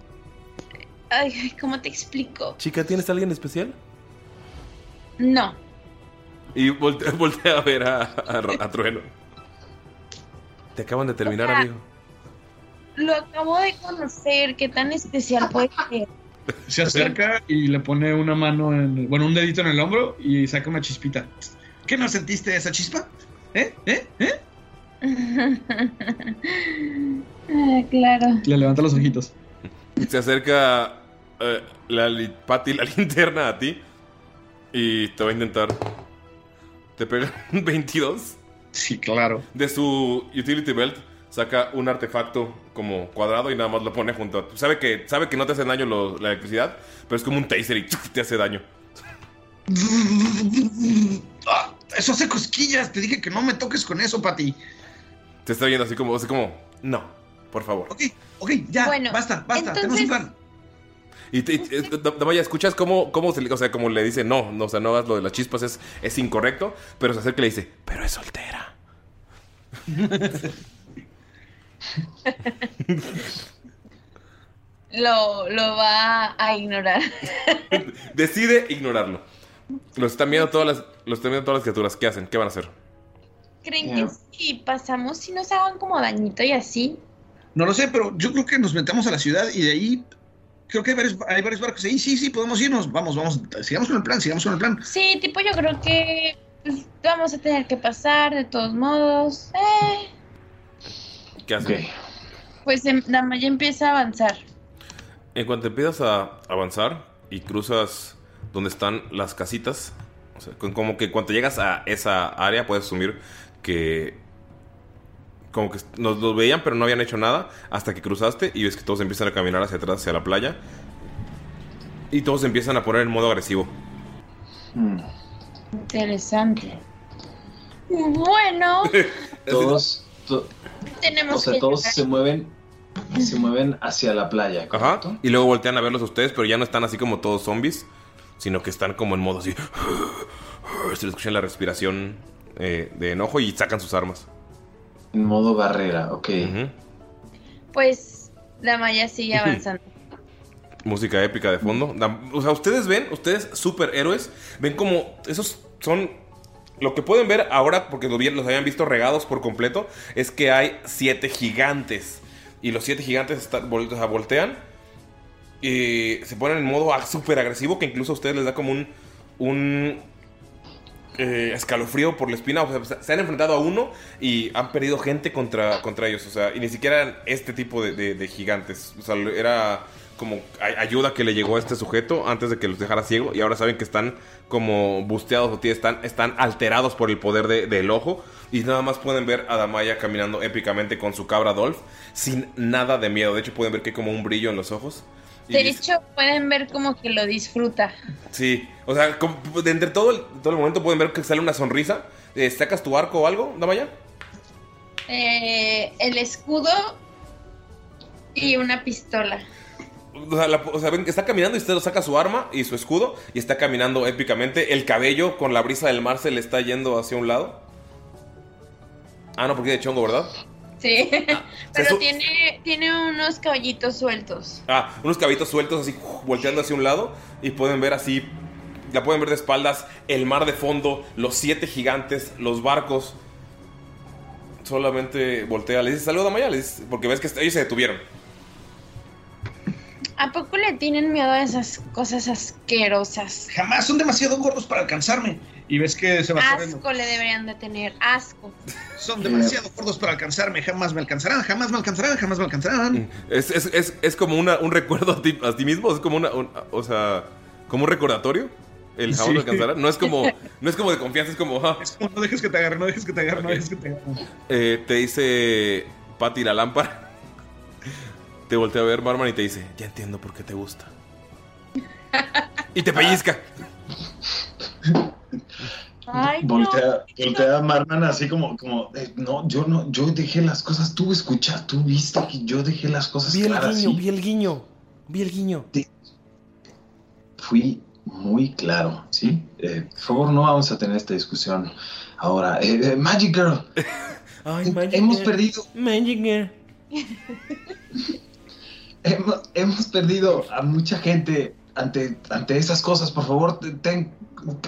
Ay, ay, ¿cómo te explico? Chica, ¿tienes a alguien especial? No. Y voltea, voltea a ver a, a- a Trueno. Te acaban de terminar, O sea, amigo. Lo acabo de conocer, ¿qué tan especial puede ser? Se acerca y le pone una mano en. Bueno, un dedito en el hombro y saca una chispita. ¿Qué no sentiste esa chispa? ¿Eh? ¿Eh? ¿Eh? Ah, claro. Le levanta los ojitos. Se acerca eh, la Patty, la linterna a ti. Y te va a intentar. ¿Te pega un 22? Sí, claro. De su utility belt saca un artefacto como cuadrado y nada más lo pone junto a. Sabe que, sabe que no te hace daño lo- la electricidad, pero es como un taser y te hace daño. Ah, eso hace cosquillas. Te dije que no me toques con eso, Pati. Te está viendo así como, así como, no, por favor. Ok, ok, ya, Bueno, basta, basta. Tenemos un plan. Y, te- y- Damaya, ¿escuchas cómo, cómo se le- o sea, como le dice, no, no, o sea, no hagas lo de las chispas, es, es incorrecto, pero se acerca y le dice, pero es soltera. Lo, lo va a ignorar. Decide ignorarlo. Los están viendo todas las, los están viendo todas las criaturas. ¿Qué hacen? ¿Qué van a hacer? ¿Creen que si pasamos, si nos hagan como dañito y así? No lo sé, pero yo creo que nos metemos a la ciudad y de ahí. Creo que hay varios, hay varios barcos ahí. Sí, sí, podemos irnos. Vamos, vamos. Sigamos con el plan, sigamos con el plan. Sí, tipo yo creo que pues, vamos a tener que pasar de todos modos. Eh, ¿Qué hacen? pues em- la malla empieza a avanzar. En cuanto empiezas a avanzar y cruzas donde están las casitas, o sea, como que cuando llegas a esa área puedes asumir que como que nos los veían pero no habían hecho nada hasta que cruzaste y ves que todos empiezan a caminar hacia atrás, hacia la playa. Y todos empiezan a poner en modo agresivo. Interesante. Bueno, Todos, to- tenemos o sea, que todos llegar. se mueven, se mueven hacia la playa. Ajá. Y luego voltean a verlos a ustedes, pero ya no están así como todos zombies, sino que están como en modo así. Se les escucha la respiración eh, de enojo y sacan sus armas. En modo barrera, ok. Pues la malla sigue avanzando. Música épica de fondo. O sea, ustedes ven, ustedes superhéroes, ven como esos son... Lo que pueden ver ahora, porque los habían visto regados por completo, es que hay siete gigantes. Y los siete gigantes están, o sea, voltean y se ponen en modo súper agresivo, que incluso a ustedes les da como un... un eh, escalofrío por la espina. O sea, se han enfrentado a uno y han perdido gente contra, contra ellos. O sea, y ni siquiera eran este tipo de, gigantes. O sea, era como ay- ayuda que le llegó a este sujeto antes de que los dejara ciego. Y ahora saben que están como busteados o están, están alterados por el poder de- del ojo. Y nada más pueden ver a Damaya caminando épicamente con su cabra Dolph sin nada de miedo. De hecho, pueden ver que hay como un brillo en los ojos. De hecho, pueden ver como que lo disfruta. Sí, o sea, como de entre todo el, todo el momento pueden ver que sale una sonrisa. Eh, ¿Sacas tu arco o algo, Damaya? Eh, el escudo y una pistola. O sea, la- o sea, ven que está caminando y usted saca su arma y su escudo y está caminando épicamente. El cabello con la brisa del mar se le está yendo hacia un lado. Ah, no, porque de chongo, ¿verdad? Sí. Pero Eso- tiene, tiene unos caballitos sueltos. Ah, unos caballitos sueltos así volteando hacia un lado y pueden ver así, la pueden ver de espaldas, el mar de fondo, los siete gigantes, los barcos. Solamente voltea, le dice saludos Damaya, le dice- porque ves que ellos se detuvieron. ¿A poco le tienen miedo a esas cosas asquerosas? Jamás son demasiado gordos para alcanzarme. Y ves que se va corriendo. Asco le deberían de tener, asco. Son demasiado gordos para alcanzarme. Jamás me alcanzarán, jamás me alcanzarán, jamás me alcanzarán. Es, es- es- es como una- un recuerdo a ti, a ti mismo, es como una, un- o sea, como un recordatorio. El jamás Sí. me alcanzará. No es como, no es como de confianza, es como, ah, Es como, no dejes que te agarre, no dejes que te agarre, no dejes que te agarre. eh, te dice Patty la lámpara. Te voltea a ver Marman y te dice, ya entiendo por qué te gusta. Y te pellizca. Ay, no. Voltea, voltea a Marman así como, como eh, no, yo no, yo dejé las cosas, tú escuchas, tú viste que yo dejé las cosas Vi el claras, guiño, ¿sí? vi el guiño, vi el guiño. Fui muy claro, ¿sí? Eh, por favor, no vamos a tener esta discusión ahora. Eh, eh, Magic Girl, Ay, Magic hemos Girl. perdido, Magic Girl. hemos, hemos perdido a mucha gente ante, ante esas cosas. Por favor, te- ten,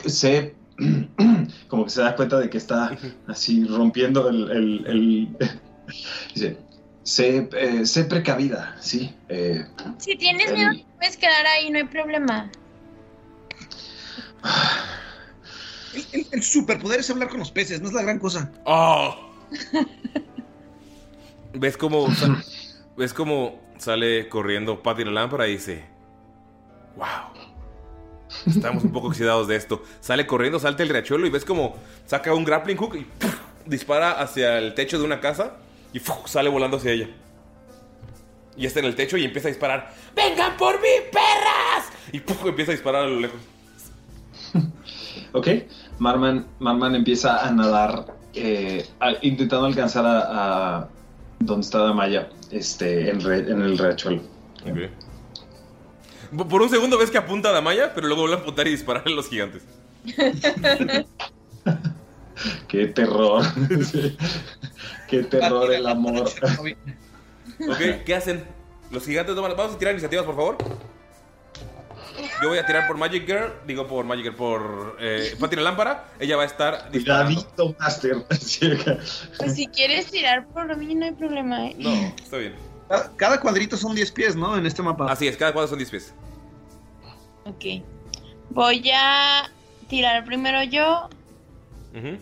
sé, como que se da cuenta de que está así rompiendo el, el- el- dice, sé, eh, sé precavida, ¿sí? Eh, Si tienes El- miedo, puedes quedar ahí, no hay problema. El, el- el superpoder es hablar con los peces, no es la gran cosa. ¡Oh! ¿Ves cómo, ves cómo sale corriendo Patty la lámpara y dice, wow, estamos un poco oxidados de esto. Sale corriendo, salta el riachuelo y ves como saca un grappling hook y ¡puf! dispara hacia el techo de una casa y sale volando hacia ella. Y está en el techo y empieza a disparar. ¡Vengan por mí, perras! Y ¡puf! empieza a disparar a lo lejos. Ok, Marman, Marman empieza a nadar, eh, intentando alcanzar a, a donde está Damaya, este, en, re- en el riachuelo. Por- Por un segundo ves que apunta a Damaya, pero luego vuelve a apuntar y disparar a los gigantes. Qué terror. Qué terror el amor. Ok, ¿qué hacen? Los gigantes no van a... Vamos a tirar iniciativas, por favor. Yo voy a tirar por Magic Girl, digo por Magic Girl, por eh, Patty la lámpara. Ella va a estar disparando. Cuidadito, Master. Pues si quieres tirar por mí, no hay problema. ¿eh? No, está bien. Cada, cuadrito son 10 pies, ¿no? En este mapa. Así es, cada cuadro son 10 pies. Ok. Voy a tirar primero yo. Ujú.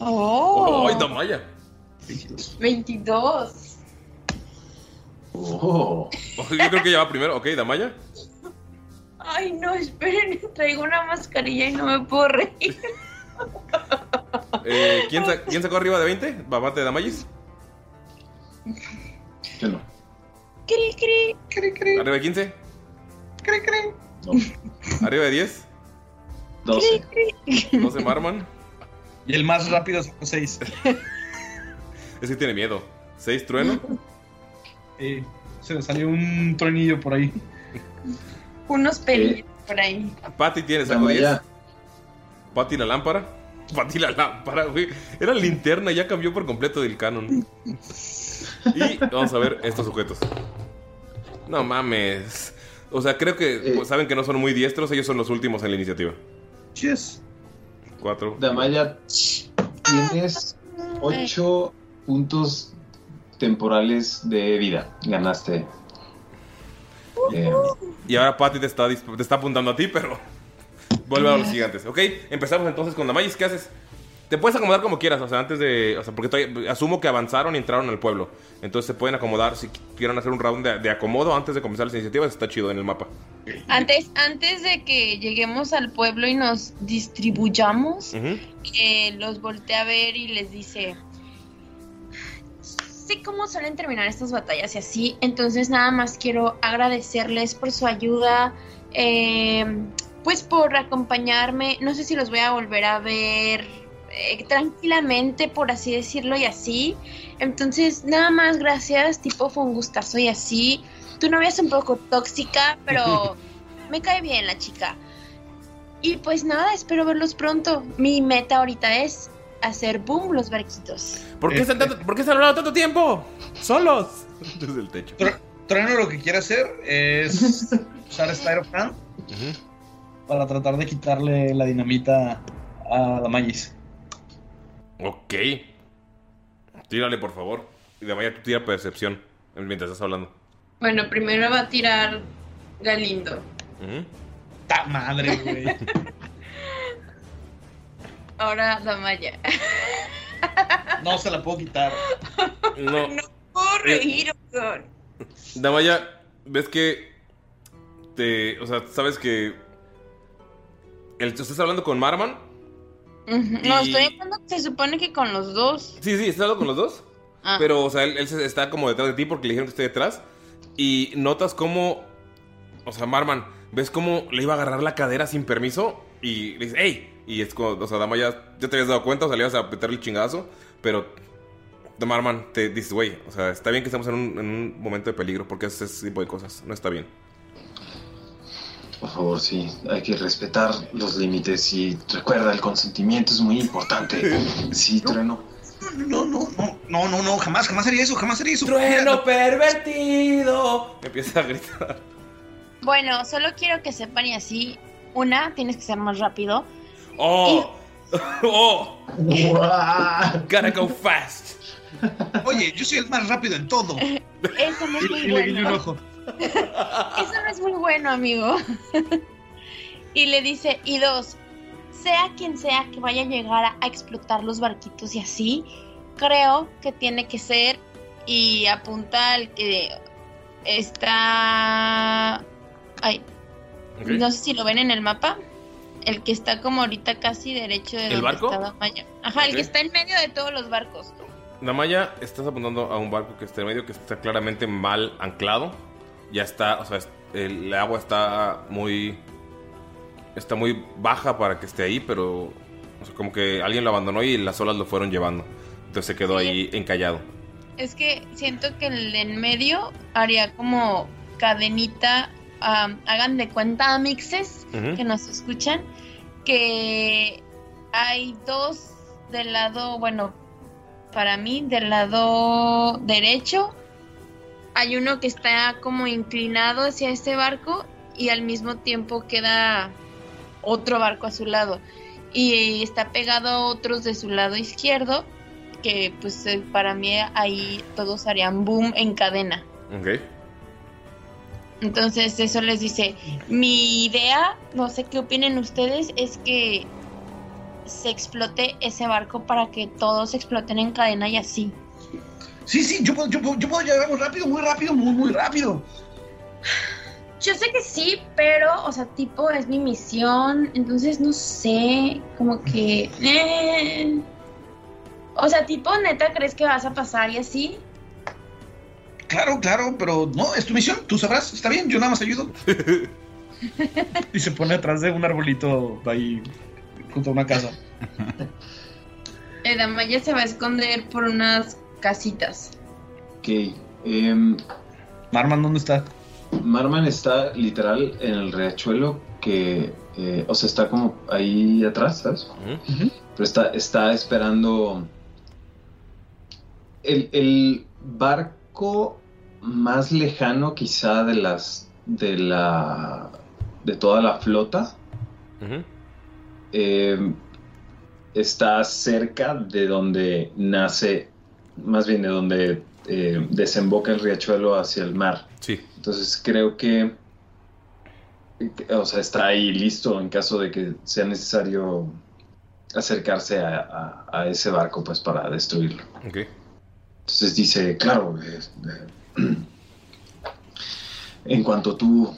Oh, ¡Ay, Damaya! 22. Oh. Yo creo que ella va primero. Ok, Damaya. Ay, no, esperen, traigo una mascarilla y no me puedo reír. Eh, ¿quién, sa- quién sacó arriba de 20? ¿Babate de Damayis? Yo no. Cri, cri, cri, cri, ¿Arriba de 15? cri, cri, No. ¿Arriba de 10? 12. cri. 12 Marman. Y el más rápido son 6. Es que tiene miedo. 6 Trueno. Eh, se me salió un truenillo por ahí. Unos pelillos por ahí. Patty tiene saco 10. Damaya. Patty la lámpara. Patty la lámpara, güey. Era linterna, ya cambió por completo del canon. Y vamos a ver estos sujetos. No mames. O sea, creo que Eh. pues, saben que no son muy diestros. Ellos son los últimos en la iniciativa. Yes. 4. Damaya, tienes 8 puntos temporales de vida. Ganaste. Eh, Y ahora Patty te está, te está apuntando a ti, pero Vuelve a los gigantes. Ok, empezamos entonces con Damayis. ¿Qué haces? Te puedes acomodar como quieras, o sea, antes de. O sea, porque todavía- asumo que avanzaron y entraron al pueblo. Entonces se pueden acomodar. Si quieren hacer un round de, de acomodo antes de comenzar las iniciativas, está chido en el mapa. Antes, antes de que lleguemos al pueblo y nos distribuyamos, Ujú. eh, los voltea a ver y les dice, sé cómo suelen terminar estas batallas y así, entonces nada más quiero agradecerles por su ayuda, eh, pues por acompañarme, no sé si los voy a volver a ver eh, tranquilamente, por así decirlo, y así, entonces nada más gracias, tipo fue un gustazo y así, tu novia es un poco tóxica, pero me cae bien la chica. Y pues nada, espero verlos pronto. Mi meta ahorita es hacer boom los barquitos. ¿Por qué, están tanto- ¿Por qué están hablando tanto tiempo? ¡Solos! Desde el techo. Tr- Trueno lo que quiere hacer es usar of Hand para tratar de quitarle la dinamita a Damayis. Ok. Tírale, por favor. Y de vaya, tú tira percepción mientras estás hablando. Bueno, primero va a tirar Galindo. Ujú. ¡Ta madre, güey! Ahora Damaya. No se la puedo quitar. No. Puedo reír, Oscar. Damaya, ves que. Te. O sea, sabes que. El, estás hablando con Marman. Ujú. No, Y- estoy hablando, se supone que con los dos. Sí, sí, estás hablando con los dos. Ah. Pero, o sea, él, él está como detrás de ti porque le dijeron que esté detrás. Y notas cómo. O sea, Marman, ves cómo le iba a agarrar la cadera sin permiso. Y le dice, ¡Ey! Y es como, o sea, Damaya, ya te habías dado cuenta, o sea, le ibas a meterle el chingazo. Pero. Marman te dice, güey, o sea, está bien que estamos en un, en un momento de peligro porque haces ese tipo de cosas. No está bien. Por favor, sí, hay que respetar los límites y recuerda, el consentimiento es muy importante. Sí, trueno. No, no, no, no, no, no, jamás, jamás haría eso, jamás haría eso. ¡Trueno pervertido! Empieza a gritar. Bueno, solo quiero que sepan y así. Una, tienes que ser más rápido. ¡Oh! ¡Oh! Gotta go fast. Oye, yo soy el más rápido en todo. Eso no es Y, muy y le guiño un ojo. Eso no es muy bueno, amigo. y le dice, y dos, sea quien sea que vaya a llegar a, a explotar los barquitos y así, creo que tiene que ser y apunta al que está... Ay, no sé si lo ven en el mapa. El que está como ahorita casi derecho de ¿El donde barco? está Damaya. Ajá, el que está en medio de todos los barcos. Damaya, estás apuntando a un barco que está en medio, que está claramente mal anclado. Ya está, o sea, el agua está muy. Está muy baja para que esté ahí, pero. O sea, como que alguien lo abandonó y las olas lo fueron llevando. Entonces se quedó ahí encallado. Es que siento que el de en medio haría como cadenita. am, hagan de cuenta, mixes Ujú. que nos escuchan, que hay dos del lado, bueno, para mí, del lado derecho. Hay uno que está como inclinado hacia este barco y al mismo tiempo queda otro barco a su lado. Y está pegado a otros de su lado izquierdo, que pues eh, para mí ahí todos harían boom en cadena. Ok. Entonces eso les dice, mi idea, no sé qué opinen ustedes, es que se explote ese barco para que todos exploten en cadena y así. Sí, sí, yo puedo, yo puedo, yo puedo llegar muy rápido, muy rápido, muy, muy rápido. Yo sé que sí, pero, o sea, tipo, es mi misión, entonces no sé, como que... eh. O sea, tipo, neta, ¿crees que vas a pasar y así? Claro, claro, pero no, es tu misión, tú sabrás, está bien, yo nada más ayudo. y se pone atrás de un arbolito ahí junto a una casa. El Damaya se va a esconder por unas casitas. Ok. em, Marman, ¿dónde está? Marman está literal en el riachuelo que, eh, o sea, está como ahí atrás, ¿sabes? Pero está, está esperando el, el barco más lejano quizá de las, de la, de toda la flota. eh, está cerca de donde nace, más bien de donde eh, desemboca el riachuelo hacia el mar. Sí. Entonces creo que O sea, está ahí listo en caso de que sea necesario acercarse a, a- a ese barco pues para destruirlo. Ok. Entonces dice, claro, eh, eh, en cuanto tú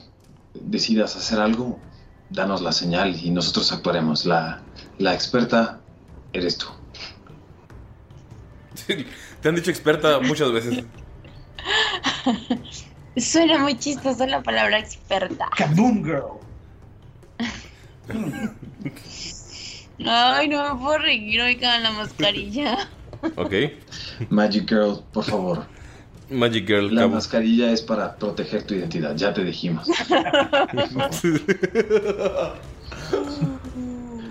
decidas hacer algo, danos la señal y nosotros actuaremos. La, la experta eres tú. Te han dicho experta muchas veces. Suena muy chistoso la palabra experta. Kaboom Girl. Ay, no me puedo reír, oigan, la mascarilla. Ok. Magic Girl, por favor. Magic Girl, La cabo. mascarilla es para proteger tu identidad, ya te dijimos.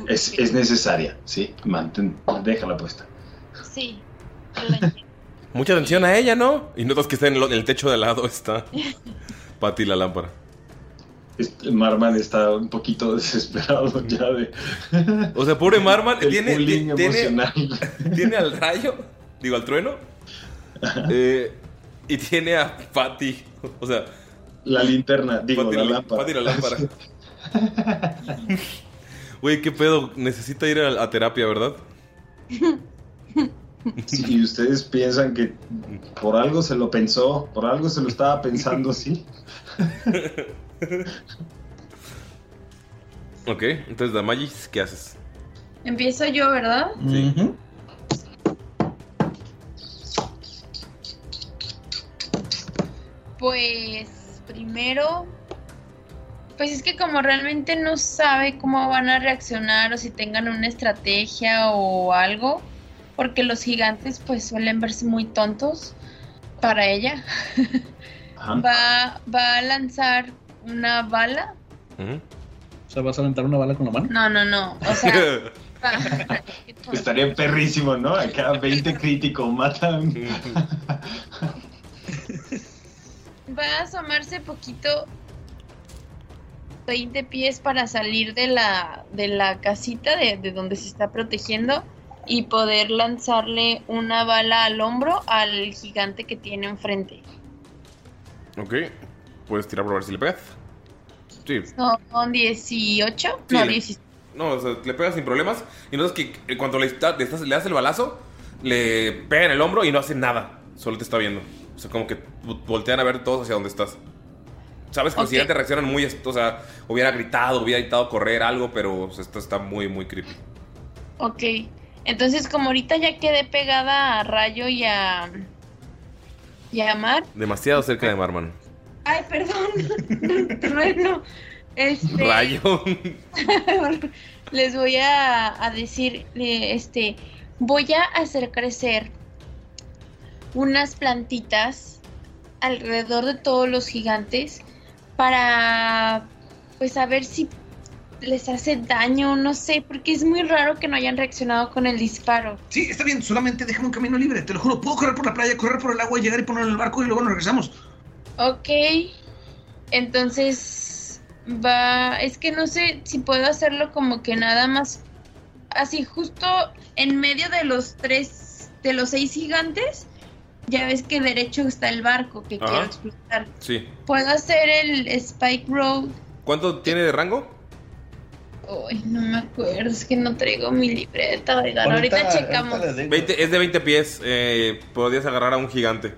Es, es necesaria, ¿sí? Mantén, déjala puesta. Sí. Mucha atención a ella, ¿no? Y notas que está en, lo- en el techo de al lado está Patty la lámpara. Este, Marman está un poquito desesperado ya de... O sea, pobre Marman El tiene, tiene al rayo, digo al trueno, eh, y tiene a Patty. O sea, La linterna, digo, Patty la la- lámpara. Patty la lámpara. Güey, qué pedo, necesita ir a, a terapia, ¿verdad? Si ustedes piensan que por algo se lo pensó, por algo se lo estaba pensando, sí. Ok, entonces Damagis, ¿qué haces? Empiezo yo, ¿verdad? Sí. Pues primero, pues es que como realmente no sabe cómo van a reaccionar o si tengan una estrategia o algo, porque los gigantes pues suelen verse muy tontos para ella, va, va a lanzar una bala. O sea, ¿vas a aventar una bala con la mano? No, no, no. O sea, va- Estaría perrísimo, ¿no? Acá 20 crítico matan. va a asomarse poquito 20 pies para salir de la, de la casita de, de donde se está protegiendo y poder lanzarle una bala al hombro al gigante que tiene enfrente. Ok, puedes tirar por ver si le pegas. Sí. Son 18, Sí, no, le- 16. No, o sea, le pegas sin problemas. Y notas que eh, cuando le, está- le estás- le das el balazo, le pega en el hombro y no hace nada. Solo te está viendo. O sea, como que vo- voltean a ver todos hacia donde estás. Sabes que los Ok. gigantes reaccionan muy. O sea, hubiera gritado, hubiera gritado correr algo, pero o sea, esto está muy, muy creepy. Ok. Entonces, como ahorita ya quedé pegada a Rayo y a. y a Mar. Demasiado cerca de Marman. Ay, perdón. Trueno. Este. Rayo. Les voy a, a decir, este, voy a hacer crecer unas plantitas alrededor de todos los gigantes para, pues, a ver si les hace daño, no sé, porque es muy raro que no hayan reaccionado con el disparo. Sí, está bien, solamente déjame un camino libre, te lo juro. Puedo correr por la playa, correr por el agua, llegar y ponerlo en el barco y luego nos regresamos. Ok, entonces va, es que no sé si puedo hacerlo como que nada más, así justo en medio de los tres, de los seis gigantes, ya ves que derecho está el barco que Ajá. quiero explotar. Sí. ¿Puedo hacer el Spike Road? ¿Cuánto tiene de rango? Uy, no me acuerdo, es que no traigo mi libreta, oigan, ahorita, checamos. 20 es de 20 pies. Eh, podrías agarrar a un gigante.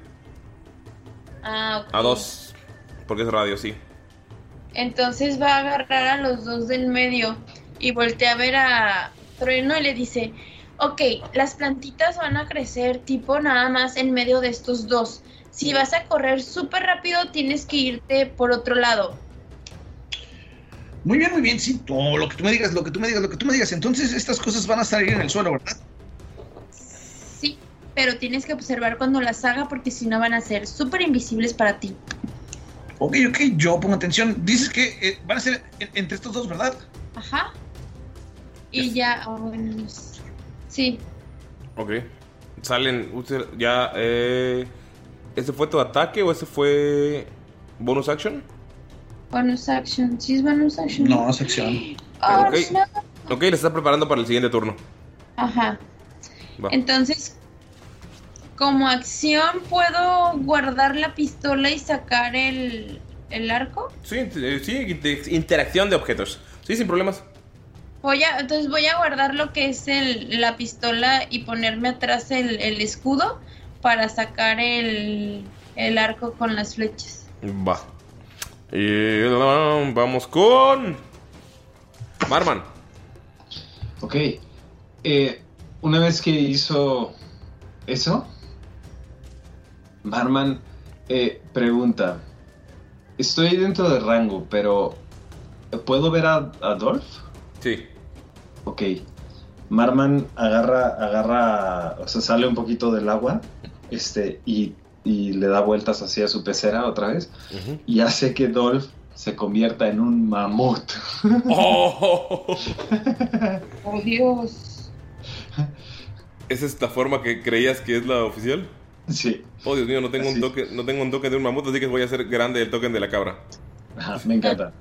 Ah, ok. A dos. Porque es radio, sí. Entonces va a agarrar a los dos del medio y voltea a ver a Trueno y le dice, ok, las plantitas van a crecer tipo nada más en medio de estos dos. Si vas a correr súper rápido, tienes que irte por otro lado. Muy bien, muy bien, sí. todo lo que tú me digas, lo que tú me digas, lo que tú me digas. Entonces estas cosas van a estar ahí en el suelo, ¿verdad? Sí, pero tienes que observar cuando las haga porque si no van a ser súper invisibles para ti. Ok, ok, yo pongo atención. Dices que eh, van a ser en- entre estos dos, ¿verdad? Ajá. Y ya, bueno, sí. Ok. Salen. usted- Ya. Eh, ¿Ese fue tu ataque o ese fue. bonus action? Bonus action, sí es bonus action. No, es acción. Ah, ok. no. Ok, le estás preparando para el siguiente turno. Ajá. Va. Entonces, como acción, puedo guardar la pistola y sacar el, el arco. Sí, eh, sí, interacción de objetos. Sí, sin problemas. Voy a, entonces voy a guardar lo que es el, la pistola y ponerme atrás el, el escudo para sacar el, el arco con las flechas. Va. Y vamos con. Marman. Ok. Eh, una vez que hizo eso, Barman eh, pregunta: Estoy dentro de rango, pero ¿puedo ver a, a Dolph? Sí. Ok. Marman agarra, agarra, o sea, sale un poquito del agua, este, y, y le da vueltas hacia su pecera otra vez, y hace que Dolph se convierta en un mamut. ¡Oh! ¡Oh, Dios! ¿Esa es la forma que creías que es la oficial? Sí. Oh, Dios mío, no tengo un toque, no tengo un token de un mamut, así que voy a hacer grande el token de la cabra. Ajá, me encanta.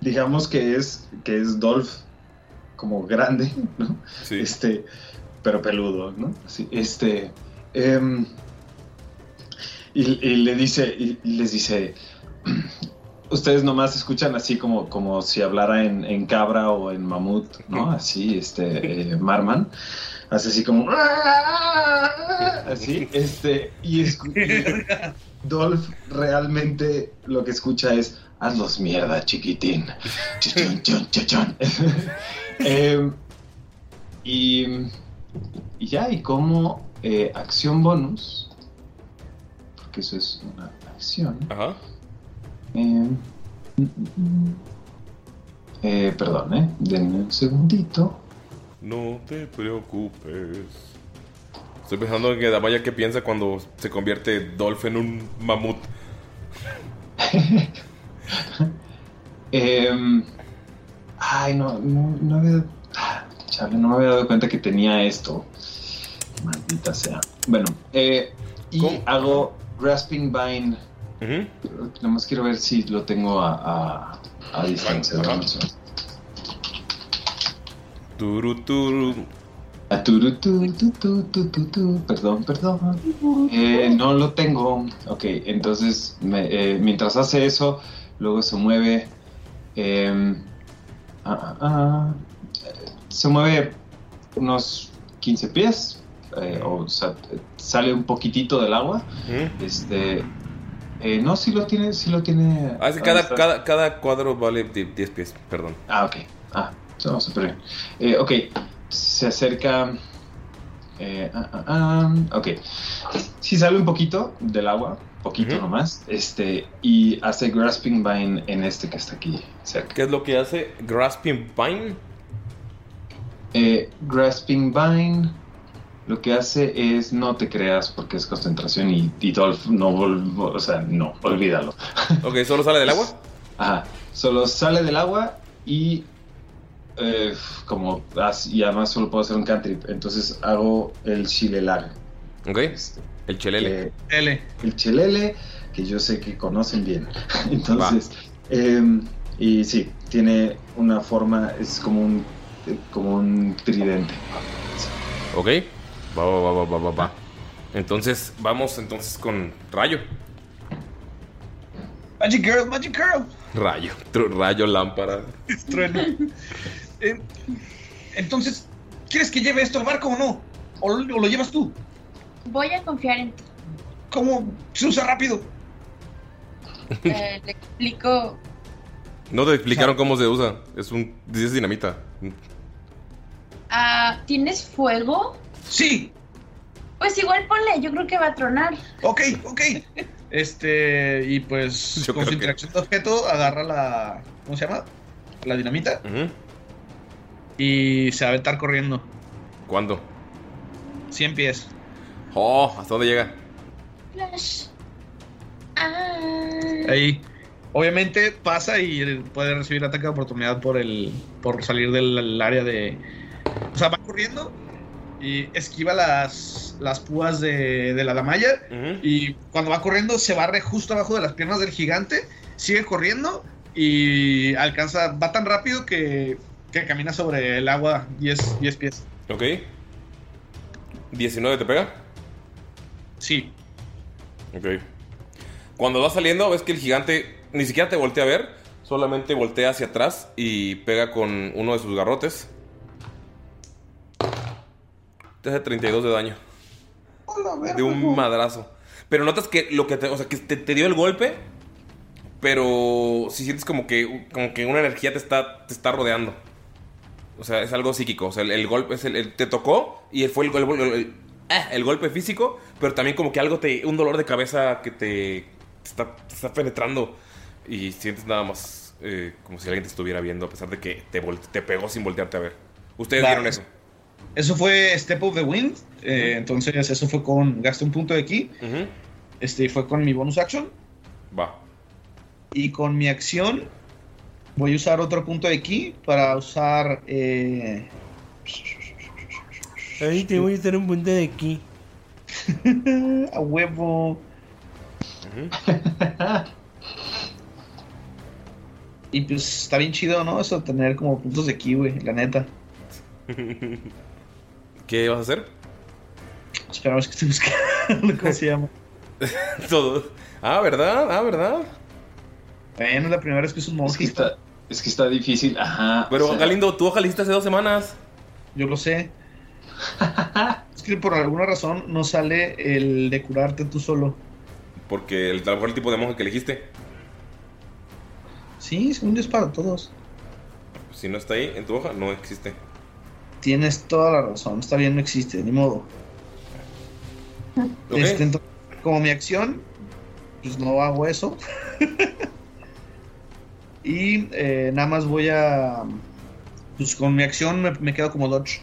Digamos que es, que es Dolph como grande, ¿no? Sí. Este, pero peludo, ¿no? Así, este. em, y, y le dice, y, y les dice. Ustedes nomás escuchan así como, como si hablara en, en cabra o en mamut, ¿no? Así, este, eh, Marman. Hace así como. Así, este. Y, y Dolph realmente lo que escucha es. Hazlos mierda, chiquitín. Chichón, chon, chichón. Em, y, y ya, y como eh, acción bonus, eso es una acción. Ajá. em, mm, mm, mm. eh, perdón, ¿eh? Denme un segundito. No te preocupes. Estoy pensando en que Damaya qué piensa cuando se convierte Dolph en un mamut. Em, ay, no, no, no había. ah, Chale, no me había dado cuenta que tenía esto. Maldita sea. Bueno, eh, y hago Grasping Vine. Nada más quiero ver si lo tengo a, a, a distancia. Turu, turu. A turu, tu, tu, tu, tu, tu, tu. Perdón, perdón. Eh, no lo tengo. Ok, entonces me- eh, mientras hace eso, luego se mueve. em, ah, ah, ah, eh, se mueve unos 15 pies. Eh, o sea, sale un poquitito del agua. Este. eh, no, sí lo tiene, sí lo tiene. Ah, es que ¿dónde cada, cada, cada cuadro vale die- 10 pies, perdón. Ah, ok. Ah, no, súper bien. Eh, ok, se acerca. eh, ah, ah, ah, ok. Sí sale un poquito del agua, poquito nomás. Este, y hace Grasping Vine en este que está aquí cerca. ¿Qué es lo que hace Grasping Vine? Eh, Grasping Vine lo que hace es no te creas porque es concentración y, y Dolph no o sea, no, olvídalo. Ok, ¿solo sale del agua? Ajá, solo sale del agua y eh, como as- y además solo puedo hacer un cantrip, entonces hago el chilelar. Ok, el chelele. L. El chelele, que yo sé que conocen bien. Entonces, em, y sí, tiene una forma, es como un, eh, como un tridente. Ok, va, va, va, va, va, va, va. Entonces, vamos entonces con Rayo. Magic Girl, Magic Girl. Rayo, rayo, lámpara. Trueno. Eh, entonces, ¿quieres que lleve esto al barco o no? ¿O lo, o lo llevas tú? Voy a confiar en ti. ¿Cómo se usa rápido? Eh, le explico. No te explicaron cómo se usa. Es un. Es dinamita. Ah, ¿Tienes fuego? Sí. Pues igual ponle, yo creo que va a tronar. Ok, ok. Este, y pues Yo con su que- interacción de objeto agarra la. ¿Cómo se llama? La dinamita. Y se va a aventar corriendo. ¿Cuándo? 100 pies. Oh, ¿hasta dónde llega? Flash. Ah. Ahí. Obviamente pasa y puede recibir ataque de oportunidad por el. por salir del del área de. O sea, va corriendo y esquiva las, las púas de, de la damaya. Y cuando va corriendo se barre justo abajo de las piernas del gigante. Sigue corriendo y alcanza. Va tan rápido que, que camina sobre el agua 10, 10 pies. Ok. ¿19 te pega? Sí. Ok. Cuando va saliendo, ves que el gigante ni siquiera te voltea a ver, solamente voltea hacia atrás y pega con uno de sus garrotes. Te hace 32 de daño. De un madrazo. Pero notas que lo que te, o sea, que te, te dio el golpe, pero si sientes como que, como que una energía te está, te está rodeando. O sea, es algo psíquico. O sea, el, el golpe es el, el- te tocó y fue el, el- el- ah, el golpe físico, pero también como que algo te. un dolor de cabeza que te, te está, te está penetrando y sientes nada más eh, como si alguien te estuviera viendo, a pesar de que te, te pegó sin voltearte a ver. Ustedes vieron eso. Eso fue Step of the Wind. eh, entonces, eso fue con. Gasté un punto de aquí. Este fue con mi bonus action. Va. Y con mi acción. Voy a usar otro punto de ki para usar. Eh, Ahí te voy a hacer un punto de aquí. a huevo. y pues está bien chido, ¿no? Eso tener como puntos de ki, güey, la neta. ¿Qué vas a hacer? Esperamos que estoy buscando cómo se llama. Todo. Ah, ¿verdad? Ah, ¿verdad? Bueno, es la primera vez que es un monje. Es que está, es que está difícil, ajá. Pero o sea, Galindo, tú ojalá hace dos semanas. Yo lo sé. es que por alguna razón no sale el de curarte tú solo. Porque el, a lo mejor el tipo de monje que elegiste. Sí, según es para todos. Si no está ahí en tu hoja, no existe. Tienes toda la razón. Está bien, no existe, ni modo. Este, entonces, como mi acción, pues no hago eso. y eh, nada más voy a. Pues con mi acción me, me quedo como dodge.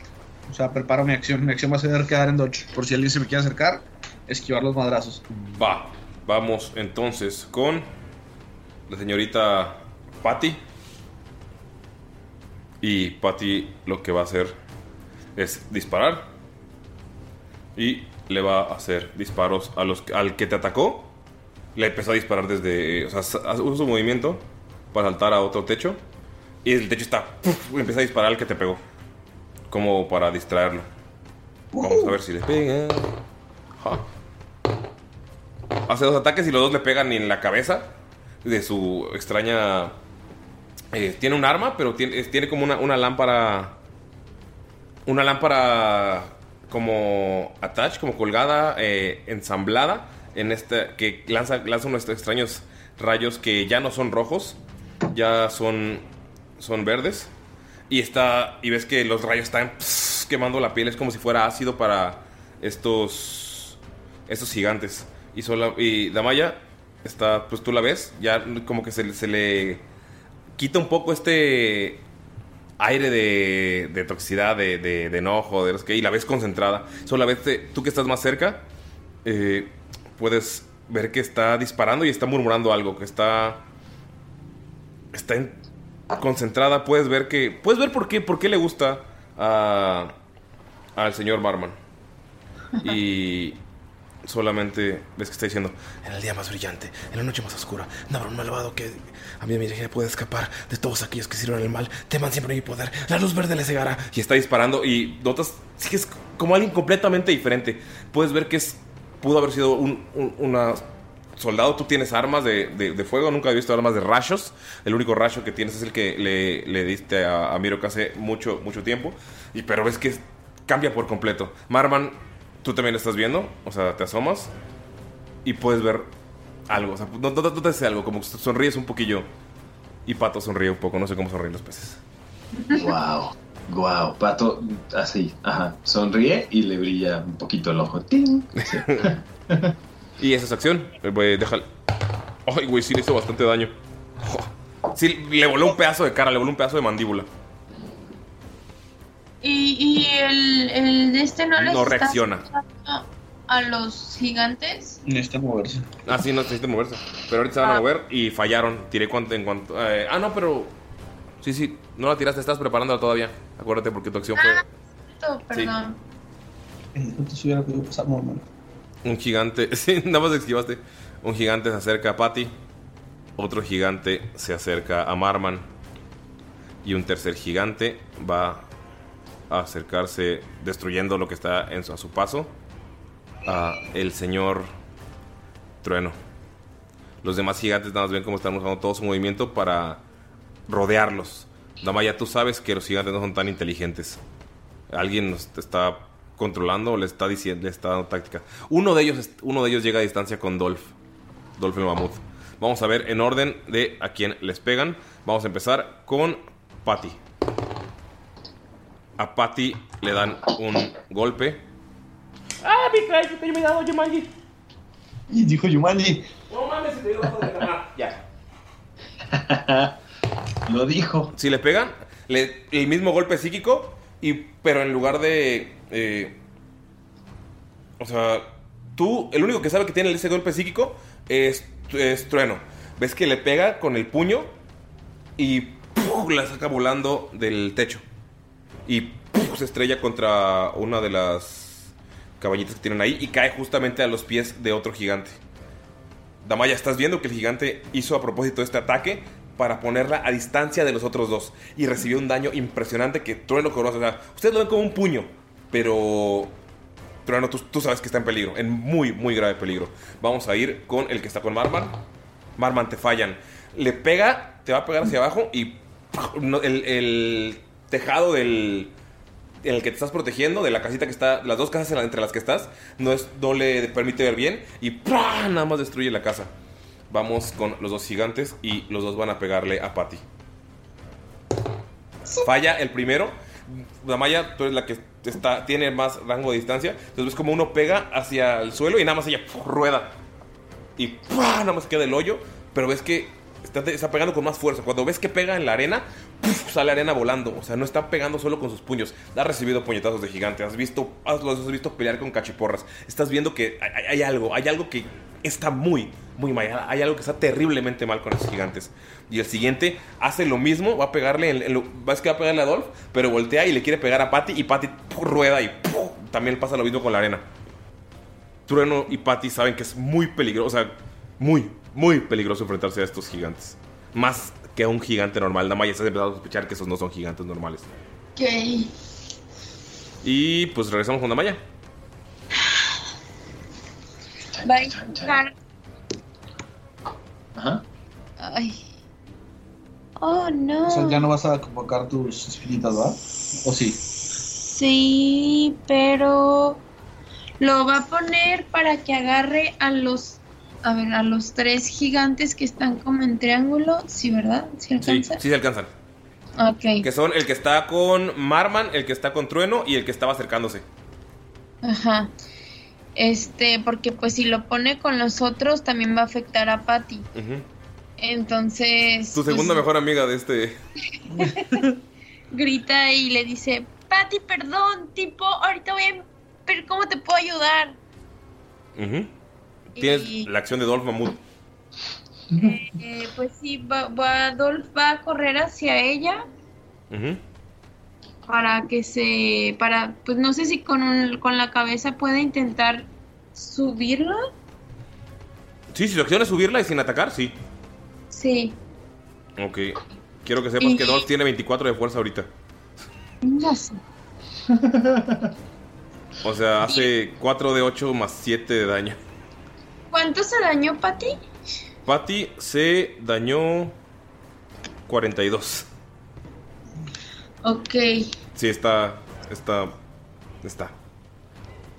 O sea, preparo mi acción. Mi acción va a ser quedar en dodge. Por si alguien se me quiere acercar, esquivar los madrazos. Va, vamos entonces con la señorita Patty. Y Patty lo que va a hacer es disparar. Y le va a hacer disparos a los, al que te atacó. Le empezó a disparar desde. O sea, sa- usa su movimiento para saltar a otro techo. Y el techo está. empieza a disparar al que te pegó. Como para distraerlo. Vamos a ver si le pega. Ja. Hace dos ataques y los dos le pegan en la cabeza de su extraña... eh, tiene un arma, pero tiene, tiene como una, una lámpara... Una lámpara como attach, como colgada, eh, ensamblada, en esta, que lanza, lanza unos extraños rayos que ya no son rojos, ya son, son verdes. Y está. Y ves que los rayos están quemando la piel. Es como si fuera ácido para estos. Estos gigantes. Y sola. Y Damaya está. Pues tú la ves. Ya como que se, se le quita un poco este aire de, de toxicidad, de, de, de enojo, de los que. Y la ves concentrada. Solo la ves. tú que estás más cerca. eh, puedes ver que está disparando y está murmurando algo. Que está. Está en- concentrada, puedes ver que. Puedes ver por qué, por qué le gusta a, al señor Marman. Y solamente ves que está diciendo: En el día más brillante, en la noche más oscura, no habrá un malvado que a mí mi energía puede escapar de todos aquellos que sirven el mal. Teman siempre mi poder, la luz verde le cegará. Y está disparando y notas sí que es como alguien completamente diferente. Puedes ver que es. Pudo haber sido un, un- una soldado, tú tienes armas de, de- de fuego, nunca he visto armas de rayos. El único rayo que tienes es el que le, le diste a, a Miro que hace mucho, mucho tiempo. Y, pero ves que cambia por completo. Marman, tú también lo estás viendo, o sea, te asomas y puedes ver algo. O sea, no, no- no te hace algo, como que sonríes un poquillo. Y Pato sonríe un poco, no sé cómo sonríen los peces. Wow, wow. Pato, así, ajá. Sonríe y le brilla un poquito el ojo. ¡Ting! Sí. Y esa es acción. Güey, déjale. Ay, güey, sí le hizo bastante daño. Oh. Sí, le voló un pedazo de cara, le voló un pedazo de mandíbula. Y, y el, el de este no No reacciona. A los gigantes. Necesita moverse. Ah, sí, no necesitan moverse. Pero ahorita se van a Ah. mover y fallaron. Tiré cuanto, en cuanto. eh, ah, no, pero. Sí, sí, no la tiraste, estás preparándola todavía. Acuérdate porque tu acción fue. Esto, Perdón. Entonces hubiera podido pasar normal. Un gigante. Sí, nada más esquivaste. Un gigante se acerca a Patty. Otro gigante se acerca a Marman. Y un tercer gigante va a acercarse, destruyendo lo que está en su- a su paso, a el señor Trueno. Los demás gigantes nada más ven cómo están usando todo su movimiento para rodearlos. Damaya, tú sabes que los gigantes no son tan inteligentes. Alguien nos está controlando o le está diciendo, le está dando táctica. Uno de ellos, uno de ellos llega a distancia con Dolph. Dolph el mamut. Vamos a ver en orden de a quién les pegan. Vamos a empezar con Patty. A Patty le dan un golpe. ¡Ah, mi! ¡Te he dado Yumanji! Y dijo Yumani. No mames, te digo Ya. Lo dijo. Si le pegan, le- el mismo golpe psíquico, y, pero en lugar de. eh, o sea, tú, el único que sabe que tiene ese golpe psíquico es, es Trueno. Ves que le pega con el puño y ¡puf! la saca volando del techo. Y ¡puf! se estrella contra una de las caballitas que tienen ahí y cae justamente a los pies de otro gigante. Damaya, estás viendo que el gigante hizo a propósito este ataque para ponerla a distancia de los otros dos. Y recibió un daño impresionante que Trueno conoce. O sea, ustedes lo ven como un puño, pero Trueno, tú, tú sabes que está en peligro, en muy, muy grave peligro. Vamos a ir con el que está con Marman. Marman, te fallan. Le pega, te va a pegar hacia abajo y el tejado del, en el que te estás protegiendo, de la casita que está, las dos casas entre las que estás, no, es, no le permite ver bien y nada más destruye la casa. Vamos con los dos gigantes y los dos van a pegarle a Patty. Falla el primero. Damaya, tú eres la que está, tiene más rango de distancia. Entonces ves como uno pega hacia el suelo y nada más ella rueda. Y nada más queda el hoyo. Pero ves que está pegando con más fuerza. Cuando ves que pega en la arena, sale arena volando. O sea, no está pegando solo con sus puños. Ha recibido puñetazos de gigante. Has visto, has, has visto pelear con cachiporras. Estás viendo que hay, algo, hay algo que está muy, muy mal. Hay algo que está terriblemente mal con esos gigantes. Y el siguiente hace lo mismo. Va a pegarle, en, en lo- va a pegarle a Dolph, pero voltea y le quiere pegar a Patty. Y Patty rueda y también pasa lo mismo con la arena. Trueno y Patty saben que es muy peligroso, o sea, muy, muy peligroso enfrentarse a estos gigantes. Más que a un gigante normal. Damaya está empezando a sospechar que esos no son gigantes normales. Ok. Y pues regresamos con Damaya. Va a intentar. Ajá. Ay. Oh, no. O sea, ya no vas a convocar tus espinitas, ¿va? ¿O sí? Sí, pero lo va a poner para que agarre a los, a ver, a los tres gigantes que están como en triángulo, sí, ¿verdad? ¿Sí Sí, alcanza? sí se alcanzan. Ok, Que son el que está con Marman, el que está con Trueno y el que estaba acercándose. ajá. Este, porque pues si lo pone con los otros también va a afectar a Patty. Ujú. Entonces, Tu pues, segunda mejor amiga de este. grita y le dice, Patty, perdón, tipo, ahorita voy a ver cómo te puedo ayudar. Ujú. Tienes Y- la acción de Dolph Mamut. Eh, pues sí, va, va, Dolph va a correr hacia ella para que se, para, pues no sé si con, un- con la cabeza puede intentar subirla. Sí, si su acción es subirla y sin atacar, sí. Sí, Ok. Quiero que sepas Y- que Dolph tiene 24 de fuerza ahorita. no sé. O sea, hace 4 de 8 más 7 de daño. ¿Cuánto se dañó Patty? Patty se dañó 42. Ok, Sí, está. Está. Está.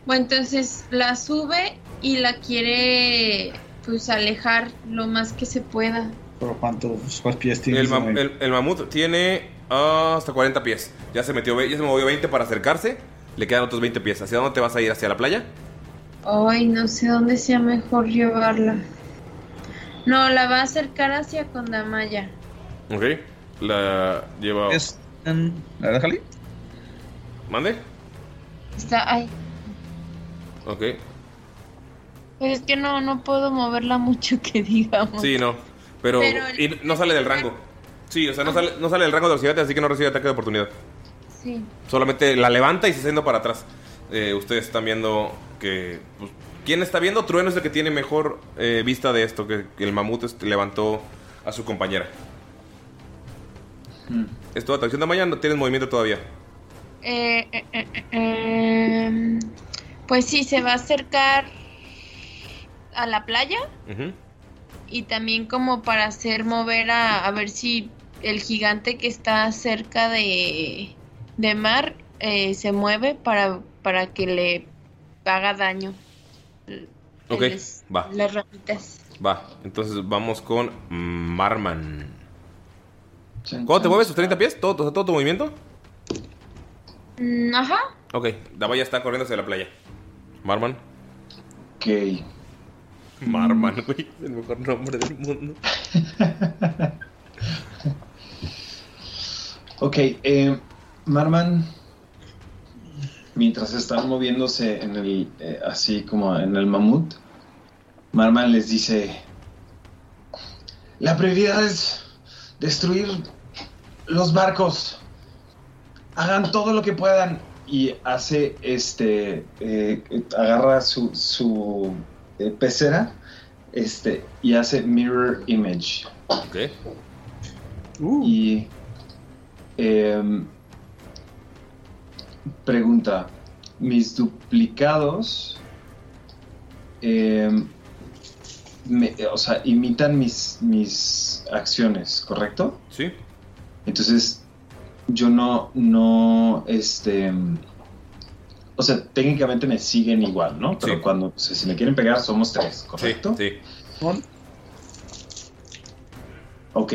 bueno, entonces la sube y la quiere, pues alejar lo más que se pueda. ¿Pero cuántos cuántos pies tienes? El, mam- el- el mamut tiene hasta 40 pies. Ya se metió, ve- ya se movió 20 para acercarse. Le quedan otros 20 pies. ¿Hacia dónde te vas a ir? ¿Hacia la playa? Ay, no sé dónde sea mejor llevarla. No, la va a acercar hacia Condamaya. Ok. La lleva. Es en... ¿La Jali? ¿Mande? Está ahí. Ok. Pues es que no, no puedo moverla mucho que digamos. Sí, no. Pero. Pero- y no sale del rango. Sí, o sea, no sale, no sale del rango de gigantes, así que no recibe ataque de oportunidad. Sí. Solamente la levanta y se está yendo para atrás. Eh, ustedes están viendo que. pues, ¿Quién está viendo? Trueno es el que tiene mejor eh, vista de esto. Que, que el mamut este, levantó a su compañera. ¿Es toda tu acción de mañana? ¿No tienes movimiento todavía? Eh, eh, eh, eh, em, pues sí, se va a acercar a la playa y también como para hacer mover a, a ver si el gigante que está cerca de, de Mar eh, se mueve para, para que le haga daño. Ok, Las- va. Las ramitas. Va, entonces vamos con Marman. ¿Cómo te mueves tus 30 pies? ¿Todo, todo, todo tu movimiento? Mm, Ajá. Ok, Dava ya está corriendo hacia la playa. Marman. Ok. Marman, güey. El mejor nombre del mundo. Ok, eh, Marman, mientras están moviéndose en el, eh, así como en el mamut, Marman les dice, la prioridad es destruir los barcos, hagan todo lo que puedan y hace este, eh, agarra su, su eh, pecera este, y hace mirror image. Ok. Y em, pregunta, mis duplicados, em, me- o sea, imitan mis, mis acciones, ¿correcto? Sí. Entonces, yo no, no, este, o sea, técnicamente me siguen igual, ¿no? Pero cuando, o sea, si me quieren pegar, somos tres, ¿correcto? Sí. Ok.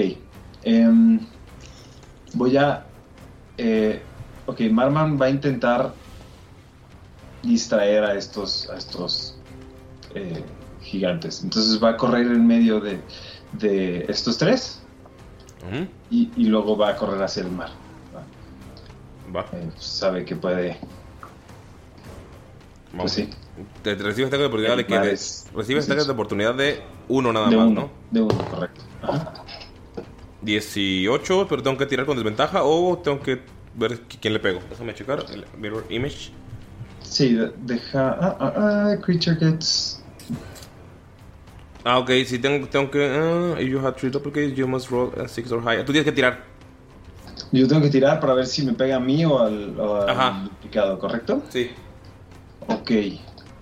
em, voy a. eh, ok, Marman va a intentar distraer a estos, a estos eh, gigantes. Entonces va a correr en medio de, de estos tres y, y luego va a correr hacia el mar. Va. Eh, sabe que puede. Pues sí. Te, te recibes ataque de oportunidad de que. es- recibes es ataques de oportunidad de uno nada de más, uno, ¿no? De uno, correcto. Ajá. 18, pero tengo que tirar con desventaja o tengo que ver qui- quién le pego. Déjame checar el mirror image. Sí, de- deja. Ah, ah, ah, creature gets. Ah, ok, si tengo, tengo que. ah, if you have three duplicates, you must roll a 6 or higher. Tú tienes que tirar. Yo tengo que tirar para ver si me pega a mí o al, o al Ajá. duplicado, ¿correcto? Sí. Ok.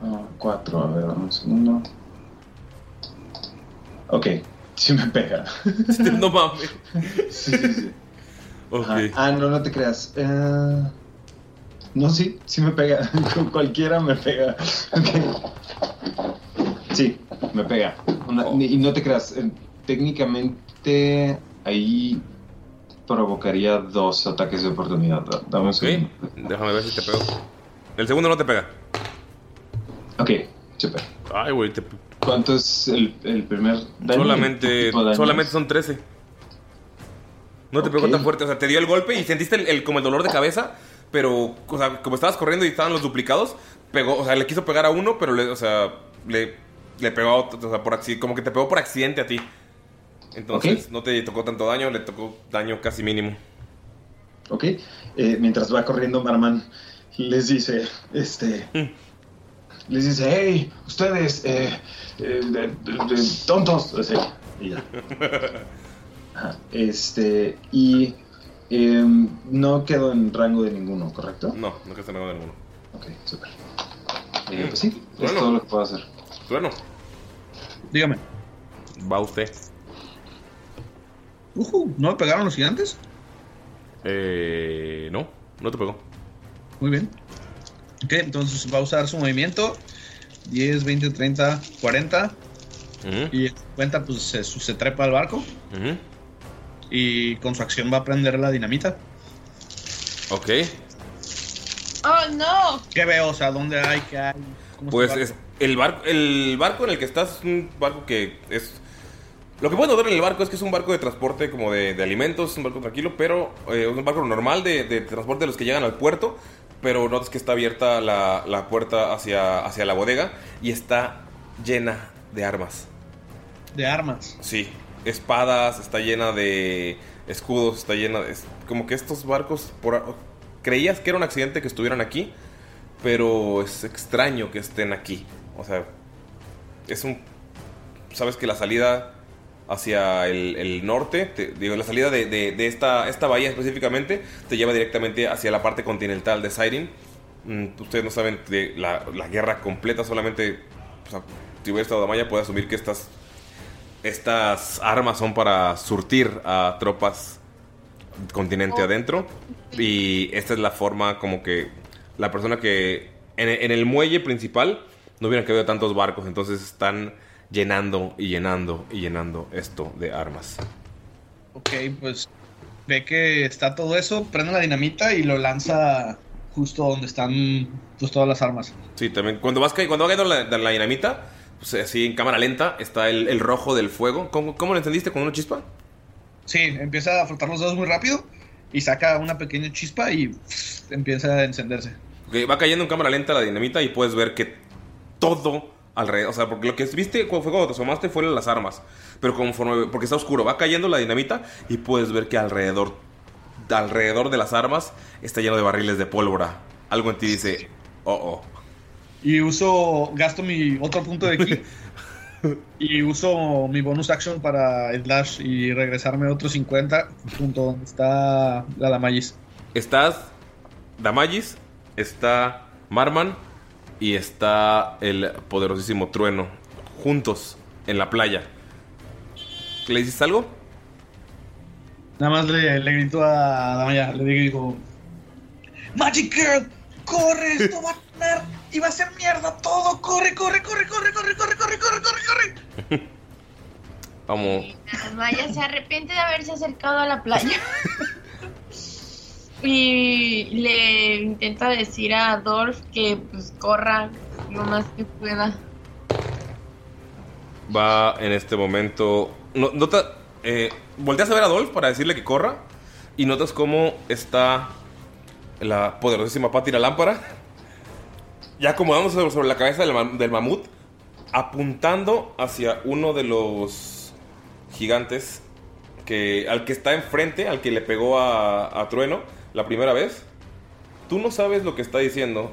Ah, cuatro, a ver, un segundo. Ok, sí me pega. no mames. sí, sí, sí. Ajá. Ah, no, no te creas. Eh, no, sí, sí me pega. Con cualquiera me pega. Sí, me pega. Una- Oh. Y no te creas, eh, técnicamente ahí provocaría dos ataques de oportunidad. Da- Dame un Ok, segundo. déjame ver si te pego. El segundo no te pega. Ok, super. Ay, güey, te- ¿Cuánto es el, el primer daño? solamente, ¿Qué tipo de daño solamente son 13. No te pegó tan fuerte, o sea, te dio el golpe y sentiste el, el- como el dolor de cabeza, pero, o sea, como estabas corriendo y estaban los duplicados, pegó, o sea, le quiso pegar a uno, pero le, o sea, le, le pegó a otro, o sea, por accidente, como que te pegó por accidente a ti. Entonces, no te tocó tanto daño, le tocó daño casi mínimo. Ok. Eh, mientras va corriendo Marman, les dice, este... Les dice, hey, ustedes, eh, eh, de- tontos. Así, y ya. Ajá, Este, y em, no quedó en rango de ninguno, ¿correcto? No, no quedó en rango de ninguno. Ok, super. Eh, pues sí, es Bueno. todo lo que puedo hacer. Bueno. Dígame. Va usted. Ujú, ¿No me pegaron los gigantes? Eh, no, no te pegó. Muy bien. Ok, entonces va a usar su movimiento. 10, 20, 30, 40. Y en 50 pues se, se trepa al barco. Y con su acción va a prender la dinamita. Ok. Oh, no. ¿Qué veo? O sea, ¿dónde hay? ¿Qué hay? ¿Cómo Pues es el barco, el barco en el que estás es un barco que es... Lo que puedes notar en el barco es que es un barco de transporte como de, de alimentos, un barco tranquilo, pero eh, un barco normal de, de transporte de los que llegan al puerto, pero notas que está abierta la, la puerta hacia, hacia la bodega y está llena de armas. De armas. Sí, espadas, está llena de escudos, está llena de... como que estos barcos, por, creías que era un accidente que estuvieran aquí, pero es extraño que estén aquí. O sea, es un... Sabes que la salida hacia el, norte, te- digo, la salida de, de- esta, esta bahía específicamente, te lleva directamente hacia la parte continental de Siren. Mm, ustedes no saben de la, la guerra completa, solamente... si hubiera estado Damaya, puede asumir que estás Estas armas son para surtir a tropas continente adentro. Y esta es la forma como que la persona que en, en el muelle principal no hubieran cabido tantos barcos. Entonces están llenando y llenando y llenando esto de armas. Ok, pues ve que está todo eso, prende la dinamita y lo lanza justo donde están pues, todas las armas. Sí, también cuando vas cuando va cayendo la, la dinamita, pues así en cámara lenta está el, el rojo del fuego. ¿Cómo, cómo lo entendiste con una chispa? Sí, empieza a frotar los dedos muy rápido y saca una pequeña chispa y pff, empieza a encenderse. Ok, va cayendo en cámara lenta la dinamita y puedes ver que todo alrededor, o sea, porque lo que viste fue cuando te asomaste fueron las armas, pero conforme, porque está oscuro, va cayendo la dinamita y puedes ver que alrededor, alrededor de las armas está lleno de barriles de pólvora. Algo en ti dice, oh, oh. Y uso, gasto mi otro punto de ki y uso mi bonus action para slash y regresarme otro 50 junto donde está la Damayis. Estás Damagis, está Marman y está el poderosísimo Trueno juntos en la playa. ¿Le dices algo? Nada más le, le grito a Damaya, le digo, Magic Girl, corre, esto va a tener y va a ser mierda todo, corre, corre, corre, corre, corre, corre, corre, corre, corre, corre. Vamos. Maya se arrepiente de haberse acercado a la playa. y le intenta decir a Adolf que pues corra lo más que pueda. Va en este momento. No, nota, eh, volteas a ver a Dolph para decirle que corra. Y notas cómo está la poderosísima Patti la lámpara. Ya acomodándose sobre, la cabeza del, mam- del mamut. Apuntando hacia uno de los gigantes. Que, al que está enfrente, al que le pegó a, a Trueno la primera vez. Tú no sabes lo que está diciendo,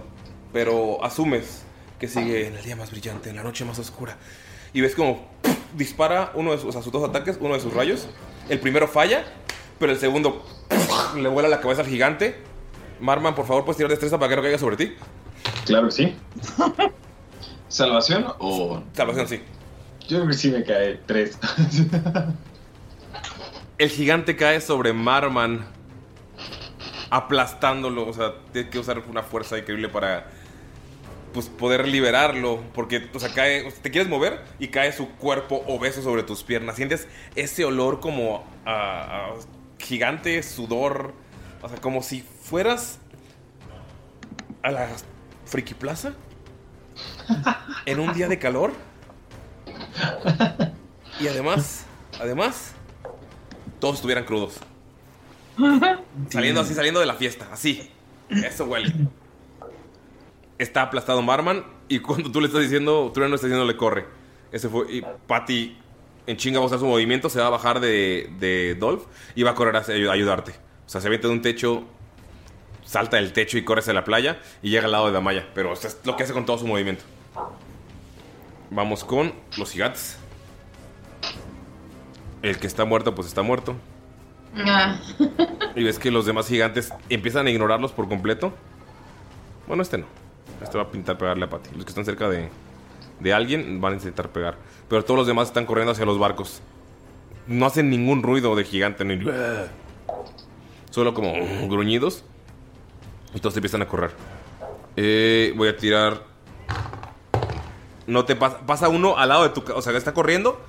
pero asumes que sigue en el día más brillante, en la noche más oscura. Y ves como dispara uno de sus, o sea, sus dos ataques, uno de sus rayos. El primero falla, pero el segundo le vuela la cabeza al gigante. Marman, por favor, puedes tirar destreza para que no caiga sobre ti. Claro que sí. ¿Salvación o.? Salvación, sí. Yo creo que sí me cae tres. El gigante cae sobre Marman, aplastándolo. O sea, tiene que usar una fuerza increíble para pues, poder liberarlo. Porque, o sea, cae. o sea, te quieres mover y cae su cuerpo obeso sobre tus piernas. Sientes ese olor como a, a gigante sudor. O sea, como si fueras a la Friki Plaza en un día de calor. Y además, además, todos estuvieran crudos. Saliendo así, saliendo de la fiesta, así. Eso huele. Está aplastado Marman y cuando tú le estás diciendo, Trueno está diciendo le corre. Ese fue. Y Patty en chinga va a su movimiento, se va a bajar de, de Dolph y va a correr a ayu- ayudarte. O sea, se avienta de un techo, salta del techo y corre hacia la playa y llega al lado de Damaya. Pero esto es lo que hace con todo su movimiento. Vamos con los gigantes. El que está muerto, pues está muerto. Ah. Y ves que los demás gigantes empiezan a ignorarlos por completo. Bueno, este no. Este va a pintar pegarle a Patty. Los que están cerca de, de alguien van a intentar pegar. Pero todos los demás están corriendo hacia los barcos. No hacen ningún ruido de gigante. Ni... Solo como gruñidos. Y todos empiezan a correr. Eh, voy a tirar. No te pasa. Pasa uno al lado de tu. O sea, está corriendo.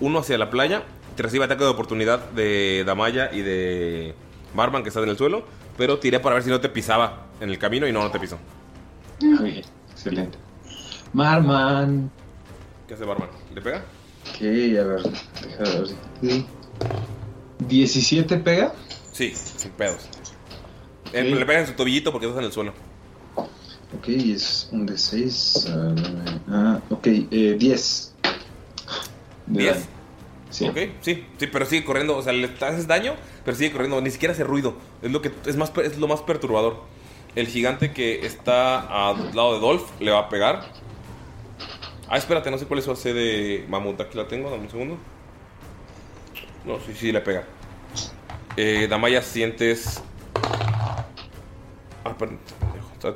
Uno hacia la playa. Te recibe ataque de oportunidad de Damaya y de Marman que están en el suelo. Pero tiré para ver si no te pisaba en el camino y no, no te pisó. Excelente. Marman. ¿Qué hace Marman? ¿Le pega? Ok, a ver. Déjame ver. si- ¿17 pega? Sí, sin pedos. Eh, le pega en su tobillito porque estás en el suelo. Ok, es un de 6. ah, ok, eh, 10. De ¿Diez? daño. Sí. Ok, sí, sí, pero sigue corriendo. O sea, le haces daño, pero sigue corriendo. Ni siquiera hace ruido. Es lo que es más es lo más perturbador. El gigante que está al lado de Dolph le va a pegar. Ah, espérate, no sé cuál es su AC de mamut. Aquí la tengo, dame un segundo. No, sí, sí, le pega. Eh, Damaya, sientes. Ah, perdón. está-.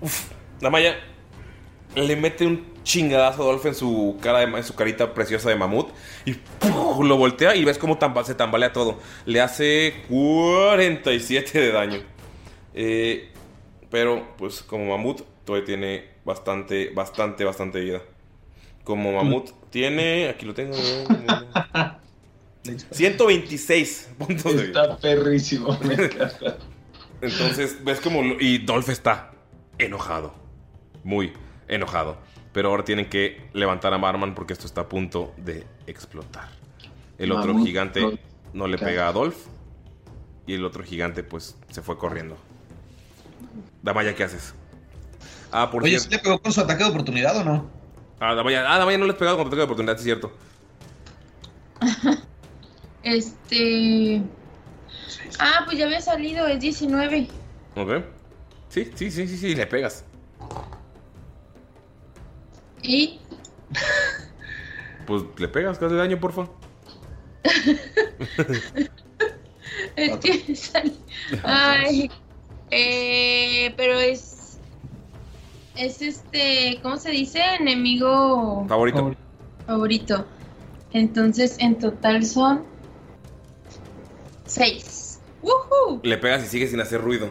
Uf, Damaya, le mete un chingadazo a Dolph en su cara de, en su carita preciosa de mamut y ¡puf! lo voltea y ves cómo tamba- se tambalea todo. Le hace 47 de daño. Eh, pero pues como mamut todavía tiene bastante, bastante, bastante vida. Como mamut tiene, aquí lo tengo. 126 puntos de vida. Está perrísimo. me encanta. Entonces, ves como. lo- y Dolph está enojado. Muy enojado. Pero ahora tienen que levantar a Marman porque esto está a punto de explotar. El otro Mamut, gigante Dolph. no le pega a Dolph. Y el otro gigante, pues, se fue corriendo. Damaya, ¿qué haces? Ah, por Oye. ¿sí le pegó con su ataque de oportunidad o no? Ah, Damaya, ah, Damaya no le has pegado con ataque de oportunidad, es cierto. Este. Ah, pues ya había salido, es 19. Ok. Sí, sí, sí, sí, sí, le pegas. Y. Pues le pegas, que hace daño, porfa. Es que Ay. Eh, pero es. Es este. ¿Cómo se dice? Enemigo Favorito. favorito. Entonces, en total son. 6. ¡Woohoo! Le pegas y sigue sin hacer ruido.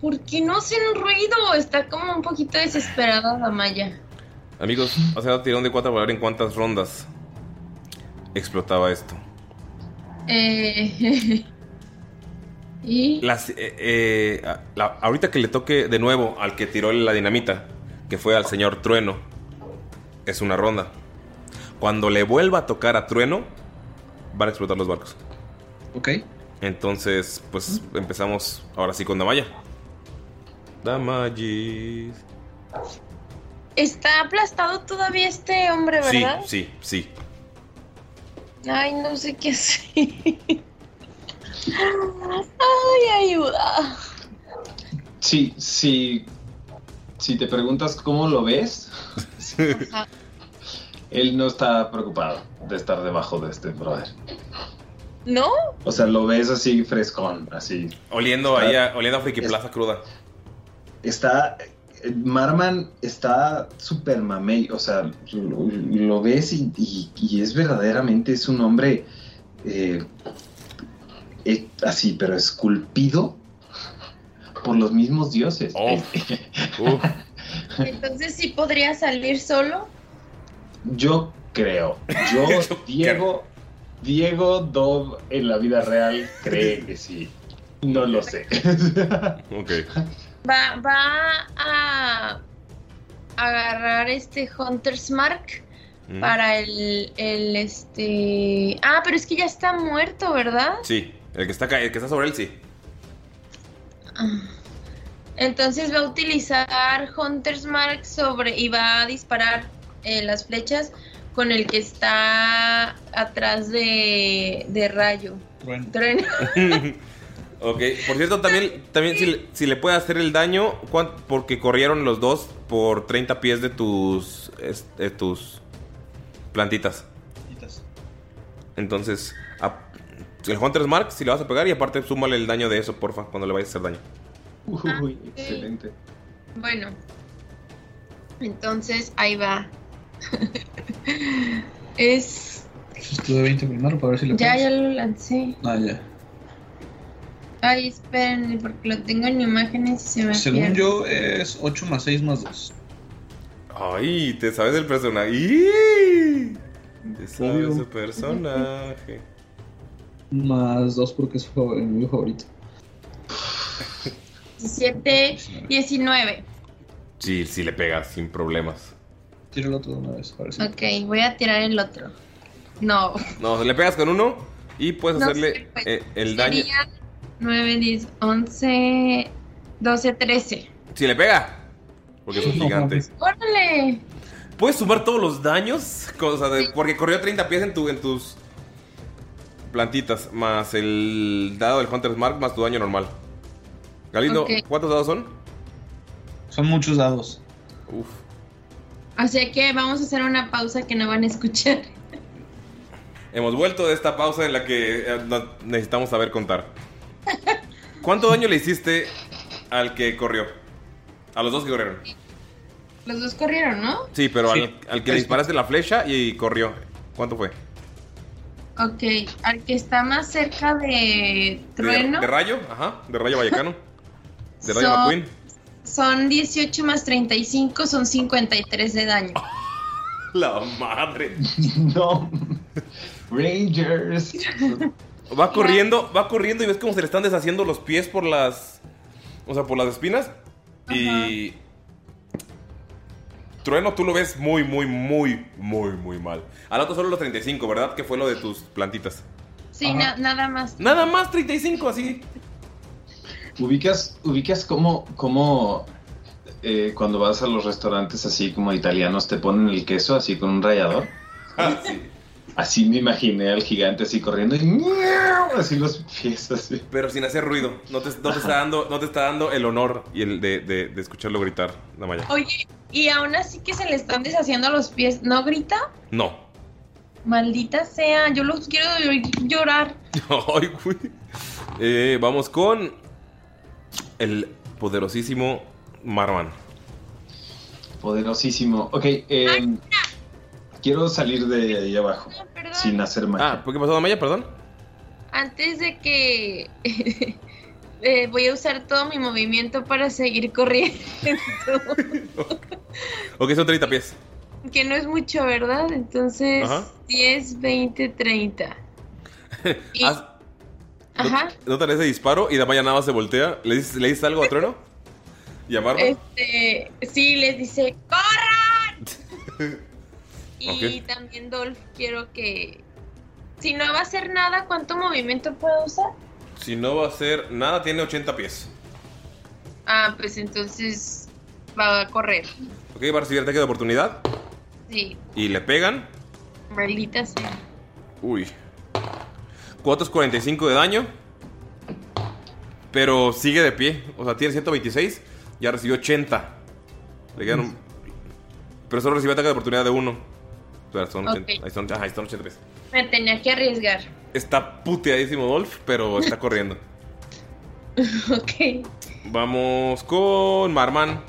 ¿Por qué no hacen ruido? Está como un poquito desesperada Damaya. Amigos, hace dado tirón de cuatro para ver en cuántas rondas explotaba esto. Eh, y. Las, eh, eh, la- ahorita que le toque de nuevo al que tiró la dinamita, que fue al señor Trueno, es una ronda. Cuando le vuelva a tocar a Trueno, van a explotar los barcos. Ok. Entonces, pues empezamos ahora sí con Damaya. Damayis. Está aplastado todavía este hombre, Sí, ¿verdad? sí, sí. Ay, no sé qué hacer. Ay, ayuda. Sí, sí. Si te preguntas cómo lo ves, él no está preocupado de estar debajo de este brother. ¿No? O sea, lo ves así frescón, así. Oliendo ahí a, oliendo a Friki Plaza cruda. Está. Marman está súper mamey. O sea, lo, lo ves y, y- y es verdaderamente. Es un hombre. eh, eh, así, pero esculpido por los mismos dioses. Entonces sí podría salir solo. Yo creo. Yo, Diego. Diego Dove en la vida real cree que sí. No lo sé. ok. Va, va a agarrar este Hunter's Mark Mm. para el, el este. Ah, pero es que ya está muerto, ¿verdad? Sí, el que está, ca- el que está sobre él, sí. Ah. Entonces va a utilizar Hunter's Mark sobre y va a disparar eh, las flechas con el que está atrás de, de Rayo. Trueno. ok, por cierto, también, también si, le- si le puede hacer el daño, ¿cuán- porque corrieron los dos por 30 pies de tus, de tus plantitas. Entonces, a- el Hunter's Mark, si le vas a pegar, y aparte súmale el daño de eso, porfa, cuando le vayas a hacer daño. Uy, excelente. Bueno. Entonces ahí va. es. Estuve 20 primero para ver si le Ya, pegas. ya lo lancé. Ah, ya. Ay, espérenme, porque lo tengo en imágenes y se me Según pierde. yo, es 8 más 6 más 2. Ay, te sabes el personaje. Te sabes Obvio. su personaje. Más 2 porque es el mío favorito. 17, 19. Sí, sí le pegas sin problemas. Tira el otro de una vez, a ver si. Ok, voy a tirar el otro. No. No, le pegas con uno y puedes No hacerle pues, eh, el daño. Sería 9, 10, 11, 12, 13. Si le pega. Porque es un No gigante. mames. ¡Órale! ¿Puedes sumar todos los daños? Cosa de- porque corrió 30 pies en, tu, en tus plantitas. Más el dado del Hunter's Mark más tu daño normal. Galindo. ¿cuántos dados son? Son muchos dados. Uf. Así que vamos a hacer una pausa que no van a escuchar. Hemos vuelto de esta pausa en la que eh, necesitamos saber contar. ¿Cuánto daño le hiciste al que corrió? A los dos que corrieron. Los dos corrieron, ¿no? Sí, pero Al, al que le disparaste la flecha y corrió. ¿Cuánto fue? Ok, al que está más cerca de Trueno de Rayo, ajá, de Rayo Vallecano. De Rayo Son- McQueen. Son 18 más 35, son 53 de daño. La madre. No. Rangers. Va corriendo, va corriendo y ves cómo se le están deshaciendo los pies por las. O sea, por las espinas. Y. Trueno, tú lo ves muy, muy, muy, muy, muy mal. Al otro solo los 35, ¿verdad? Que fue lo de tus plantitas. Sí, na- nada más. Nada más 35, así. ¿Ubicas, ubicas cómo, cómo eh, cuando vas a los restaurantes así como italianos te ponen el queso así con un rallador? Así me imaginé al gigante así corriendo y ¡miau! así los pies así. Pero sin hacer ruido. No te, no te está, dando, no te está dando el honor y el de, de- de escucharlo gritar, Damaya. Oye, y aún así que se le están deshaciendo los pies, ¿no grita? No. Maldita sea, yo los quiero llorar. Ay, güey. Eh, vamos con el poderosísimo Marwan. Poderosísimo. Ok, eh, quiero salir de ahí abajo sin hacer magia. Ah, ¿por qué pasó, Damaya? Perdón. Antes de que eh, voy a usar todo mi movimiento para seguir corriendo. Ok, son 30 pies. que no es mucho, ¿verdad? Entonces, Ajá. 10, 20, 30. Y- Haz- Ajá. ¿No te ese disparo y Damaya nada más se voltea? ¿Le dices, ¿le dices algo a Trueno? ¿Y a Marwan? Este, sí, les dice, ¡corran! Y también Dolph, quiero que... Si no va a hacer nada, ¿cuánto movimiento puedo usar? Si no va a hacer nada, tiene 80 pies. Ah, pues entonces va a correr. Ok, va a recibir ataque de oportunidad. Sí, Y le pegan. maldita sea. Uy. 445 de daño. Pero sigue de pie. O sea, tiene 126. Ya recibió 80. Le quedan un- Pero solo recibió ataque de oportunidad de 1. Espera, son Ok. 80. Ahí ajá, 80 pies. Me tenía que arriesgar. Está puteadísimo Dolph, pero está corriendo. ok. Vamos con Marman.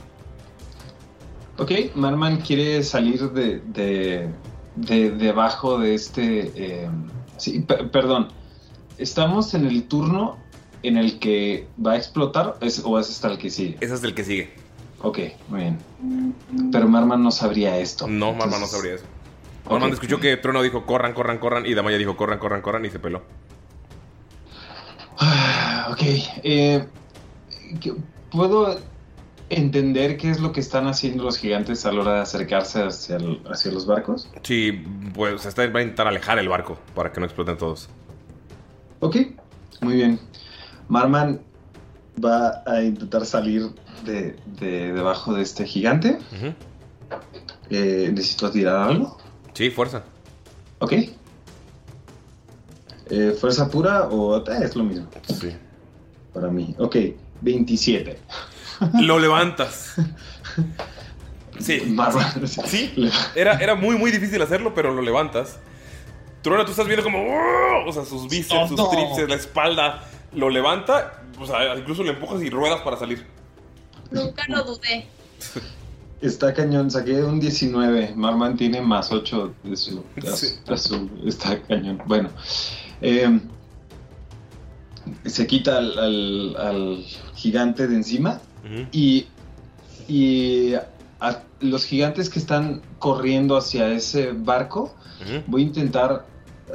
Ok, Marman quiere salir de, de, de debajo de este... eh, sí, pe- perdón. ¿Estamos en el turno en el que va a explotar es- o es hasta el que sigue? Es el que sigue. Ok, muy bien. Pero Marman no sabría esto. No, Marman no sabría eso. Marman escuchó que Trono dijo corran, corran, corran. Y Damaya dijo corran, corran, corran. Y se peló. Ah, Ok, eh, ¿puedo entender qué es lo que están haciendo los gigantes a la hora de acercarse hacia, el- hacia los barcos? Sí, pues está, va a intentar alejar el barco para que no exploten todos. Ok, muy bien. Marman va a intentar salir de, de debajo de este gigante. Eh, ¿Necesito tirar algo? Sí, fuerza. Ok. Eh, ¿Fuerza pura o eh, es lo mismo? Sí. Para mí. Ok, 27. Lo levantas. Sí. Marman. Sí. Era, era muy, muy difícil hacerlo, pero lo levantas. Trueno, tú estás viendo como. ¡oh! O sea, sus bíceps, sus Oh, no. tríceps, la espalda. Lo levanta. O sea, incluso le empujas y ruedas para salir. Nunca lo dudé. Está cañón, saqué un 19. Marman tiene más 8 de su. de su- de su- está cañón. Bueno. eh, se quita al, al- al gigante de encima. Y. Y. a los gigantes que están corriendo hacia ese barco. Voy a intentar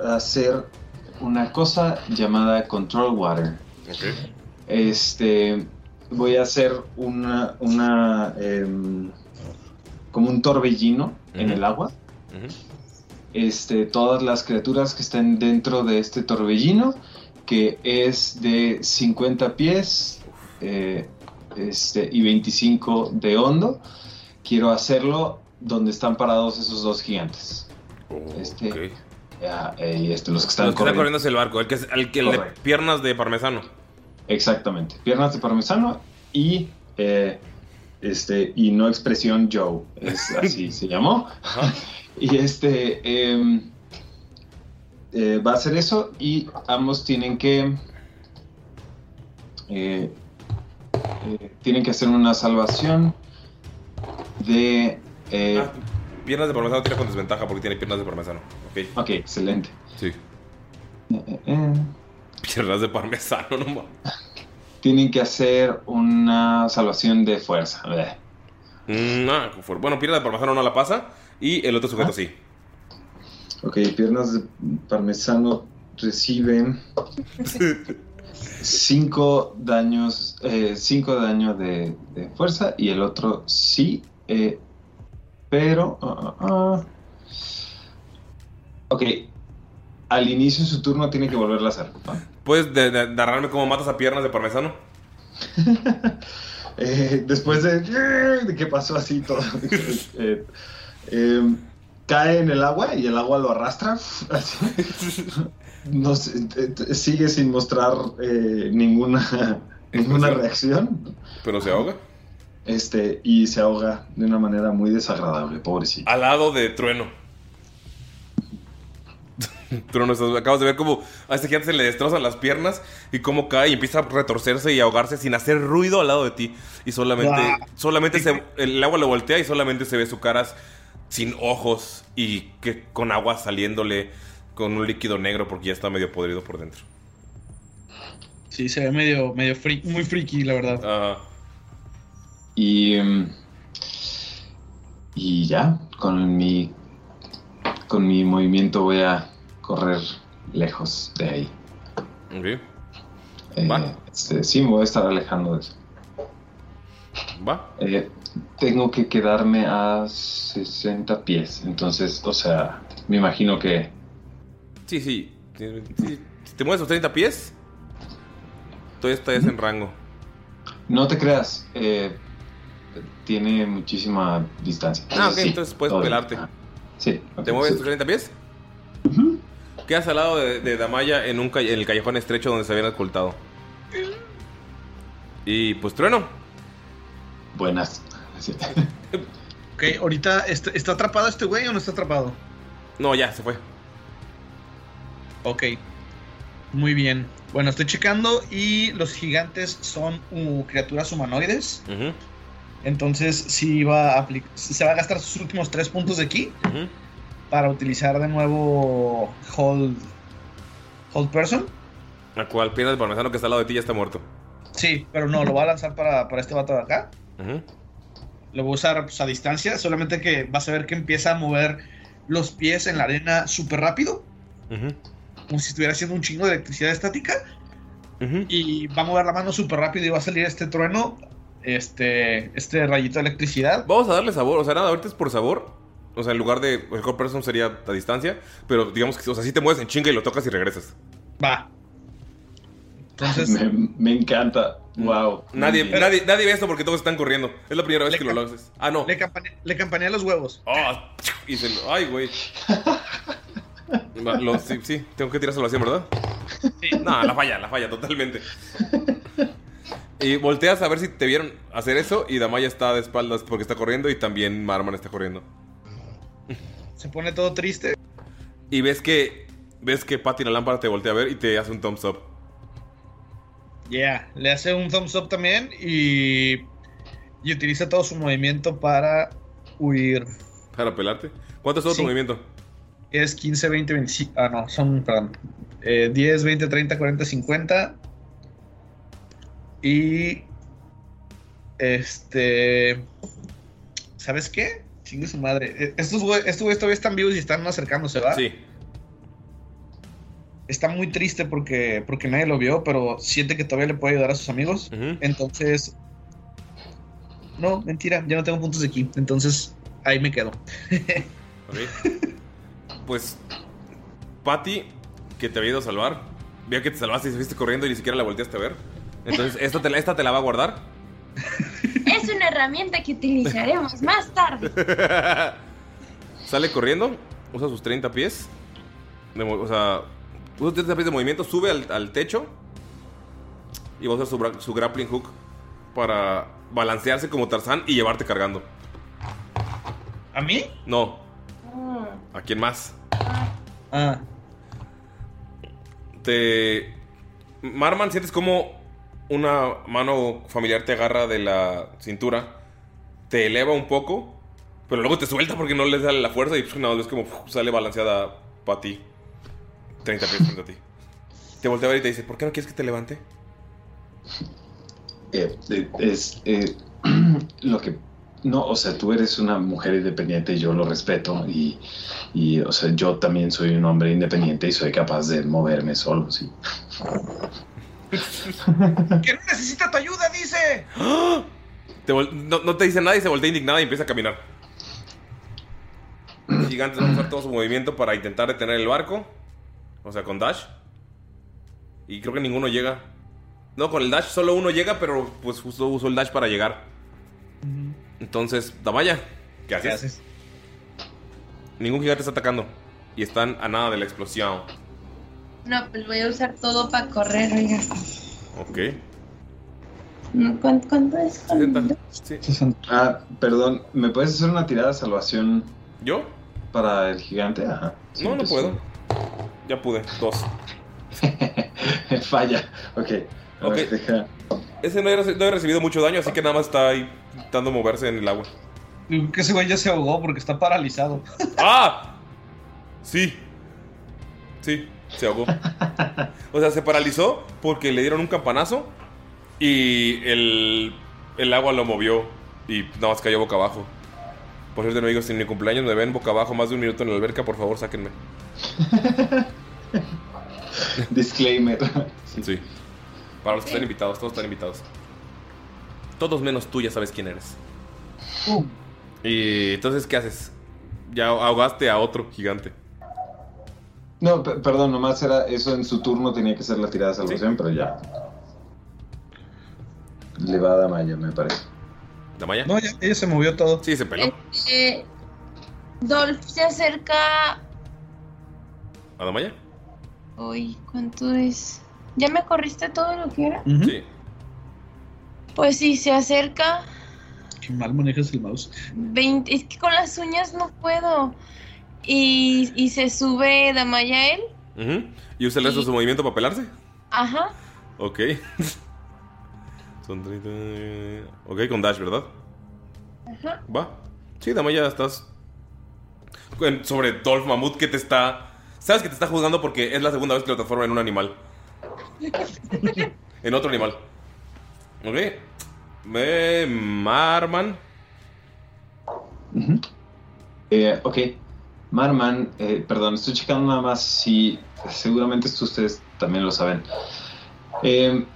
hacer una cosa llamada Control Water. Este. Voy a hacer una. una em, como un torbellino en el agua. Este, todas las criaturas que estén dentro de este torbellino, que es de 50 pies eh, este, y 25 de hondo, quiero hacerlo donde están parados esos dos gigantes. Este, ya, eh, este, los que están Los que están corriendo. corriendo hacia el barco. El que es el, que el de piernas de parmesano. Exactamente. Piernas de parmesano y eh, este y no expresión Joe. Es así se llamó. Y este em, eh, va a hacer eso y ambos tienen que tienen que hacer una salvación de... eh, Ah, piernas de parmesano tira con desventaja porque tiene piernas de parmesano. Ok. Ok, excelente. Sí. Eh, eh, Piernas de parmesano, no tienen que hacer una salvación de fuerza. Bleh. Mm, ah, bueno, pierna de parmesano no la pasa. Y el otro sujeto sí. Ok, piernas de parmesano reciben 5 daños, 5 daños de, de fuerza y el otro sí, eh, pero... ah. Ok, al inicio de su turno tiene que volverla a hacer. ¿Puedes de- de- narrarme cómo matas a piernas de parmesano? Eh, después de, de que pasó así todo, eh, eh, cae en el agua y el agua lo arrastra. No sigue sin mostrar eh, ninguna, ninguna reacción. Pero se ahoga. Este, y se ahoga de una manera muy desagradable, pobrecito. Al lado de Trueno. Trueno, acabas de ver cómo a este gigante se le destrozan las piernas y cómo cae y empieza a retorcerse y ahogarse sin hacer ruido al lado de ti. Y solamente, Ah. solamente se- el agua lo voltea y solamente se ve su cara sin ojos y que con agua saliéndole con un líquido negro porque ya está medio podrido por dentro. Sí, se ve medio, medio muy friki, la verdad. Ajá. Y ya, con mi, con mi movimiento voy a correr lejos de ahí. Ok. Eh, Va. este, sí, me voy a estar alejando de eso. Va. Eh, tengo que quedarme a 60 pies, entonces, o sea, me imagino que... Sí, sí. Sí, sí. Si te mueves a 30 pies, todavía estás en rango. No te creas, eh, tiene muchísima distancia. Ah, ok, sí, entonces puedes pelarte. Ah, Sí. ¿Te mueves sí. a 30 pies? Quedas al lado de, de Damaya en, un calle- en el callejón estrecho donde se habían ocultado. Y pues trueno. Buenas. Sí. Ok, ahorita, ¿está, está atrapado este güey o no está atrapado? No, ya, se fue. Ok. Muy bien. Bueno, estoy checando y los gigantes son uh, criaturas humanoides. Ujú, Entonces, sí va a se va a gastar sus últimos tres puntos de aquí para utilizar de nuevo Hold, hold Person. La cual piernas de parmesano que está al lado de ti ya está muerto. Sí, pero no, lo va a lanzar para, para este vato de acá. Lo voy a usar pues, a distancia, solamente que vas a ver que empieza a mover los pies en la arena súper rápido, como si estuviera haciendo un chingo de electricidad estática. Y va a mover la mano súper rápido y va a salir este trueno, este, este rayito de electricidad. Vamos a darle sabor. O sea, nada, ahorita es por sabor. O sea, en lugar de. El core person sería a distancia. Pero digamos que, o sea, si te mueves en chinga y lo tocas y regresas. Va. Entonces, Me, me encanta. Wow. Nadie, Muy bien. nadie, nadie ve esto porque todos están corriendo. Es la primera vez Le que lo haces. Ah, no. le, campane- le campaneé los huevos. Ah, y se lo- Ay, güey. Sí, sí, tengo que tirar salvación, ¿verdad? Sí. No, la falla, la falla, totalmente. Y volteas a ver si te vieron hacer eso y Damaya está de espaldas porque está corriendo y también Marman está corriendo. Se pone todo triste. Y ves que ves que Patty la lámpara te voltea a ver y te hace un thumbs up. Yeah, le hace un thumbs up también y, y utiliza todo su movimiento para huir. Para pelarte. ¿Cuánto es todo Sí. tu movimiento? Es 15, 20, 25. Ah, no, son, perdón. Eh, 10, 20, 30, 40, 50. Y. Este. ¿Sabes qué? Chingue su madre. Eh, Estos güey- estos güeyes todavía están vivos y están acercándose, ¿va? Sí. Está muy triste porque, porque nadie lo vio, pero siente que todavía le puede ayudar a sus amigos. Entonces. No, mentira, ya no tengo puntos de aquí. Entonces, ahí me quedo. Pues Patty, que te había ido a salvar, vio que te salvaste y se fuiste corriendo y ni siquiera la volteaste a ver. Entonces, esta te la, esta te la va a guardar. Es una herramienta que utilizaremos más tarde. Sale corriendo, usa sus 30 pies. de o sea, usa 30 pies de movimiento, sube al, al techo y va a usar su, su grappling hook para balancearse como Tarzán y llevarte cargando. ¿A mí? No, ¿a quién más? Ah, Te. Marman, sientes como una mano familiar te agarra de la cintura, te eleva un poco Pero luego te suelta porque no le sale la fuerza y nada más ves como sale balanceada para ti. 30 pies frente a ti. Te voltea a ver y te dice, ¿por qué no quieres que te levante? Eh, eh, es eh, lo que no, o sea, tú eres una mujer independiente y yo lo respeto y, y, o sea, yo también soy un hombre independiente y soy capaz de moverme solo, sí. ¡Que no necesita tu ayuda, dice! Te no, no te dice nada y se voltea indignada y empieza a caminar. Los gigantes van a usar todo su movimiento para intentar detener el barco. O sea, con Dash. Y creo que ninguno llega. No, con el Dash solo uno llega, pero pues justo usó el Dash para llegar. Entonces, Damaya, ¿qué haces? ¿Qué haces? Ningún gigante está atacando. Y están a nada de la explosión. No, pues voy a usar todo para correr, oiga. Ok. ¿Cuánto, cuánto es? 60. Sí. Ah, perdón, ¿me puedes hacer una tirada de salvación ¿Yo? para el gigante? Ajá. Sí, No, no pues, puedo. Ya pude. Dos. Falla, ok. A Ok. ver, Ese no ha recibido mucho daño, así que nada más está ahí intentando moverse en el agua. Creo que ese güey ya se ahogó porque está paralizado. ¡Ah! Sí. Sí, se ahogó. O sea, se paralizó porque le dieron un campanazo y el, el agua lo movió y nada más cayó boca abajo. Por cierto, amigos, si en mi cumpleaños me ven boca abajo más de un minuto en la alberca, por favor, sáquenme. Disclaimer. Sí. Para los que están invitados, todos están invitados. Todos menos tú ya sabes quién eres. Y entonces, ¿qué haces? Ya ahogaste a otro gigante. No, pe- perdón, nomás era eso en su turno tenía que ser la tirada de salvación, pero ya. Le va a Damaya, me parece. ¿Damaya? No, ya, ella se movió todo. Sí, se peló. Eh, Dolph se acerca. ¿A Damaya? Uy, ¿cuánto es? ¿Ya me corriste todo lo que era? Sí. Pues sí, se acerca. Qué mal manejas el mouse. 20, es que con las uñas no puedo. Y, y se sube Damaya a él. Ujú. ¿Y usa el resto de su movimiento para pelarse? Ajá. Ok. Son 30. Ok, con Dash, ¿verdad? Ajá. Va. Sí, Damaya, estás. Sobre Dolph Mamut que te está. Sabes que te está juzgando porque es la segunda vez que lo transforma en un animal. en otro animal. Ok. Me. Marman. Eh, ok. Marman, eh, perdón, estoy checando nada más si seguramente esto ustedes también lo saben. Eh,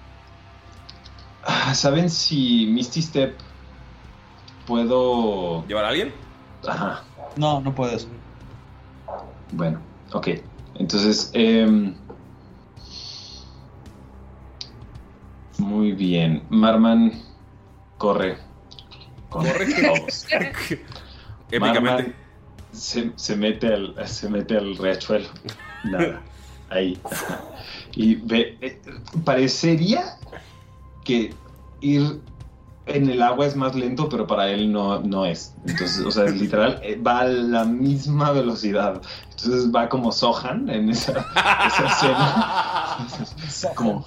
¿Saben si Misty Step puedo... ¿Llevar a alguien? Ajá. No, no puedes. Bueno, ok. Entonces, em, muy bien. Marman corre todos. Épicamente. Se, se mete al, se mete al riachuelo. Nada. Ahí. Y ve, eh, parecería que ir en el agua es más lento, pero para él no, no es. Entonces, o sea, literal, eh, va a la misma velocidad. Entonces va como Sohan en esa, esa escena. como...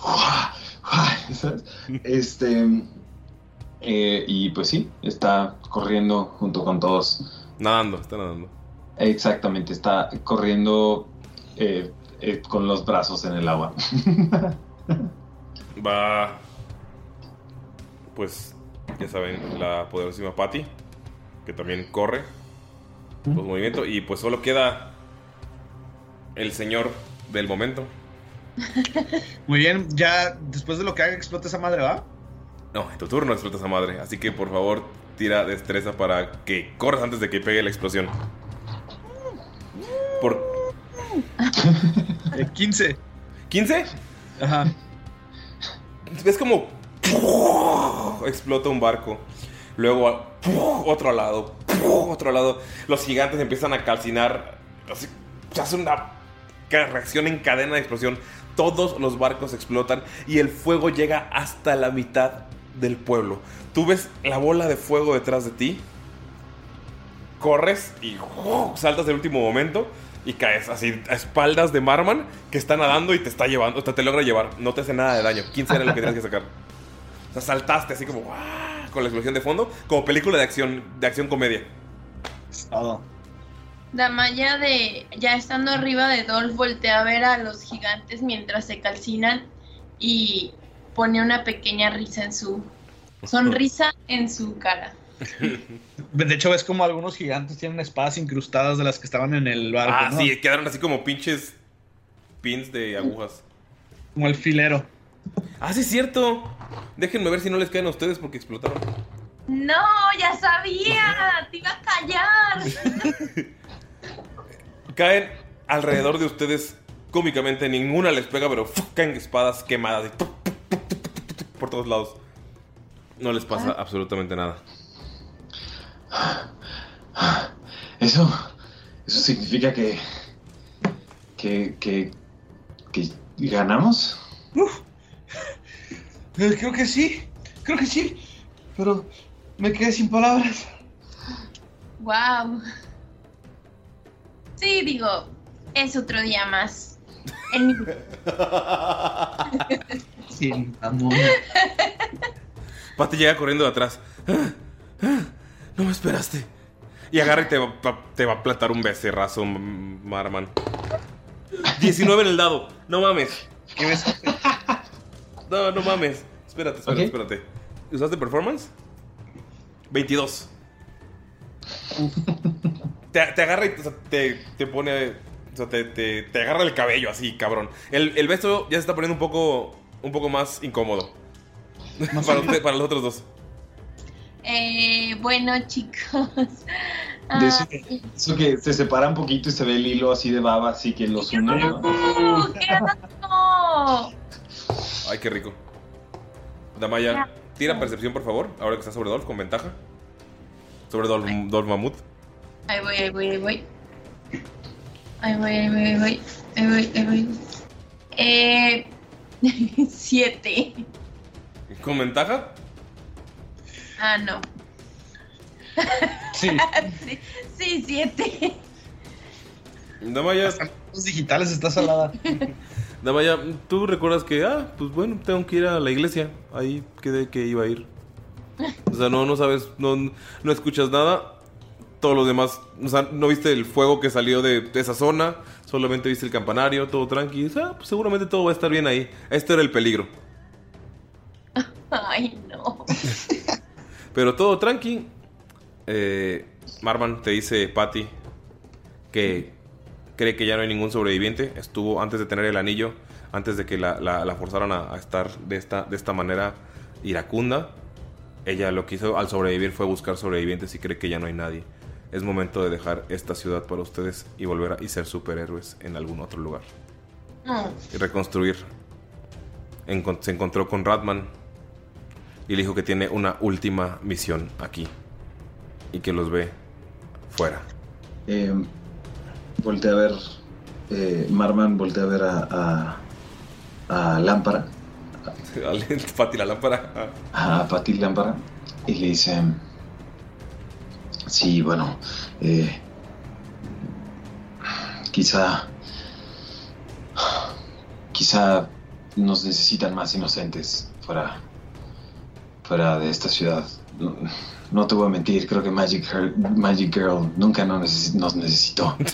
Este... eh, y pues sí, está corriendo junto con todos. Nadando, está nadando. Exactamente, está corriendo eh, eh, con los brazos en el agua. Va. Pues, ya saben, la poderosísima Patty, que también corre los movimientos. Y pues solo queda el señor del momento. Muy bien, ya después de lo que haga explota esa madre, ¿va? No, en tu turno explota esa madre. Así que por favor, tira destreza para que corras antes de que pegue la explosión. Por. 15. ¿15? Ajá. ves como explota un barco. Luego otro lado, otro lado. Los gigantes empiezan a calcinar. Así, se hace una reacción en cadena de explosión. Todos los barcos explotan y el fuego llega hasta la mitad del pueblo. Tú ves la bola de fuego detrás de ti. Corres y saltas el último momento y caes así a espaldas de Marman que está nadando y te está llevando, o sea, te logra llevar. No te hace nada de daño. 15 era lo que tienes que sacar. O sea, saltaste así como ¡guau! con la explosión de fondo, como película de acción, de acción comedia. Todo. Damaya de ya estando arriba de Dolph voltea a ver a los gigantes mientras se calcinan y pone una pequeña risa en su sonrisa en su cara. De hecho, ves como algunos gigantes tienen espadas incrustadas de las que estaban en el barco. Ah, ¿no? sí, quedaron así como pinches pins de agujas. Como el filero. Ah, sí, es cierto. Déjenme ver si no les caen a ustedes porque explotaron. No, ya sabía, te iba a callar. Caen alrededor de ustedes cómicamente. Ninguna les pega, pero caen espadas quemadas y por todos lados. No les pasa absolutamente nada. Eso. Eso significa que. que. que. que ganamos. Eh, Creo que sí, creo que sí. Pero me quedé sin palabras. Wow. Sí, digo, es otro día más. En mi- Pati llega corriendo de atrás. "Ah, ah, No me esperaste. Y agarra y te va, va- te va a plantar un becerrazo, Marman. 19 en el dado. No mames. No, no mames. Espérate, espérate, Ok. espérate. ¿Usaste performance? 22. Te, te agarra y o sea, te, te pone. O sea, te, te- te agarra el cabello así, cabrón. El, el beso ya se está poniendo un poco. Un poco más incómodo. para, usted- para los otros dos. Eh, bueno, chicos. De eso, que, eso que se separa un poquito y se ve el hilo así de baba, así que los une. ¿no? ¡Uh, ¡Qué asco! Ay, qué rico. Damaya, tira percepción, por favor. Ahora que está sobre Dolph, con ventaja. Sobre Dolph, Dolph Mamut. Ahí voy, ahí voy, ahí voy. Ahí voy, ahí voy, ahí voy. Ahí voy, ahí voy. Eh. Siete. ¿Con ventaja? Ah, no. Sí. sí, sí, siete. Damaya, Los digitales está salada. Damaya, tú recuerdas que, ah, pues bueno, tengo que ir a la iglesia. Ahí quedé que iba a ir. O sea, no, no sabes, no, no escuchas nada. Todo lo demás, o sea, no viste el fuego que salió de, de esa zona. Solamente viste el campanario, todo tranqui. Sea, pues seguramente todo va a estar bien ahí. Este era el peligro. Ay, no. Pero todo tranqui. Eh, Marman te dice, Patty, que cree que ya no hay ningún sobreviviente. Estuvo antes de tener el anillo, antes de que la, la- la forzaran a, a estar de esta, de esta manera iracunda. Ella lo que hizo al sobrevivir fue buscar sobrevivientes y cree que ya no hay nadie. Es momento de dejar esta ciudad para ustedes y volver a y ser superhéroes en algún otro lugar. Y reconstruir. Encon- se encontró con Ratman y le dijo que tiene una última misión aquí y que los ve fuera. Eh, voltea a ver. eh, Marman voltea a ver a, a, a Lámpara, Pati la lámpara. a Pati Lámpara, y le dice: Sí, bueno, eh, quizá. Quizá nos necesitan más inocentes fuera, fuera de esta ciudad. No, no te voy a mentir, creo que Magic, Girl- Magic Girl nunca nos necesitó.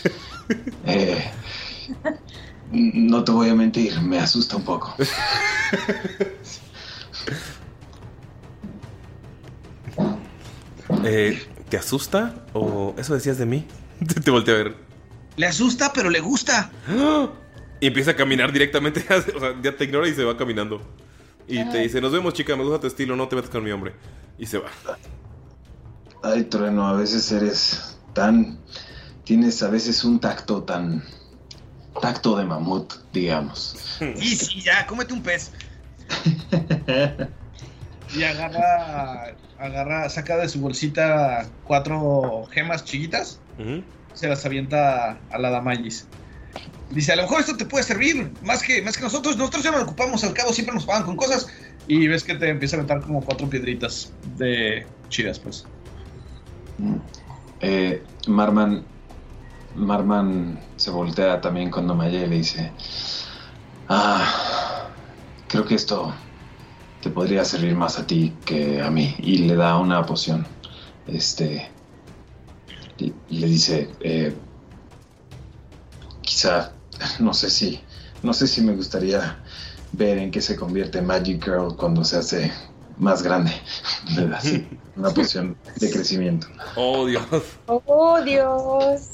Eh, no te voy a mentir, me asusta un poco. Eh, ¿Te asusta? ¿O eso decías de mí? Te, te volteé a ver. Le asusta, pero le gusta. Y empieza a caminar directamente. O sea, ya te ignora y se va caminando. Y te dice, nos vemos chica, me gusta tu estilo, no te metas con mi hombre. Y se va. Ay, Trueno, a veces eres tan... Tienes a veces un tacto tan... Tacto de mamut, digamos. Y sí, ya, cómete un pez. Y agarra, agarra, saca de su bolsita cuatro gemas chiquitas, se las avienta a la Damayis. Dice, a lo mejor esto te puede servir, más que, más que nosotros, nosotros ya no lo ocupamos, al cabo siempre nos pagan con cosas. Y ves que te empieza a aventar como cuatro piedritas de chidas, pues. Eh, Marman... Marman se voltea también con Damaya y le dice... Ah, creo que esto te podría servir más a ti que a mí. Y le da una poción. Este... y le dice, eh, quizá, no sé si, no sé si me gustaría ver en qué se convierte Magic Girl cuando se hace más grande. Le da así, una poción de crecimiento. Oh, Dios. Oh, Dios.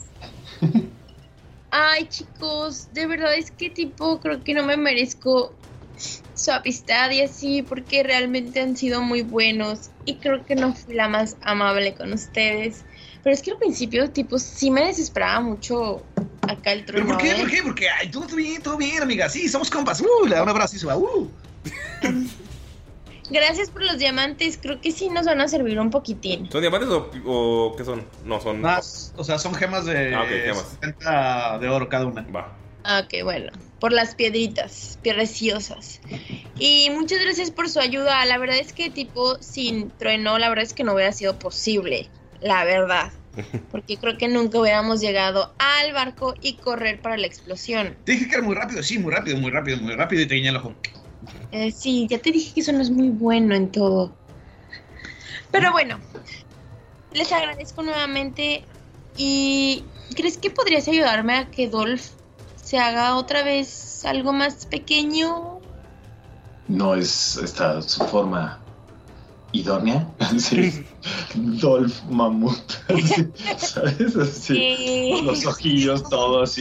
Ay, chicos, de verdad es que tipo creo que no me merezco su amistad y así porque realmente han sido muy buenos y creo que no fui la más amable con ustedes. Pero es que al principio tipo sí me desesperaba mucho acá el ¿Pero trueno. por qué? ¿eh? ¿Por qué? Porque, ay, todo bien, todo bien, amiga. Sí, somos compas. Uh, le da un abrazo y se va. Uh. Gracias por los diamantes, creo que sí nos van a servir un poquitín. ¿Son diamantes o, o qué son? No, son. Más, o sea, son gemas de Ah, ok, gemas. 70 de oro cada una. Va. Ah, Ok, bueno, por las piedritas preciosas. Y muchas gracias por su ayuda. La verdad es que tipo sin trueno, la verdad es que no hubiera sido posible, la verdad. Porque creo que nunca hubiéramos llegado al barco y correr para la explosión. Te dije que era muy rápido, sí, muy rápido, muy rápido, muy rápido y te guiñé el ojo. Eh, sí, ya te dije que eso no es muy bueno en todo. Pero bueno, les agradezco nuevamente. ¿Y crees que podrías ayudarme a que Dolph se haga otra vez algo más pequeño? No es esta su forma idónea. Sí. Dolph Mamut. Así, ¿Sabes? Así. Sí. Los ojillos, todos.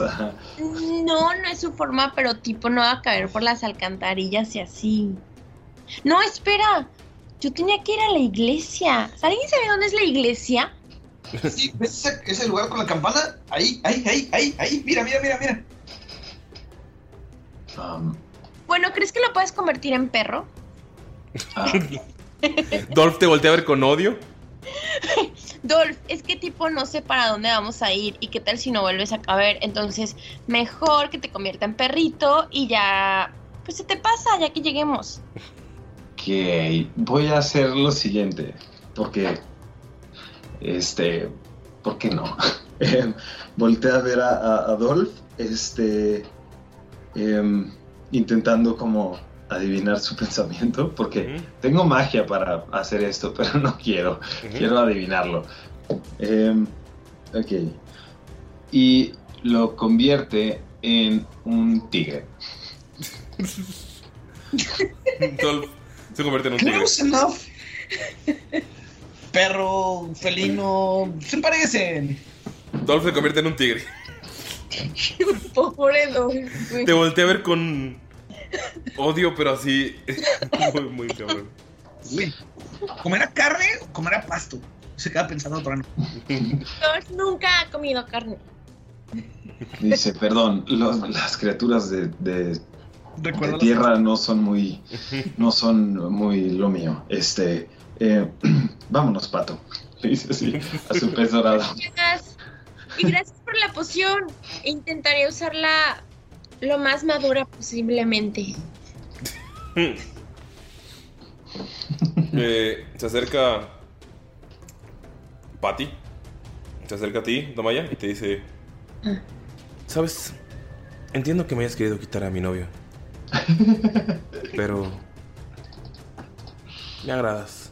Ajá. No, no es su forma, pero tipo no va a caer por las alcantarillas y así. No, espera. Yo tenía que ir a la iglesia. ¿Alguien sabe dónde es la iglesia? Sí, ¿ves ese, ese lugar con la campana? Ahí, ahí, ahí, ahí, ahí. Mira, mira, mira, mira. Um, Bueno, ¿crees que lo puedes convertir en perro? ah, Dolph te voltea a ver con odio. Dolph, es que tipo no sé para dónde vamos a ir y qué tal si no vuelves a caber. Entonces, mejor que te convierta en perrito y ya, pues se te pasa ya que lleguemos. Ok, voy a hacer lo siguiente, porque, este, ¿por qué no? Eh, volteé a ver a, a- a Dolph, este, em, intentando como adivinar su pensamiento, porque tengo magia para hacer esto, pero no quiero, quiero adivinarlo. Em, ok, y lo convierte en un tigre. Dolph se convierte en un tigre. Close enough. Perro, felino, se parecen. Dolph se convierte en un tigre. Pobre Dolph. güey. Te voltea a ver con odio, pero así. Muy, muy cabrón. Uy, ¿comerá carne o comerá pasto? Se queda pensando otro Dolph nunca ha comido carne. Dice, perdón, los- las criaturas de, de- de tierra no son muy, no son muy lo mío. Este, eh, vámonos, pato. Le dice así a su pez dorado. Gracias. Y gracias por la poción. Intentaré usarla lo más madura posiblemente. Eh, se acerca Patty. Se acerca a ti, Damaya, y te dice: Sabes, entiendo que me hayas querido quitar a mi novio. Pero. Me agradas.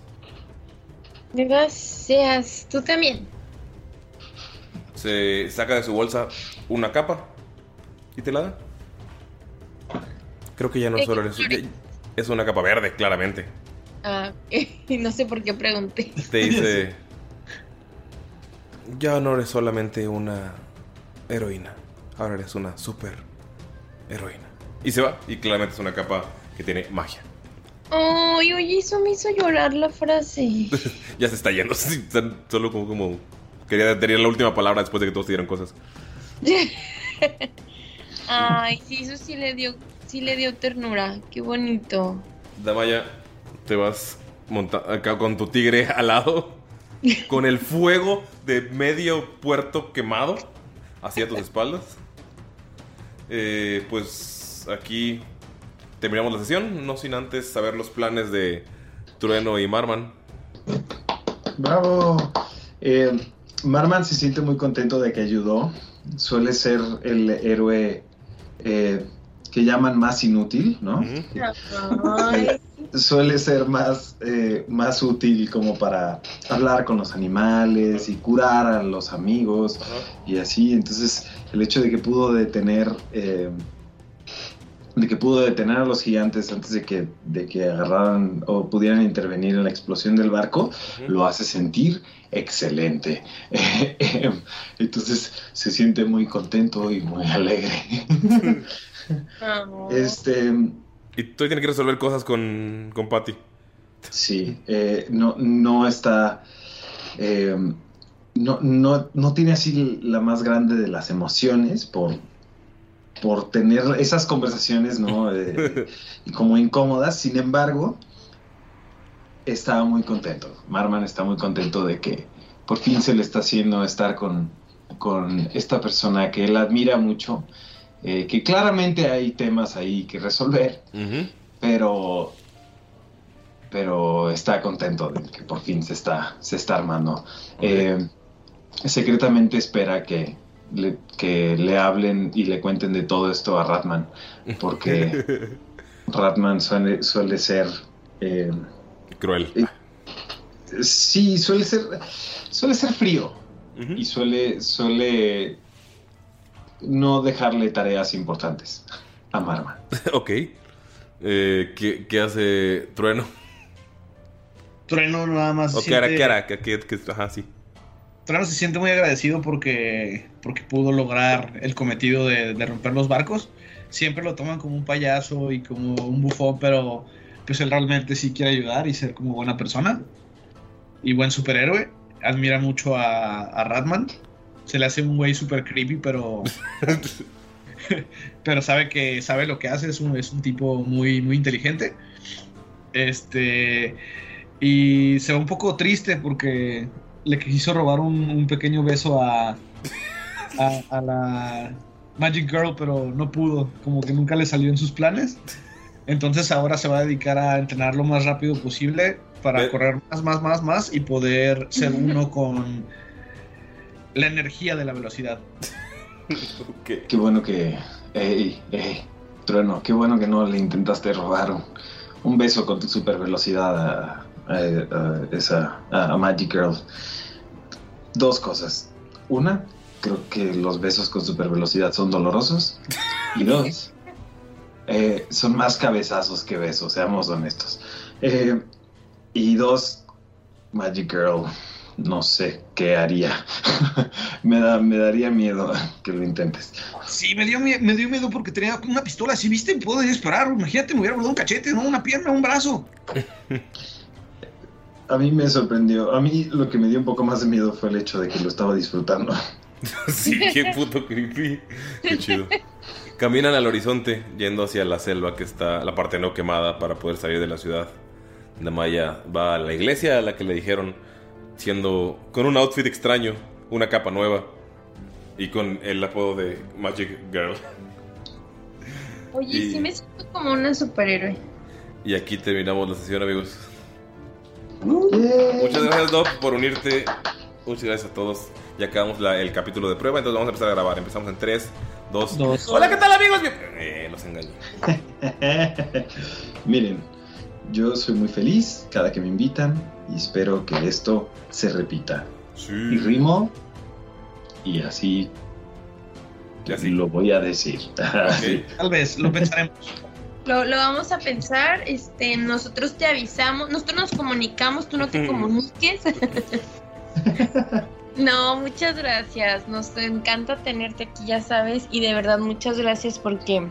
Gracias. Tú también. Se saca de su bolsa una capa y te la da. Creo que ya no ¿De solo eres. Es una capa verde, claramente. Ah, no sé por qué pregunté. Te dice. Ya no eres solamente una heroína. Ahora eres una super heroína. Y se va. Y claramente es una capa que tiene magia. Ay, oye, eso me hizo llorar la frase. Ya se está yendo. Solo como, como. Quería tener la última palabra después de que todos te dieron cosas. Ay, sí, eso sí le dio, sí le dio ternura. Qué bonito. Damaya, te vas monta- acá con tu tigre al lado. Con el fuego de medio puerto quemado hacia tus espaldas. Eh, pues aquí terminamos la sesión. No sin antes saber los planes de Trueno y Marman. Bravo. Eh, Marman se siente muy contento de que ayudó. Suele ser el héroe eh, que llaman más inútil, ¿no? Suele ser más, eh, más útil como para hablar con los animales y curar a los amigos y así. Entonces, el hecho de que pudo detener, eh, de que pudo detener a los gigantes antes de que, de que agarraran o pudieran intervenir en la explosión del barco, lo hace sentir excelente. Entonces, se siente muy contento y muy alegre. este. Y tú tienes que resolver cosas con, con Patty. Sí, eh, no, no está. eh, no, no, no tiene así la más grande de las emociones por, por tener esas conversaciones, ¿no? Eh, como incómodas. Sin embargo, estaba muy contento. Marman está muy contento de que por fin se le está haciendo estar con, con esta persona que él admira mucho. eh, que claramente hay temas ahí que resolver pero pero está contento de que por fin se está se está armando Eh, secretamente espera que le, que le hablen y le cuenten de todo esto a Ratman porque Ratman suele, suele ser eh, Cruel. sí suele ser suele ser frío y suele suele no dejarle tareas importantes a Marman ok. Eh, ¿qué, qué hace Trueno? Trueno nada más. ¿O se qué hará? siente- ¿Qué hará? ¿Qué, qué- qué- ajá, sí. Trueno se siente muy agradecido porque, porque pudo lograr el cometido de, de romper los barcos. Siempre lo toman como un payaso y como un bufón, pero pues él realmente sí quiere ayudar y ser como buena persona y buen superhéroe. Admira mucho a, a Ratman. Se le hace un güey super creepy, pero pero sabe que sabe lo que hace. Es un, es un tipo muy, muy inteligente. Este y se va un poco triste porque le quiso robar un, un pequeño beso a, a, a la Magic Girl, pero no pudo, como que nunca le salió en sus planes. Entonces ahora se va a dedicar a entrenar lo más rápido posible para Ve- correr más, más, más, más y poder ser uno con la energía de la velocidad. Qué bueno que. Ey, ey, Trueno, qué bueno que no le intentaste robar un, un beso con tu super velocidad a, a- a esa, a, a Magic Girl. Dos cosas. Una, creo que los besos con super velocidad son dolorosos. Y dos, eh, son más cabezazos que besos, seamos honestos. Eh, y dos, Magic Girl, no sé qué haría. me, da, me daría miedo que lo intentes. Sí, me dio, me dio miedo porque tenía una pistola. Si viste, puedo disparar. Imagínate, me hubiera volado un cachete, no una pierna, un brazo. A mí me sorprendió. A mí lo que me dio un poco más de miedo fue el hecho de que lo estaba disfrutando. Sí, qué puto creepy. Qué chido. Caminan al horizonte yendo hacia la selva que está, la parte no quemada para poder salir de la ciudad. Damaya va a la iglesia a la que le dijeron, siendo con un outfit extraño, una capa nueva y con el apodo de Magic Girl. Oye, Y- sí me siento como una superhéroe. Y aquí terminamos la sesión, amigos. Muchas gracias, Doc, por unirte. Muchas gracias a todos. Ya acabamos la- el capítulo de prueba, entonces vamos a empezar a grabar. Empezamos en 3, 2, Dos. Hola, ¿qué tal, amigos? Eh, los engañé. Miren, yo soy muy feliz cada que me invitan y espero que esto se repita. Y rimo y así, lo voy a decir. Tal vez, lo pensaremos. Lo, lo vamos a pensar, este, nosotros te avisamos, nosotros nos comunicamos, tú no te comuniques. no, muchas gracias, nos encanta tenerte aquí, ya sabes, y de verdad muchas gracias porque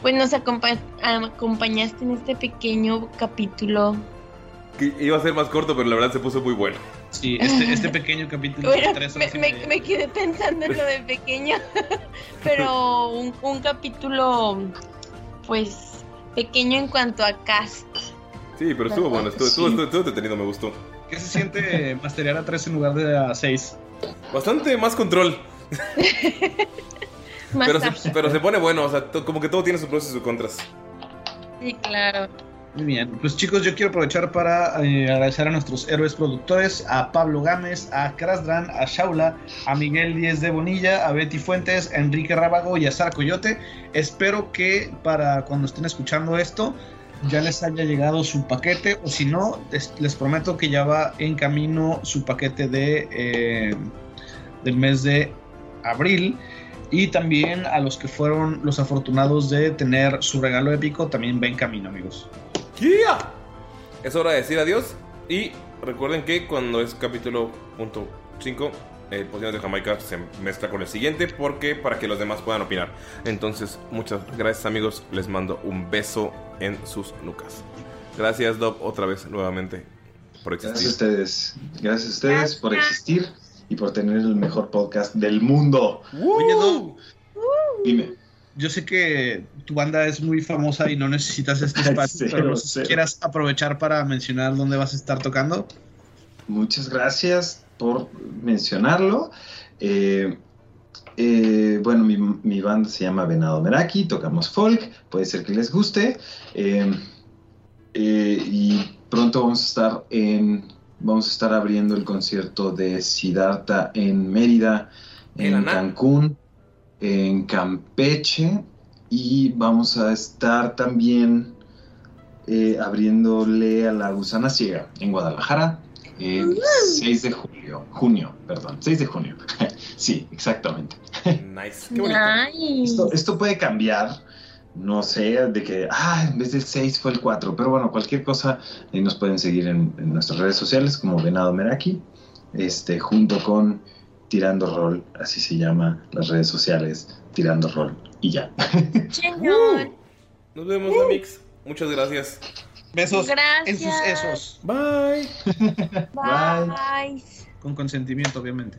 pues nos acompa- acompañaste en este pequeño capítulo. Que iba a ser más corto, pero la verdad se puso muy bueno. Sí, este, este pequeño capítulo Bueno, de tres me, horas y me- me quedé pensando en lo de pequeño, pero un, un capítulo pues pequeño en cuanto a cast. Sí, pero estuvo bueno, estuvo, estuvo, estuvo, estuvo entretenido, me gustó. ¿Qué se siente masterear a 3 en lugar de a 6? Bastante más control. Más Pero se, pero se pone bueno, o sea, to- como que todo tiene sus pros y sus contras. Sí, claro. Muy bien, pues chicos, yo quiero aprovechar para eh, agradecer a nuestros héroes productores, a Pablo Gámez, a Krasdran, a Shaula, a Miguel Díez de Bonilla, a Betty Fuentes, a Enrique Rábago y a Sara Coyote. Espero que para cuando estén escuchando esto ya les haya llegado su paquete o si no, les, les prometo que ya va en camino su paquete de eh, del mes de abril. Y también a los que fueron los afortunados de tener su regalo épico, también va en camino, amigos. ¡Yeah! Es hora de decir adiós. Y recuerden que cuando es capítulo punto 5, el Pociones de Jamaica se mezcla con el siguiente porque para que los demás puedan opinar. Entonces, muchas gracias amigos. Les mando un beso en sus nucas. Gracias, Dob, otra vez nuevamente por existir. Gracias a ustedes. Gracias a ustedes por existir y por tener el mejor podcast del mundo. Oye, Dob, Dime. yo sé que tu banda es muy famosa y no necesitas este espacio, Cero, pero si cero. quieras aprovechar para mencionar dónde vas a estar tocando. Muchas gracias por mencionarlo. Eh, eh, bueno, mi, mi banda se llama Venado Meraki, tocamos folk, puede ser que les guste. Eh, y pronto vamos a estar en. Vamos a estar abriendo el concierto de Siddhartha en Mérida, en. Cancún, en Campeche y vamos a estar también abriéndole a la Gusana Ciega en Guadalajara el 6 de julio, junio, perdón, 6 de junio. sí, exactamente. Nice. Qué bonito. Nice. Esto, esto puede cambiar, no sé, de que, ah, en vez del 6 fue el 4, pero bueno, cualquier cosa, ahí nos pueden seguir en, en nuestras redes sociales como Venado Meraki, este, junto con Tirando Rol, así se llama las redes sociales, Tirando Rol, y ya. Nos vemos, Amix. Muchas gracias. Besos Gracias. en sus esos, Bye. Bye. con consentimiento, obviamente.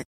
it.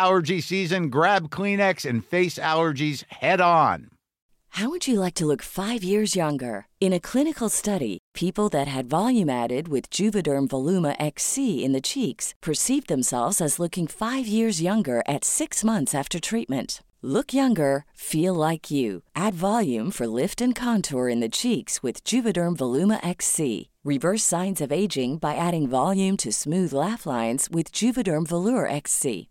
allergy season, grab Kleenex and face allergies head on. How would you like to look five years younger? In a clinical study, people that had volume added with Juvederm Voluma XC in the cheeks perceived themselves as looking five years younger at six months after treatment. Look younger, feel like you. Add volume for lift and contour in the cheeks with Juvederm Voluma XC. Reverse signs of aging by adding volume to smooth laugh lines with Juvederm Volure XC.